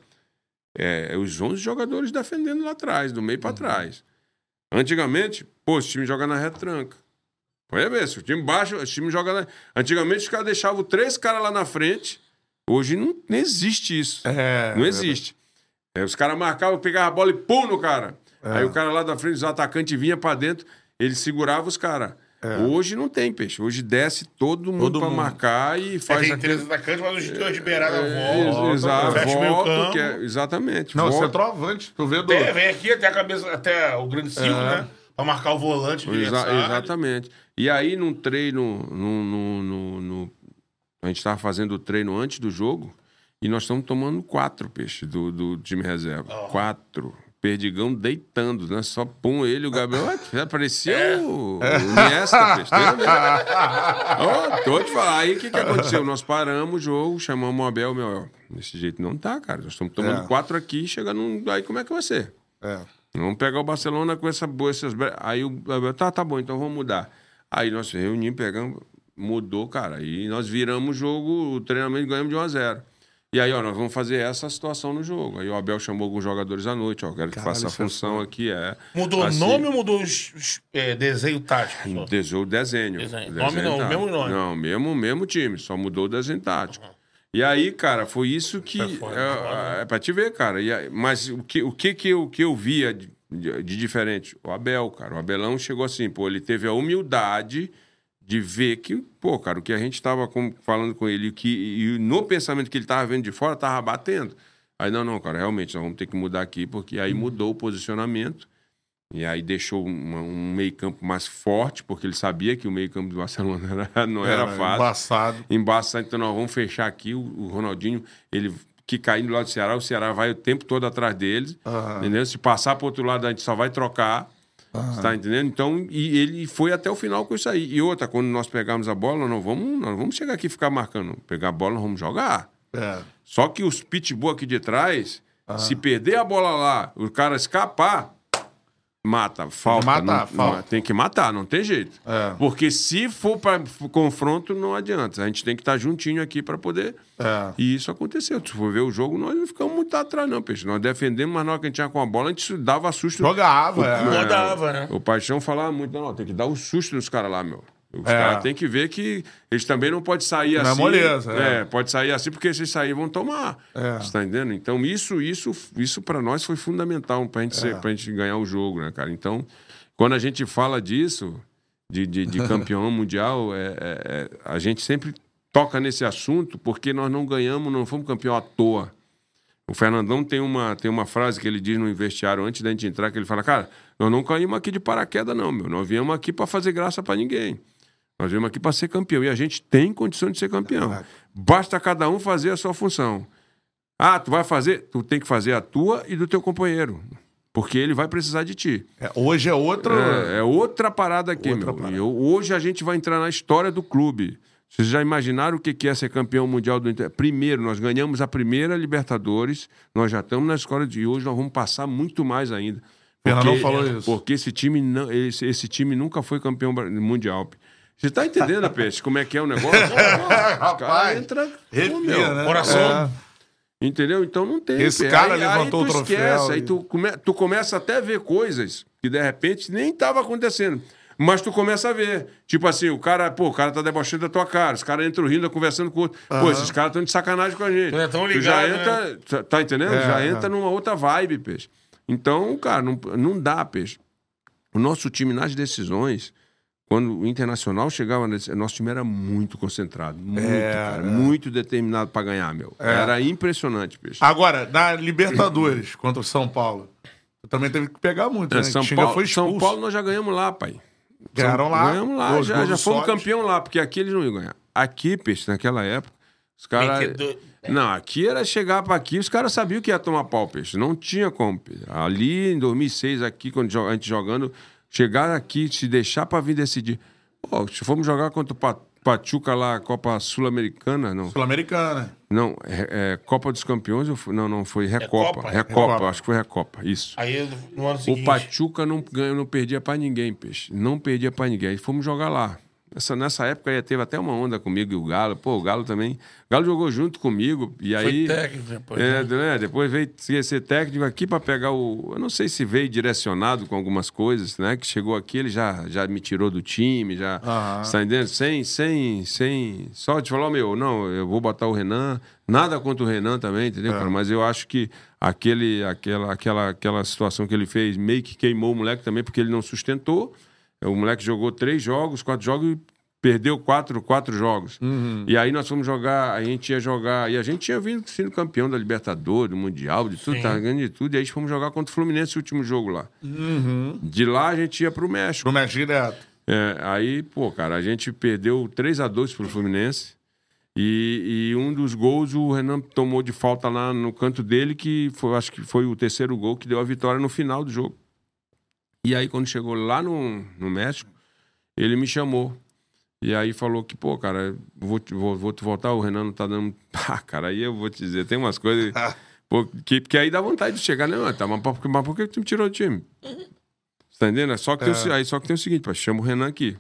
é, os 11 jogadores defendendo lá atrás, do meio para trás. Antigamente, pô, esse time joga na retranca. Pode ver, se o time baixa, o time joga na... Antigamente os caras deixavam três caras lá na frente. Hoje não, não existe isso. É, não existe. É, os caras marcavam, pegavam a bola e pum no cara. É. Aí o cara lá da frente, os atacantes vinha pra dentro, ele segurava os caras. Hoje não tem, peixe. Hoje desce todo mundo É. Todo pra mundo. marcar e É, faz tem aquele- três atacantes, mas os dois de beirada É, voltam. Exato, fecha volta, campo. que é- exatamente. Não, volta. centroavante. Tu vê do. É, vem aqui até a cabeça, até o grande É. né? Pra marcar o volante Exa- exatamente. E aí, num treino, no, no, no- no- a gente estava fazendo o treino antes do jogo e nós estamos tomando quatro peixes do, do time reserva. Quatro. Perdigão deitando, né? Só pum ele, o Gabriel. ah, Parecia o, o Iniesta, peixe. Ó, tô te falando. Aí o que, que aconteceu? Nós paramos o jogo, chamamos o Abel, meu. Desse jeito não tá, cara. Nós estamos tomando É. quatro aqui, chegando. Um... Aí como é que vai ser? É. Vamos pegar o Barcelona com essa, boa- essas. Aí o Abel, tá, tá bom, então vamos mudar. Aí nós reunimos, pegamos, mudou, cara. Aí nós viramos o jogo, o treinamento ganhamos de 1 a 0 E aí, ó, nós vamos fazer essa situação no jogo. Aí o Abel chamou alguns jogadores à noite, ó, quero que faça a é função aqui, é. Mudou o assim, nome ou mudou os, é, desenho tático? só? Desou o desenho. Desenho. O Nome não, o mesmo nome. Não, mesmo, mesmo time, só mudou o desenho tático. E aí, cara, foi isso que. É, tá fora. é pra te ver, cara. E aí- mas o que, o que, que, eu, que eu via de, de- de diferente? O Abel, cara. O Abelão chegou assim, pô, ele teve a humildade de ver que, pô, cara, o que a gente tava com- falando com ele, que, e no pensamento que ele tava vendo de fora, tava batendo. Aí, não, não, cara, realmente, nós vamos ter que mudar aqui, porque aí mudou o posicionamento. E aí deixou uma- um meio-campo mais forte, porque ele sabia que o meio-campo do Barcelona era- não era, fácil. Embaçado. Embaçado, então nós vamos fechar aqui. O, o Ronaldinho, ele que caindo lá do Ceará, o Ceará vai o tempo todo atrás deles. Entendeu? Se passar para outro lado, a gente só vai trocar. Você tá entendendo? Então, e ele foi até o final com isso aí. E outra, quando nós pegarmos a bola, nós não vamos, nós não vamos chegar aqui e ficar marcando. Pegar a bola, nós vamos jogar. É. Só que os pitbull aqui de trás, se perder a bola lá, o cara escapar, mata, falta. matar, não- falta. não- tem que matar, não tem jeito. É. Porque se for para confronto, não adianta. A gente tem que estar juntinho aqui para poder. É. E isso aconteceu. Se for ver o jogo, nós não ficamos muito atrás, não, peixe. Nós defendemos, mas na hora que a gente tinha com a bola, a gente dava susto. Jogava, é. Rodava, né? O Paixão falava muito, não, não, tem que dar um susto nos caras lá, meu. Os É. caras têm que ver que eles também não podem sair Não é assim. moleza, é. é. pode sair assim, porque se sair vão tomar. É. Você tá entendendo? Então, isso, isso, isso para nós foi fundamental pra gente, É. ser, pra gente ganhar o jogo, né, cara? Então, quando a gente fala disso, de, de, de campeão mundial, é, é- é- a gente sempre toca nesse assunto porque nós não ganhamos, não fomos campeão à toa. O Fernandão tem uma, tem uma frase que ele diz no vestiário antes da gente entrar, que ele fala, cara, nós não caímos aqui de paraquedas, não, meu. Nós viemos aqui para fazer graça para ninguém. Nós viemos aqui para ser campeão. E a gente tem condição de ser campeão. Basta cada um fazer a sua função. Ah, tu vai fazer? Tu tem que fazer a tua e do teu companheiro. Porque ele vai precisar de ti. É, Hoje é outro. É, é outra parada aqui, Outra meu. parada. Eu- hoje a gente vai entrar na história do clube. Vocês já imaginaram o que é ser campeão mundial do Inter? Primeiro, nós ganhamos a primeira Libertadores, nós já estamos na escola de hoje, nós vamos passar muito mais ainda. Fernandão falou isso. Porque esse time, não, esse, esse time nunca foi campeão mundial. Você tá entendendo, Peixe, como é que é o negócio? Os Rapaz, caras entram. Arrepia, né? Coração. Entendeu? Então não tem. Esse Pê. cara aí, levantou aí tu o troféu Esquece, e- Aí tu, come- tu começa até a ver coisas que de repente nem estava acontecendo. Mas tu começa a ver. Tipo assim, o cara, pô, o cara tá debochando da tua cara. Os caras entram rindo, conversando com o outro. Pô, esses caras estão de sacanagem com a gente. É tão Tu já ligado, entra. tá- Tá entendendo? É, já é. entra numa outra vibe, peixe. Então, cara, não, não dá, peixe. O nosso time nas decisões, quando o Internacional chegava nesse, nosso time era muito concentrado, muito, É, cara, é. muito determinado para ganhar, meu. Era impressionante, peixe. Agora, na Libertadores contra o São Paulo, Também teve que pegar muito, É, né? São, Paulo, foi São. Paulo nós já ganhamos lá, pai. Ganharam lá. Ganhamos lá, já, já fomos campeão lá, porque aqui eles não iam ganhar. Aqui, peixe, naquela época, os caras. Vendedor- Não, aqui era chegar para aqui, os caras sabiam que ia tomar pau, peixe. Não tinha como. peixe. Ali em 2006, aqui, quando a gente jogando, chegar aqui, se deixar para vir decidir. Pô, se formos jogar contra o Pa- Pachuca lá, Copa Sul-Americana, não. Sul-Americana. Não, é, é Copa dos Campeões, foi- não, não, foi Recopa. Copa? Recopa, Recopa. acho que foi Recopa, isso. Aí no ano O seguinte. Pachuca não, ganha, não perdia pra ninguém, peixe. Não perdia pra ninguém. Aí fomos jogar lá. Nessa, nessa época aí teve até uma onda comigo e o Galo. Pô, o Galo também. O Galo jogou junto comigo. E aí. Foi técnico depois. É, né? né, depois veio ser técnico aqui para pegar o. Eu não sei se veio direcionado com algumas coisas, né? Que chegou aqui, ele já, já me tirou do time, já. Você tá entendendo? Sem, sem, sem. Só te falar, meu, não, eu vou botar o Renan. Nada contra o Renan também, entendeu, cara? Mas eu acho que aquele, aquela, aquela, aquela situação que ele fez meio que queimou o moleque também, porque ele não sustentou. O moleque jogou três jogos, quatro jogos e perdeu quatro, quatro jogos. E aí nós fomos jogar, a gente ia jogar, e a gente tinha vindo sendo campeão da Libertadores, do Mundial, de tudo, tava ganhando de tudo, e aí fomos jogar contra o Fluminense o último jogo lá. De lá a gente ia pro México. Pro México direto. É, aí, pô, cara, a gente perdeu 3 a 2 pro Fluminense. E, e um dos gols o Renan tomou de falta lá no canto dele, que foi, acho que foi o terceiro gol que deu a vitória no final do jogo. E aí, quando chegou lá no, no México, ele me chamou. E aí falou que, pô, cara, vou, te- vou, vou te voltar, o Renan não tá dando. Pá, cara, aí eu vou te dizer, tem umas coisas. pô, que, que aí dá vontade de chegar, né? Mas, tá, mas, por- mas por que tu me tirou do time? Tá entendendo? Só que, tem o se- aí só que tem o seguinte, pô, chama o Renan aqui.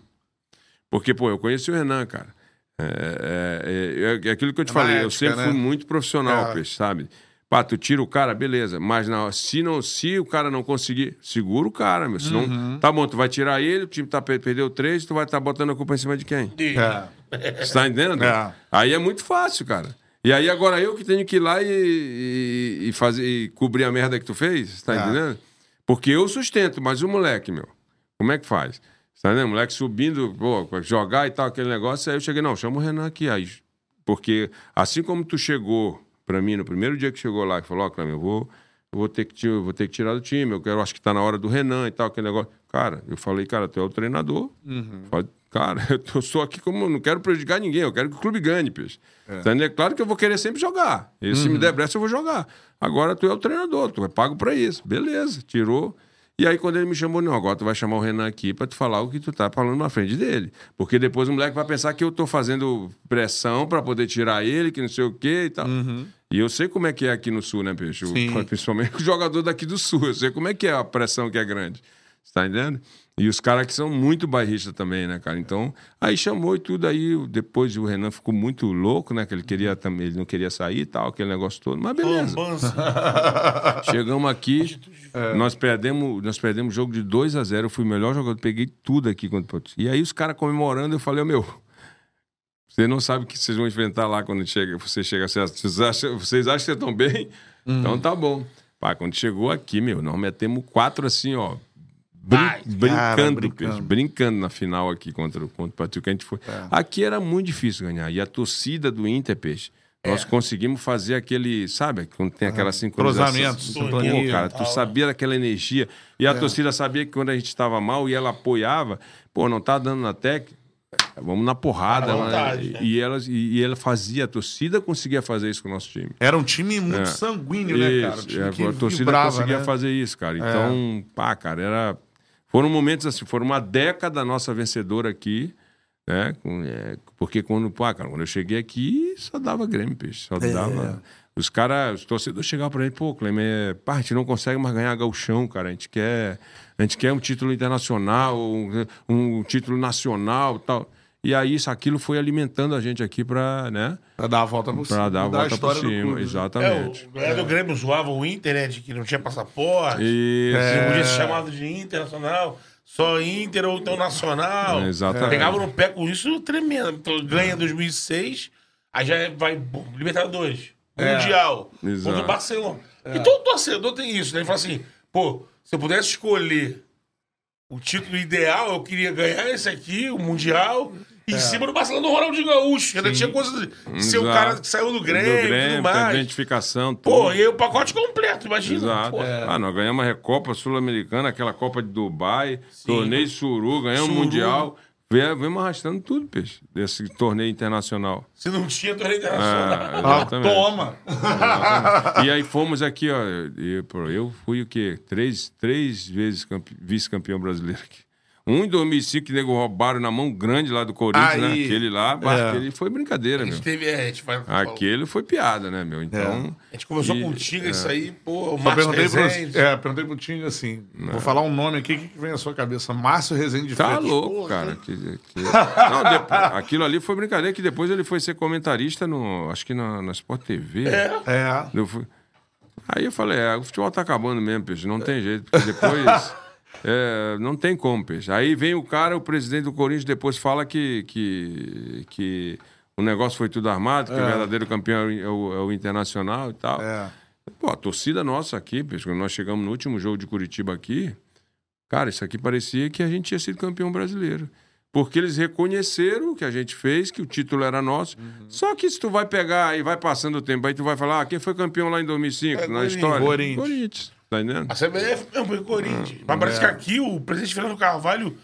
Porque, pô, eu conheci o Renan, cara. É, é, é- é aquilo que eu te É falei, eu ética, sempre né? fui muito profissional, É. peixe, sabe? Pá, tu tira o cara, beleza. Mas não, se, não, se o cara não conseguir, segura o cara, meu. Senão, Uhum. tá bom, tu vai tirar ele, o time tá, per- perdeu três, tu vai estar botando a culpa em cima de quem? É. Você tá entendendo? É. Aí é muito fácil, cara. E aí agora eu que tenho que ir lá e, e, e fazer, e cobrir a merda que tu fez, você tá É. entendendo? Porque eu sustento, mas o moleque, meu, como é que faz? Você tá entendendo? O moleque subindo, pô, pra jogar e tal, aquele negócio, aí eu cheguei, não, chama o Renan aqui. Aí, porque assim como tu chegou pra mim no primeiro dia que chegou lá, que falou, ó, Cleber, eu vou, eu vou ter que vou ter que tirar do time, eu quero, acho que tá na hora do Renan e tal, aquele negócio. Cara, eu falei, cara, tu é o treinador. Falei, Cara, eu sou aqui como. Não quero prejudicar ninguém, eu quero que o clube ganhe, peixe. Tá entendendo? É claro que eu vou querer sempre jogar. E se me der brecha, eu vou jogar. Agora tu é o treinador, tu é pago pra isso. Beleza, tirou. E aí, quando ele me chamou, não, agora tu vai chamar o Renan aqui pra tu falar o que tu tá falando na frente dele. Porque depois o moleque vai pensar que eu tô fazendo pressão pra poder tirar ele, que não sei o quê e tal. E eu sei como é que é aqui no Sul, né, Peixe? Sim. Principalmente o jogador daqui do Sul. Eu sei como é que é a pressão que é grande. Você tá entendendo? E os caras que são muito bairristas também, né, cara? Então, aí chamou e tudo, aí depois o Renan ficou muito louco, né? Que ele queria também, ele não queria sair e tal, aquele negócio todo. Mas beleza. Chegamos aqui, nós perdemos, nós perdemos o jogo de 2 a 0 Eu fui o melhor jogador, peguei tudo aqui contra o Porto. E aí os caras comemorando, eu falei, ô meu, você não sabe o que vocês vão enfrentar lá quando chega, você chega. Vocês acham, vocês acham que vocês estão bem? Então tá bom. Pá, quando chegou aqui, meu, nós metemos quatro assim, ó. Brin- Vai. brincando, Cara, brincando. brincando. brincando na final aqui contra, o- contra o Pachuca. A gente foi. Aqui era muito difícil ganhar. E a torcida do Inter, peixe. Nós conseguimos fazer aquele, sabe, quando tem aquela sincronização. Cruzamento, Pô, cara, tu sabia daquela energia. E a torcida sabia que quando a gente estava mal e ela apoiava, pô, não tá dando na técnica, vamos na porrada. Né? vontade, né? E, elas, e, ela fazia, a torcida conseguia fazer isso com o nosso time. Era um time muito É. sanguíneo, né, cara? Um é, que a torcida vibrava, conseguia né? fazer isso, cara. Então, pá, cara, era. Foram momentos assim, foram uma década nossa vencedora aqui, né? É, porque quando, pá, cara, quando eu cheguei aqui, só dava Grêmio, peixe. Só dava. Os caras, os torcedores chegavam pra ele, pô, Clemer, pá, a gente não consegue mais ganhar gauchão, cara. A gente quer, a gente quer um título internacional, um, um título nacional tal. E aí, isso, aquilo foi alimentando a gente aqui pra, né? Pra dar a volta por cima. Pra dar a volta por história do cima. clube, né? É, Exatamente. o galera do Grêmio zoava o Inter, né? De que não tinha passaporte. Isso. É. Podia ser chamado de internacional. Só Inter ou então nacional. É, exatamente. Pegava no pé com isso tremendo. Então, ganha 2006, aí já vai bom, Libertadores, Mundial, Exato. contra o Barcelona. E todo torcedor tem isso, né? Ele fala assim, pô, se eu pudesse escolher o título ideal, eu queria ganhar esse aqui, o Mundial, Em cima do Barcelona do Ronaldinho Gaúcho. Ainda tinha coisa de ser o cara que saiu do Grêmio, do Grêmio, tudo mais. identificação, tudo. Pô, e aí o pacote completo, imagina. Exato. Pô. Ah, nós ganhamos a Recopa Sul-Americana, aquela Copa de Dubai, torneio Suru, ganhamos o. Mundial. Vem- Vemos arrastando tudo, peixe, desse torneio internacional. Se não tinha torneio internacional. É, Ah, exatamente. toma! E aí fomos aqui, ó. Eu fui o quê? Três, três vezes campe- vice-campeão brasileiro aqui. Um em 2005 que nego roubaram na mão grande lá do Corinthians, né? Aí. Aquele lá, É. aquele foi brincadeira, A meu. gente teve, é, a gente vai. Aquele foi piada, né, meu? Então. A gente conversou E- com o Tinga, isso aí, pô, o Márcio perguntei pro, Rezende. é, perguntei pro Tinho assim: vou falar um nome aqui, o que, que vem à sua cabeça? Márcio Rezende de Tá Freitas. louco, Porra, cara. Que, que- Não, depois- aquilo ali foi brincadeira, que depois ele foi ser comentarista no. Acho que na, na Sport TV. É. Eu fui- Aí eu falei, é, o futebol tá acabando mesmo, peixe, não tem jeito, porque depois. É, não tem como, peixe. Aí vem o cara, o presidente do Corinthians, depois fala que, que, que o negócio foi tudo armado, que o verdadeiro campeão é o, é o internacional e tal. É. Pô, a torcida nossa aqui, peixe, quando nós chegamos no último jogo de Curitiba aqui, cara, isso aqui parecia que a gente tinha sido campeão brasileiro. Porque eles reconheceram o que a gente fez, que o título era nosso. Uhum. Só que se tu vai pegar e vai passando o tempo, aí tu vai falar, ah, quem foi campeão lá em 2005, na Corinthians. história? Corinthians. Tá entendendo? A CBF mesmo foi Corinthians. Ah, Mas parece é. que aqui o presidente Fernando Carvalho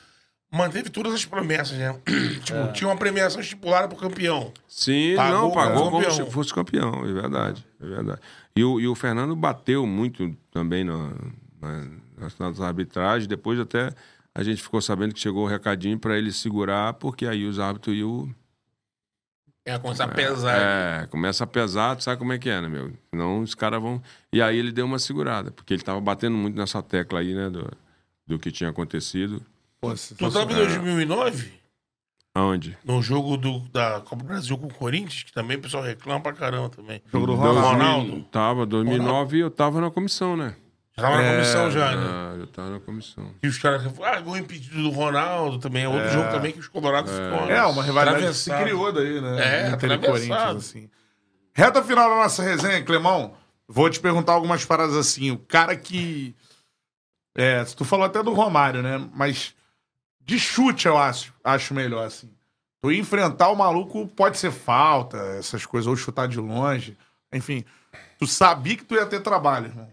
manteve todas as promessas, né? tipo, É. tinha uma premiação estipulada pro campeão. Sim, Pagou não, pagou como se fosse campeão, é verdade. É verdade. E o, e o Fernando bateu muito também na, na, nas, nas arbitragens, depois até a gente ficou sabendo que chegou o recadinho para ele segurar, porque aí os árbitros iam. É, começar a pesar. É, começa a pesar, tu sabe como é que é, né, meu? Senão os caras vão. E aí ele deu uma segurada, porque ele tava batendo muito nessa tecla aí, né, do, do que tinha acontecido. Se Tu tava em 2009, Aonde? no jogo do, da Copa do Brasil com o Corinthians, que também o pessoal reclama pra caramba também. Jogo do Ronaldo. Ronaldo. Tava, 2009 eu tava na comissão, né? Já tava na É, comissão já, né? Ah, eu tava na comissão. E os caras ah, gol impedido do Ronaldo também. É outro jogo também que os Colorados ficam. É, uma rivalidade que se criou daí, né? É, e atravessado. Corinthians, assim. Reta final da nossa resenha, Clemão. Vou te perguntar algumas paradas assim. O cara que. É, tu falou até do Romário, né? Mas de chute eu acho, acho melhor, assim. Tu enfrentar o maluco pode ser falta, essas coisas, ou chutar de longe. Enfim, tu sabia que tu ia ter trabalho, irmão.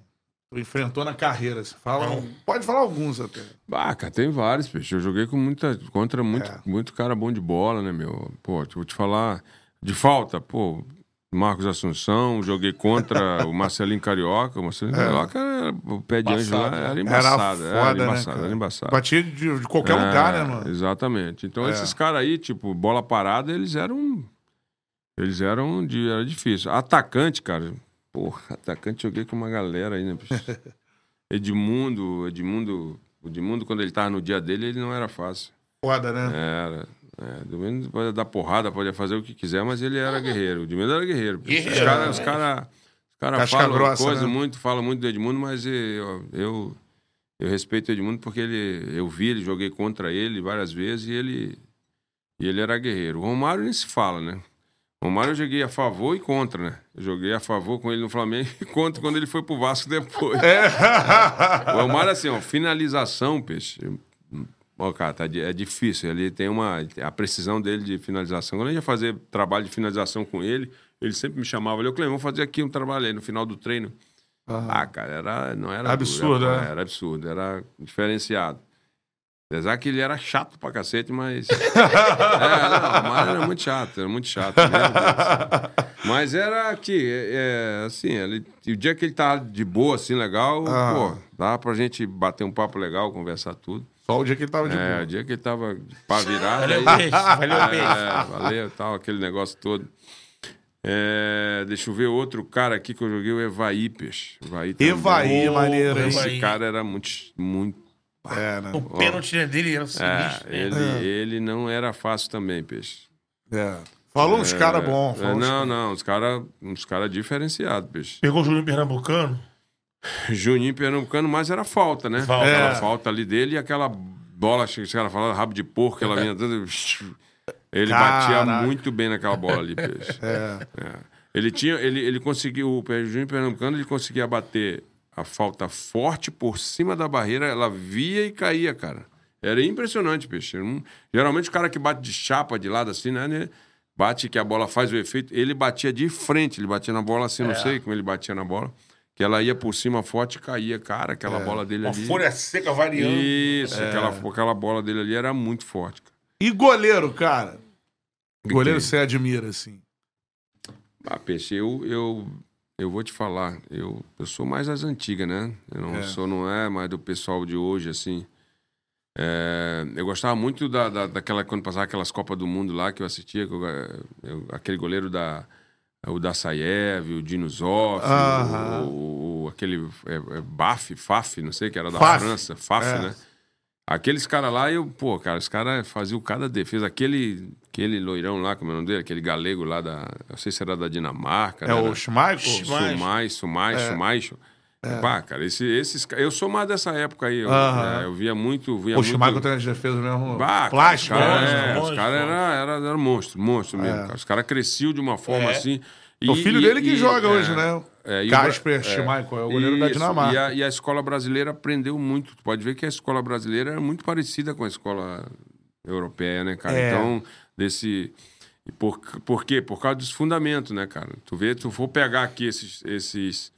Tu enfrentou na carreira. Fala, pode falar alguns até. Cara, tem vários, peixe. Eu joguei com muita, contra muito, É. muito cara bom de bola, né, meu? Pô, vou te falar de falta, pô. Marcos Assunção, joguei contra o Marcelinho Carioca. O Marcelinho Carioca, era, o pé de anjo lá era embaçado. Era Era, foda, né, embaçado, cara? era embaçado. Batia de, de qualquer lugar, É, né, mano? Exatamente. Então É. esses caras aí, tipo, bola parada, eles eram. Eles eram. De, era difícil. Atacante, cara. Porra, atacante joguei com uma galera aí, né? Edmundo, Edmundo. Edmundo, quando ele tava no dia dele, ele não era fácil. Foda, né? Era. É, do menos pode dar porrada, pode fazer o que quiser, mas ele era guerreiro. O Edmundo era guerreiro. Os Guerreiro, caras os né? cara, os cara falam grossa, coisa né? muito, falam muito do Edmundo, mas eu, eu, eu respeito o Edmundo porque ele, eu vi ele, joguei contra ele várias vezes e ele, e ele era guerreiro. O Romário nem se fala, né? O Romário eu joguei a favor e contra, né? Eu joguei a favor com ele no Flamengo e contra quando ele foi pro Vasco depois. O Romário, assim, ó, finalização, peixe. Ó, cara, tá, é difícil. Ele tem uma. A precisão dele de finalização. Quando a gente ia fazer trabalho de finalização com ele, ele sempre me chamava. Ele, Clem, vamos fazer aqui um trabalho aí no final do treino. Ah, cara, era, não era. Absurdo, era, né? Era absurdo, era diferenciado. Apesar que ele era chato pra cacete, mas. é, não, Mário era muito chato, era muito chato. Deus. Mas era que, é, é, assim, ele, o dia que ele tava de boa, assim, legal, Ah. pô, dava pra gente bater um papo legal, conversar tudo. Só o dia que ele tava de É, boa. o dia que ele tava pra virar. Valeu, aí- beijo. Valeu, beijo. é, valeu, tal, aquele negócio todo. É, deixa eu ver outro cara aqui que eu joguei, o Evaí, peixe. Evaí, também. Evaí, maneiro? Esse Evaí. cara era muito, muito É, né? O pênalti dele era é, sinistro. né? ele, ele não era fácil também, peixe. É. Falou uns caras bons. É, não, cara- não, uns caras uns cara diferenciados, peixe. Pegou o Juninho Pernambucano. Juninho Pernambucano, mas era falta, né? Falta. Aquela É. falta ali dele e aquela bola, acho que os caras falavam rabo de porco, ela vinha. Ele batia Caraca. muito bem naquela bola ali, peixe. É. É. Ele tinha, ele, ele conseguiu, o Juninho Pernambucano, ele conseguia bater a falta forte por cima da barreira, ela via e caía, cara. Era impressionante, peixe. Geralmente o cara que bate de chapa de lado assim, né? né, Bate que a bola faz o efeito. Ele batia de frente, ele batia na bola assim, É. não sei como ele batia na bola. Que ela ia por cima forte e caía, cara, É. aquela bola dele Uma ali. folha seca variando. Isso, aquela, aquela bola dele ali era muito forte. cara. E goleiro, cara? Que Goleiro que- você admira, assim. Ah, Peixe, eu, eu, eu vou te falar, eu, eu sou mais das antigas, né? Eu não É. sou, não é mais do pessoal de hoje, assim. É, eu gostava muito da, da, daquela, quando passava aquelas Copas do Mundo lá que eu assistia, que eu- eu- aquele goleiro da. O da Saiev, o Dino Zoff, Aham. o, o- aquele é, é, Baf, Faf, não sei, que era da Faf. França, Faf, É. né? Aqueles caras lá, eu, pô, cara, os caras faziam cada defesa. Aquele, aquele loirão lá, como é o nome dele? Aquele galego lá da. Não sei se era da Dinamarca. É né? o Schmeichel? Schmeichel. Sumai, Sumai, É. Pá, cara, esse, esses. Eu sou mais dessa época aí. Eu, Aham. é, eu via muito. Via O muito... Schmeichel tem as defesas mesmo Bah, plástico. Cara, né? é, monstro, os caras monstro. eram era, era monstro, monstro mesmo. cara. Os caras cresciam de uma forma É. assim. O filho dele que joga é, hoje, né? é, e o Casper Bra- Schmeichel, é o goleiro da Isso, Dinamarca. E a, e a escola brasileira aprendeu muito. Tu pode ver que a escola brasileira é muito parecida com a escola europeia, né, cara? É. Então, desse. Por, por quê? Por causa dos fundamentos, né, cara? Tu vê, tu for pegar aqui esses, esses,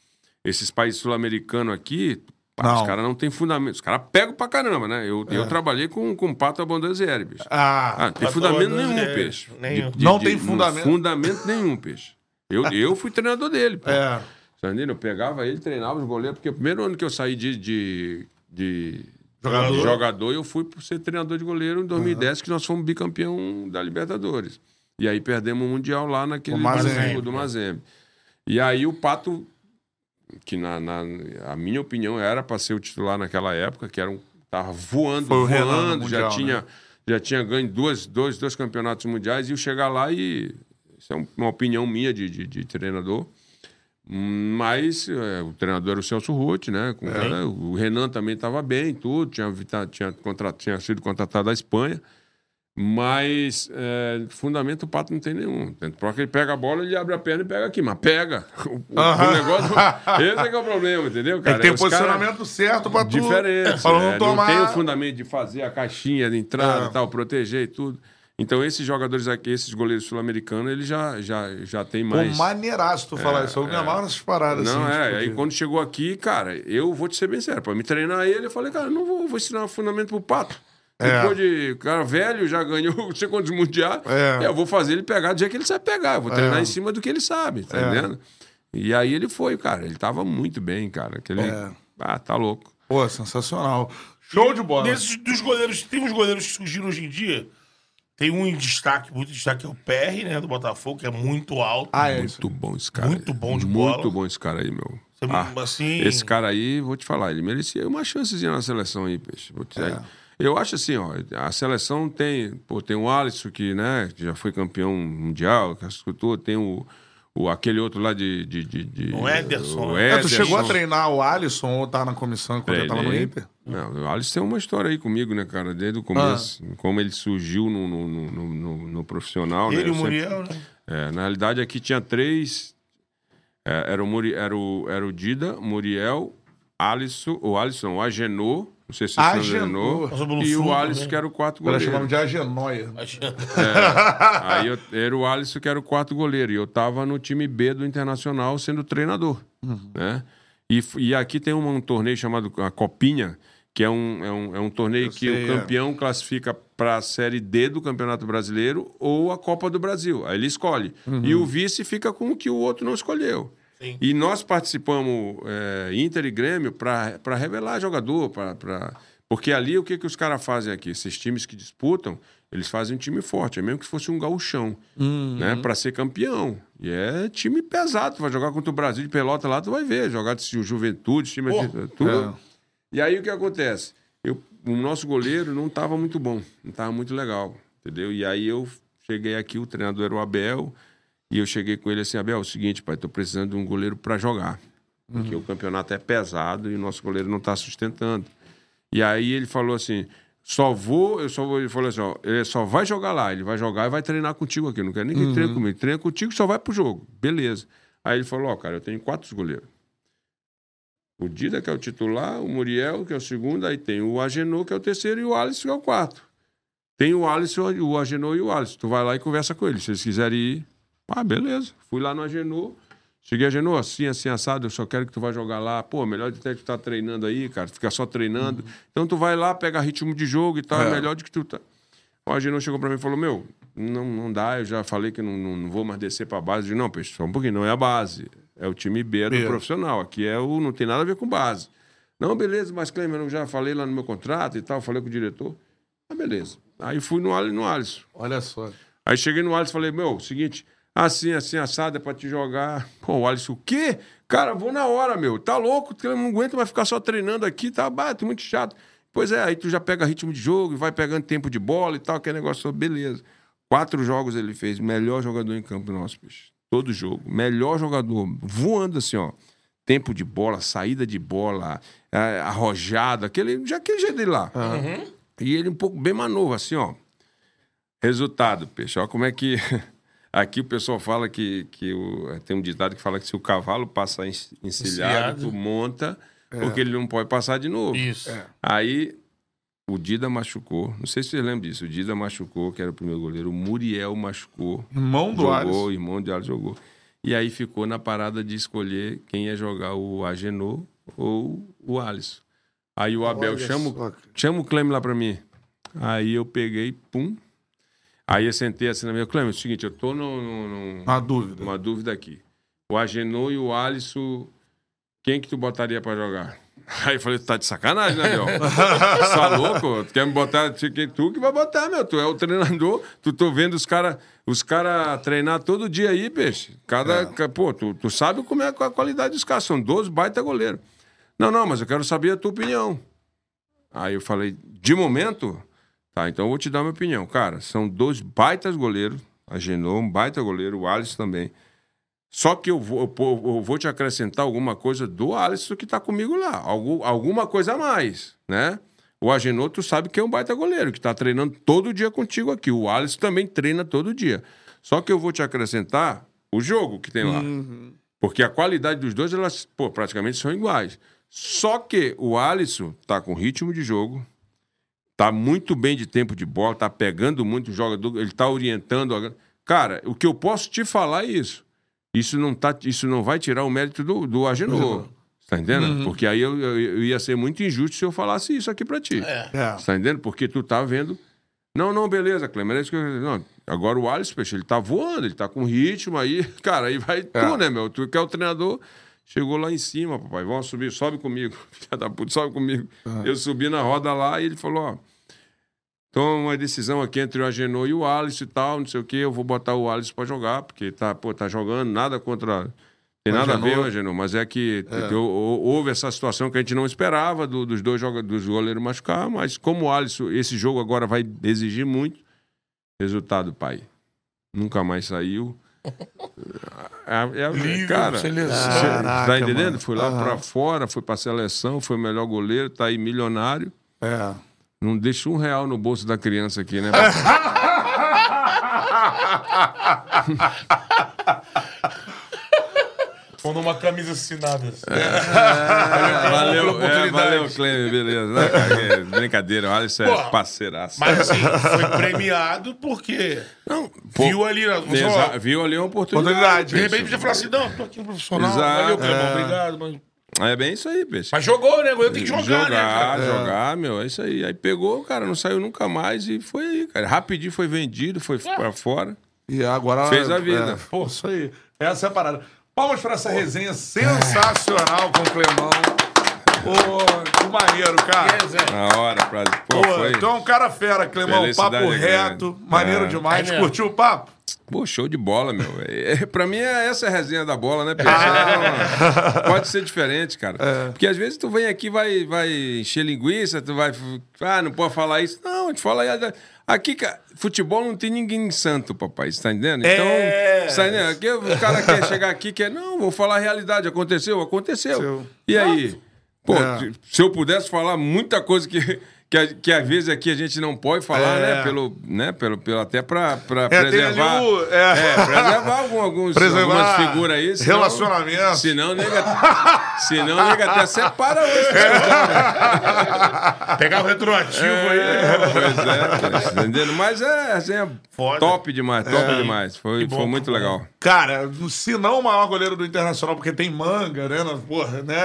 esses países sul-americanos aqui, pá. É. os caras não têm fundamento. Os caras pegam pra caramba, né? Eu, eu trabalhei com, com Pato Abondanzieri, bicho. Ah, Ah, não tem fundamento nenhum, peixe. nenhum. Não tem fundamento. Fundamento nenhum, peixe. Eu, eu fui treinador dele, pô. é. Entendeu? Eu pegava ele, treinava os goleiros, porque o primeiro ano que eu saí de, de, de Jogador. de jogador, eu fui por ser treinador de goleiro em 2010, que nós fomos bicampeão da Libertadores. E aí perdemos o Mundial lá naquele O Mazembe. Brasil do Mazembe. E aí o Pato, que na, na a minha opinião era para ser o titular naquela época, que era um, tava voando, Foi voando, Mundial, já tinha né? já tinha ganho duas, dois, dois campeonatos mundiais e eu chegar lá e isso é um- uma opinião minha de, de, de treinador. Mas é, o treinador era o Celso Rotti, né? Com o cara- o Renan também estava bem, tudo, tinha, vita- tinha, contra- tinha sido contratado da Espanha. Mas é, fundamento o Pato não tem nenhum. Porque ele pega a bola, ele abre a perna e pega aqui, mas pega. O, o- o Aham. negócio. Esse é que é o problema, entendeu, Tem cara? que ter o Os cara- posicionamento certo pra tu... diferente. Não é, tomar... tem o fundamento de fazer a caixinha de entrada É. e tal, proteger e tudo. Então, esses jogadores aqui, esses goleiros sul-americanos, eles já, já, já tem Pô, mais. maneiraço tu falar isso. Eu me amarro nessas paradas. Não, assim, é. tipo, Aí de- quando chegou aqui, cara, eu vou te ser bem sério. Pra me treinar ele, eu falei, cara, não vou, vou ensinar fundamento pro pato. É. Depois de cara velho, já ganhou não sei quantos mundiais. É. Eu vou fazer ele pegar do jeito que ele sabe pegar. Eu vou treinar É. em cima do que ele sabe, tá É. entendendo? E aí ele foi, cara. Ele tava muito bem, cara. Aquele... É. Ah, tá louco. Pô, sensacional. Show de bola. Desses dos goleiros, tem uns goleiros que surgiram hoje em dia. Tem um em destaque, muito destaque, é o PR, né, do Botafogo, que é muito alto. Ah, é. Muito bom esse cara. Muito bom de Muito bola. bom esse cara aí, meu. Você- Ah, assim- Esse cara aí, vou te falar, ele merecia uma chancezinha na seleção aí, peixe. Vou te É. Eu acho assim, ó, a seleção tem, pô, tem o Alisson que, né, que já foi campeão mundial, que escutou, tem o, o aquele outro lá de, de, de, de- O Ederson, o né? É, tu Ederson. chegou a treinar o Alisson ou tá na comissão quando ele tava no Inter? Não, o Alisson tem uma história aí comigo, né, cara? Desde o começo, Ah. como ele surgiu no, no, no, no- no- profissional, né? Ele e Eu o sempre- Muriel, né? é, na realidade, aqui tinha três. é, era, o Muri, era, o, era o Dida, Muriel, Alisson, o Alisson, o Agenor, não sei se você Agenor. Agenor, e o Alisson, que era o quarto Ela chamava goleiro. de Agenóia. Aí eu, era o Alisson, que era o quarto goleiro. E eu tava no time B do Internacional sendo treinador. Uhum. Né? E, e aqui tem um, um torneio chamado a Copinha, que é um, é um, é um torneio Eu que sei, o é. campeão classifica para a Série D do Campeonato Brasileiro ou a Copa do Brasil. Aí ele escolhe. Uhum. E o vice fica com o que o outro não escolheu. Sim. E nós participamos, é, Inter e Grêmio, para revelar jogador. Pra, pra... Porque ali o que, que os caras fazem aqui? Esses times que disputam, eles fazem um time forte, é mesmo que fosse um gauchão, né? Para ser campeão. E é time pesado. Tu vai jogar contra o Brasil de pelota lá, tu vai ver. Jogar de Ju- juventude, time Pô, assim, tudo. é. E aí o que acontece? Eu, o nosso goleiro não estava muito bom, não estava muito legal, entendeu? E aí eu cheguei aqui, o treinador era o Abel, e eu cheguei com ele assim, Abel, é o seguinte, pai, tô precisando de um goleiro para jogar. Porque o campeonato é pesado e o nosso goleiro não está sustentando. E aí ele falou assim: só vou, eu só vou, ele falou assim: ó, ele só vai jogar lá, ele vai jogar e vai treinar contigo aqui. Não quero ninguém que treine comigo. Treina contigo, só vai pro jogo. Beleza. Aí ele falou: ó, cara, eu tenho quatro goleiros. O Dida, que é o titular, o Muriel, que é o segundo, aí tem o Agenor, que é o terceiro, e o Alisson, que é o quarto. Tem o Alisson, o Agenor e o Alisson. Tu vai lá e conversa com eles. Se eles quiserem ir, ah, beleza. Fui lá no Agenor. Cheguei a Agenor, assim, assim, assado, eu só quero que tu vá jogar lá. Pô, melhor de ter que tu tá treinando aí, cara. Fica só treinando. Então tu vai lá, pega ritmo de jogo e tal, é, melhor do que tu tá. O Agenor chegou pra mim e falou, meu, não, não dá, eu já falei que não, não, não vou mais descer pra base. Eu disse, não, peixe, só um pouquinho, não é a base. É o time B do profissional. Aqui é o, não tem nada a ver com base. Não, beleza, mas Clemer, eu já falei lá no meu contrato e tal, falei com o diretor. Ah, beleza. Aí fui no, no Alisson. Olha só. Aí cheguei no Alisson e falei, meu, seguinte, assim, assim, assado é pra te jogar. Pô, o Alisson, o quê? Cara, vou na hora, meu. Tá louco? Eu não aguento mais ficar só treinando aqui, tá bato, muito chato. Pois é, aí tu já pega ritmo de jogo, vai pegando tempo de bola e tal, aquele negócio, beleza. Quatro jogos ele fez, melhor jogador em campo nosso, bicho. Todo jogo. Melhor jogador, voando assim, ó. Tempo de bola, saída de bola, é, arrojada, aquele, já aquele jeito dele lá. Uhum. E ele um pouco bem mais novo, assim, ó. Resultado, pessoal, como é que. Aqui o pessoal fala que, que o, tem um ditado que fala que se o cavalo passar encilhado, tu monta, é. porque ele não pode passar de novo. Isso. É. Aí o Dida machucou. Não sei se você lembra disso. O Dida machucou, que era o primeiro goleiro. O Muriel machucou. Irmão do jogou, Alisson. irmão de Alisson jogou. E aí ficou na parada de escolher quem ia jogar o Agenor ou o Alisson. Aí o Abel chama, chama o Clem lá pra mim. Aí eu peguei, pum. Aí eu sentei assim na minha. Clem, é o seguinte, eu tô no, no, no, uma dúvida. Uma dúvida aqui. O Agenor e o Alisson, quem que tu botaria pra jogar? Aí eu falei, tu tá de sacanagem, né, meu? tu tá louco? Tu quer me botar? Tu que vai botar, meu. Tu é o treinador. Tu tô vendo os caras os cara treinar todo dia aí, peixe. Cada. É. Pô, tu, tu sabe como é a qualidade dos caras. São 12 baita goleiro. Não, não, mas eu quero saber a tua opinião. Aí eu falei, de momento, tá, então eu vou te dar minha opinião. Cara, são dois baitas goleiros. A Genô, um baita goleiro, o Alisson também. Só que eu vou, eu vou te acrescentar alguma coisa do Alisson que está comigo lá. Algum, alguma coisa a mais, né? O Agenor, tu sabe que é um baita goleiro, que está treinando todo dia contigo aqui. O Alisson também treina todo dia. Só que eu vou te acrescentar o jogo que tem lá. Uhum. Porque a qualidade dos dois, elas, pô, praticamente são iguais. Só que o Alisson tá com ritmo de jogo, tá muito bem de tempo de bola, tá pegando muito o jogador, ele tá orientando. Cara, o que eu posso te falar é isso. Isso não, tá, isso não vai tirar o mérito do, do Agenor. Tá entendendo? Uhum. Porque aí eu, eu, eu, ia ser muito injusto se eu falasse isso aqui pra ti. É. é. Tá entendendo? Porque tu tá vendo. Não, não, beleza, Clemer. É isso que eu... não, agora o Alisson, peixe, ele tá voando, ele tá com ritmo aí. Cara, aí vai é. tu, né, meu? Tu que é o treinador. Chegou lá em cima, papai. Vamos subir, sobe comigo. Filha da puta, sobe comigo. Uhum. Eu subi na roda lá e ele falou: ó. Toma uma decisão aqui entre o Agenor e o Alisson e tal, não sei o quê. Eu vou botar o Alisson pra jogar, porque tá, pô, tá jogando, nada contra. Tem nada Agenor... a ver, Agenor, mas é que é. houve essa situação que a gente não esperava do, dos dois jogadores, dos goleiros machucar, mas como o Alisson, esse jogo agora vai exigir muito. Resultado, pai. Nunca mais saiu. É, é, Livre, cara, seleção. Caraca, tá entendendo? Mano. Foi lá uhum. pra fora, foi pra seleção, foi o melhor goleiro, tá aí milionário. É. Não deixa um real no bolso da criança aqui, né? Ou numa camisa assinada. Assim. É, valeu, é, valeu, Cleme, beleza. É, brincadeira, olha, isso é parceiraço. Mas assim, foi premiado porque não, viu ali... Viu ali uma oportunidade. oportunidade de repente já falou assim, não, tô aqui no profissional, Exato, valeu, Cleme, é. obrigado, mas... É bem isso aí, peixe. Mas jogou, né? Eu tenho que jogar, jogar né? Jogar, jogar, meu, é isso aí. Aí pegou, cara, não saiu nunca mais e foi aí, cara. Rapidinho foi vendido, foi é. pra fora. E agora. Fez a vida. É, pô, isso aí. Essa é a parada. Palmas pra essa resenha sensacional com o Clemão. Pô, que maneiro, cara. Na hora, pra... Pô, Pô foi... Então, um cara fera, Clemão. Papo reto, maneiro é. demais. É Curtiu o papo? Pô, show de bola, meu. É, pra mim, é essa é a resenha da bola, né, Pedro? Ah. Pode ser diferente, cara. É. Porque às vezes tu vem aqui vai vai encher linguiça, tu vai. Ah, não pode falar isso. Não, a gente fala aí. Aqui, futebol não tem ninguém santo, papai, você tá entendendo? Então, é... tá entendendo? Aqui, o cara quer chegar aqui, quer, não, vou falar a realidade. Aconteceu? Aconteceu. Seu... E aí? Pô, é. se eu pudesse falar muita coisa que que, que às vezes aqui a gente não pode falar, É. né? Pelo, né? Pelo, pelo, até tem ali preservar. o- é. é, preservar algum, alguns, Preservar algumas figuras aí. senão- relacionamento. Senão, nega, senão, nega até separa hoje. Pegar o retroativo aí. É, pois é, tá entendendo? Mas é, assim, é top demais, top demais. Foi, bom, foi muito legal. Cara, se não o maior goleiro do Internacional, porque tem manga, né? Porra, né?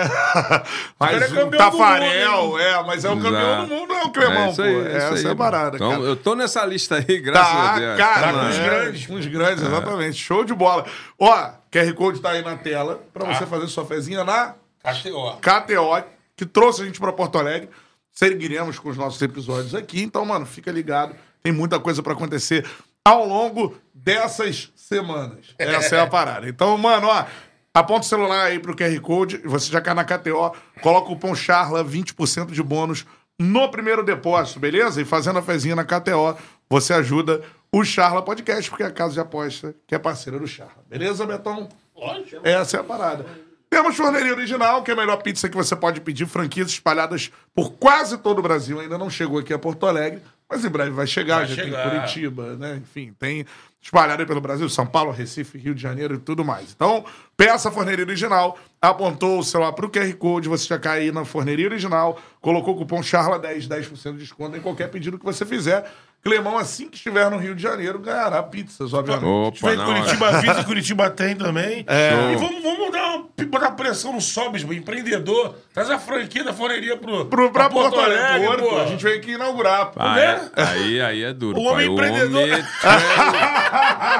Mas cara é o Tafarel, mundo, é, mas é o campeão Exato. do mundo, não é o Clemão, isso aí, pô. isso Essa aí. é a parada, Então, cara. Eu tô nessa lista aí, graças a Tá, Deus. cara, Tá com os é, grandes. Com os grandes, exatamente. Show de bola. Ó, QR Code tá aí na tela pra Tá. você fazer sua fezinha na KTO. KTO, que trouxe a gente pra Porto Alegre. Seguiremos com os nossos episódios aqui. Então, mano, fica ligado. Tem muita coisa pra acontecer ao longo dessas semanas. Essa é a parada. Então, mano, ó, aponta o celular aí pro QR Code. Você já cai na KTO, coloca o cupom CHARLA, 20% de bônus no primeiro depósito, beleza? E fazendo a fezinha na KTO, você ajuda o Charla Podcast, porque é a casa de aposta que é parceira do Charla. Beleza, Betão? Lógico. Essa é a parada. Temos Forneria Original, que é a melhor pizza que você pode pedir, franquias espalhadas por quase todo o Brasil. Ainda não chegou aqui a Porto Alegre, mas em breve vai chegar. Vai já chegar. tem Curitiba, né? Enfim, tem espalhado aí pelo Brasil, São Paulo, Recife, Rio de Janeiro e tudo mais. Então, peça a Forneria Original, apontou o celular para o QR Code, você já cai aí na Forneria Original, colocou o cupom CHARLA10, 10% de desconto em qualquer pedido que você fizer. Clemão, assim que estiver no Rio de Janeiro, ganhará pizzas, obviamente. Opa, Tiver em não, Curitiba avisa, Curitiba tem também. É. E vamos, vamos dar uma, botar pressão no Sobis, empreendedor. Traz a franquia da forneria pro, Pro, pra pra Porto Alegre, pô. Porto, a gente veio aqui inaugurar. pô. Ah, né? é? Aí, aí é duro, O pai. homem O empreendedor. homem...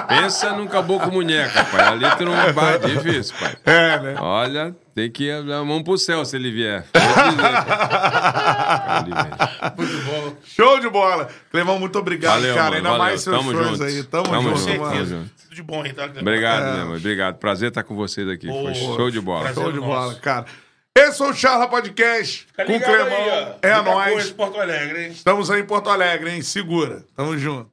Pensa num caboclo munheca, pai. Ali tu não vai, difícil, pai. É, né? Olha, tem que ir a mão pro céu se ele vier. Muito bom. Show de bola. Clevão, muito obrigado, Valeu, cara. mano, Ainda valeu. mais seus Tamo fãs junto. aí. Tamo, Tamo junto, junto, mano. tamo junto. Tudo de bom tá? Obrigado, É. meu irmão. Obrigado. Prazer estar com vocês aqui. Foi Pô, show de bola. prazer. Show de Nosso. bola, cara. Esse é o Charla Podcast Fica com Clemão. aí, é nóis. Porto Alegre, hein? Estamos aí em Porto Alegre, hein? Segura. Tamo junto.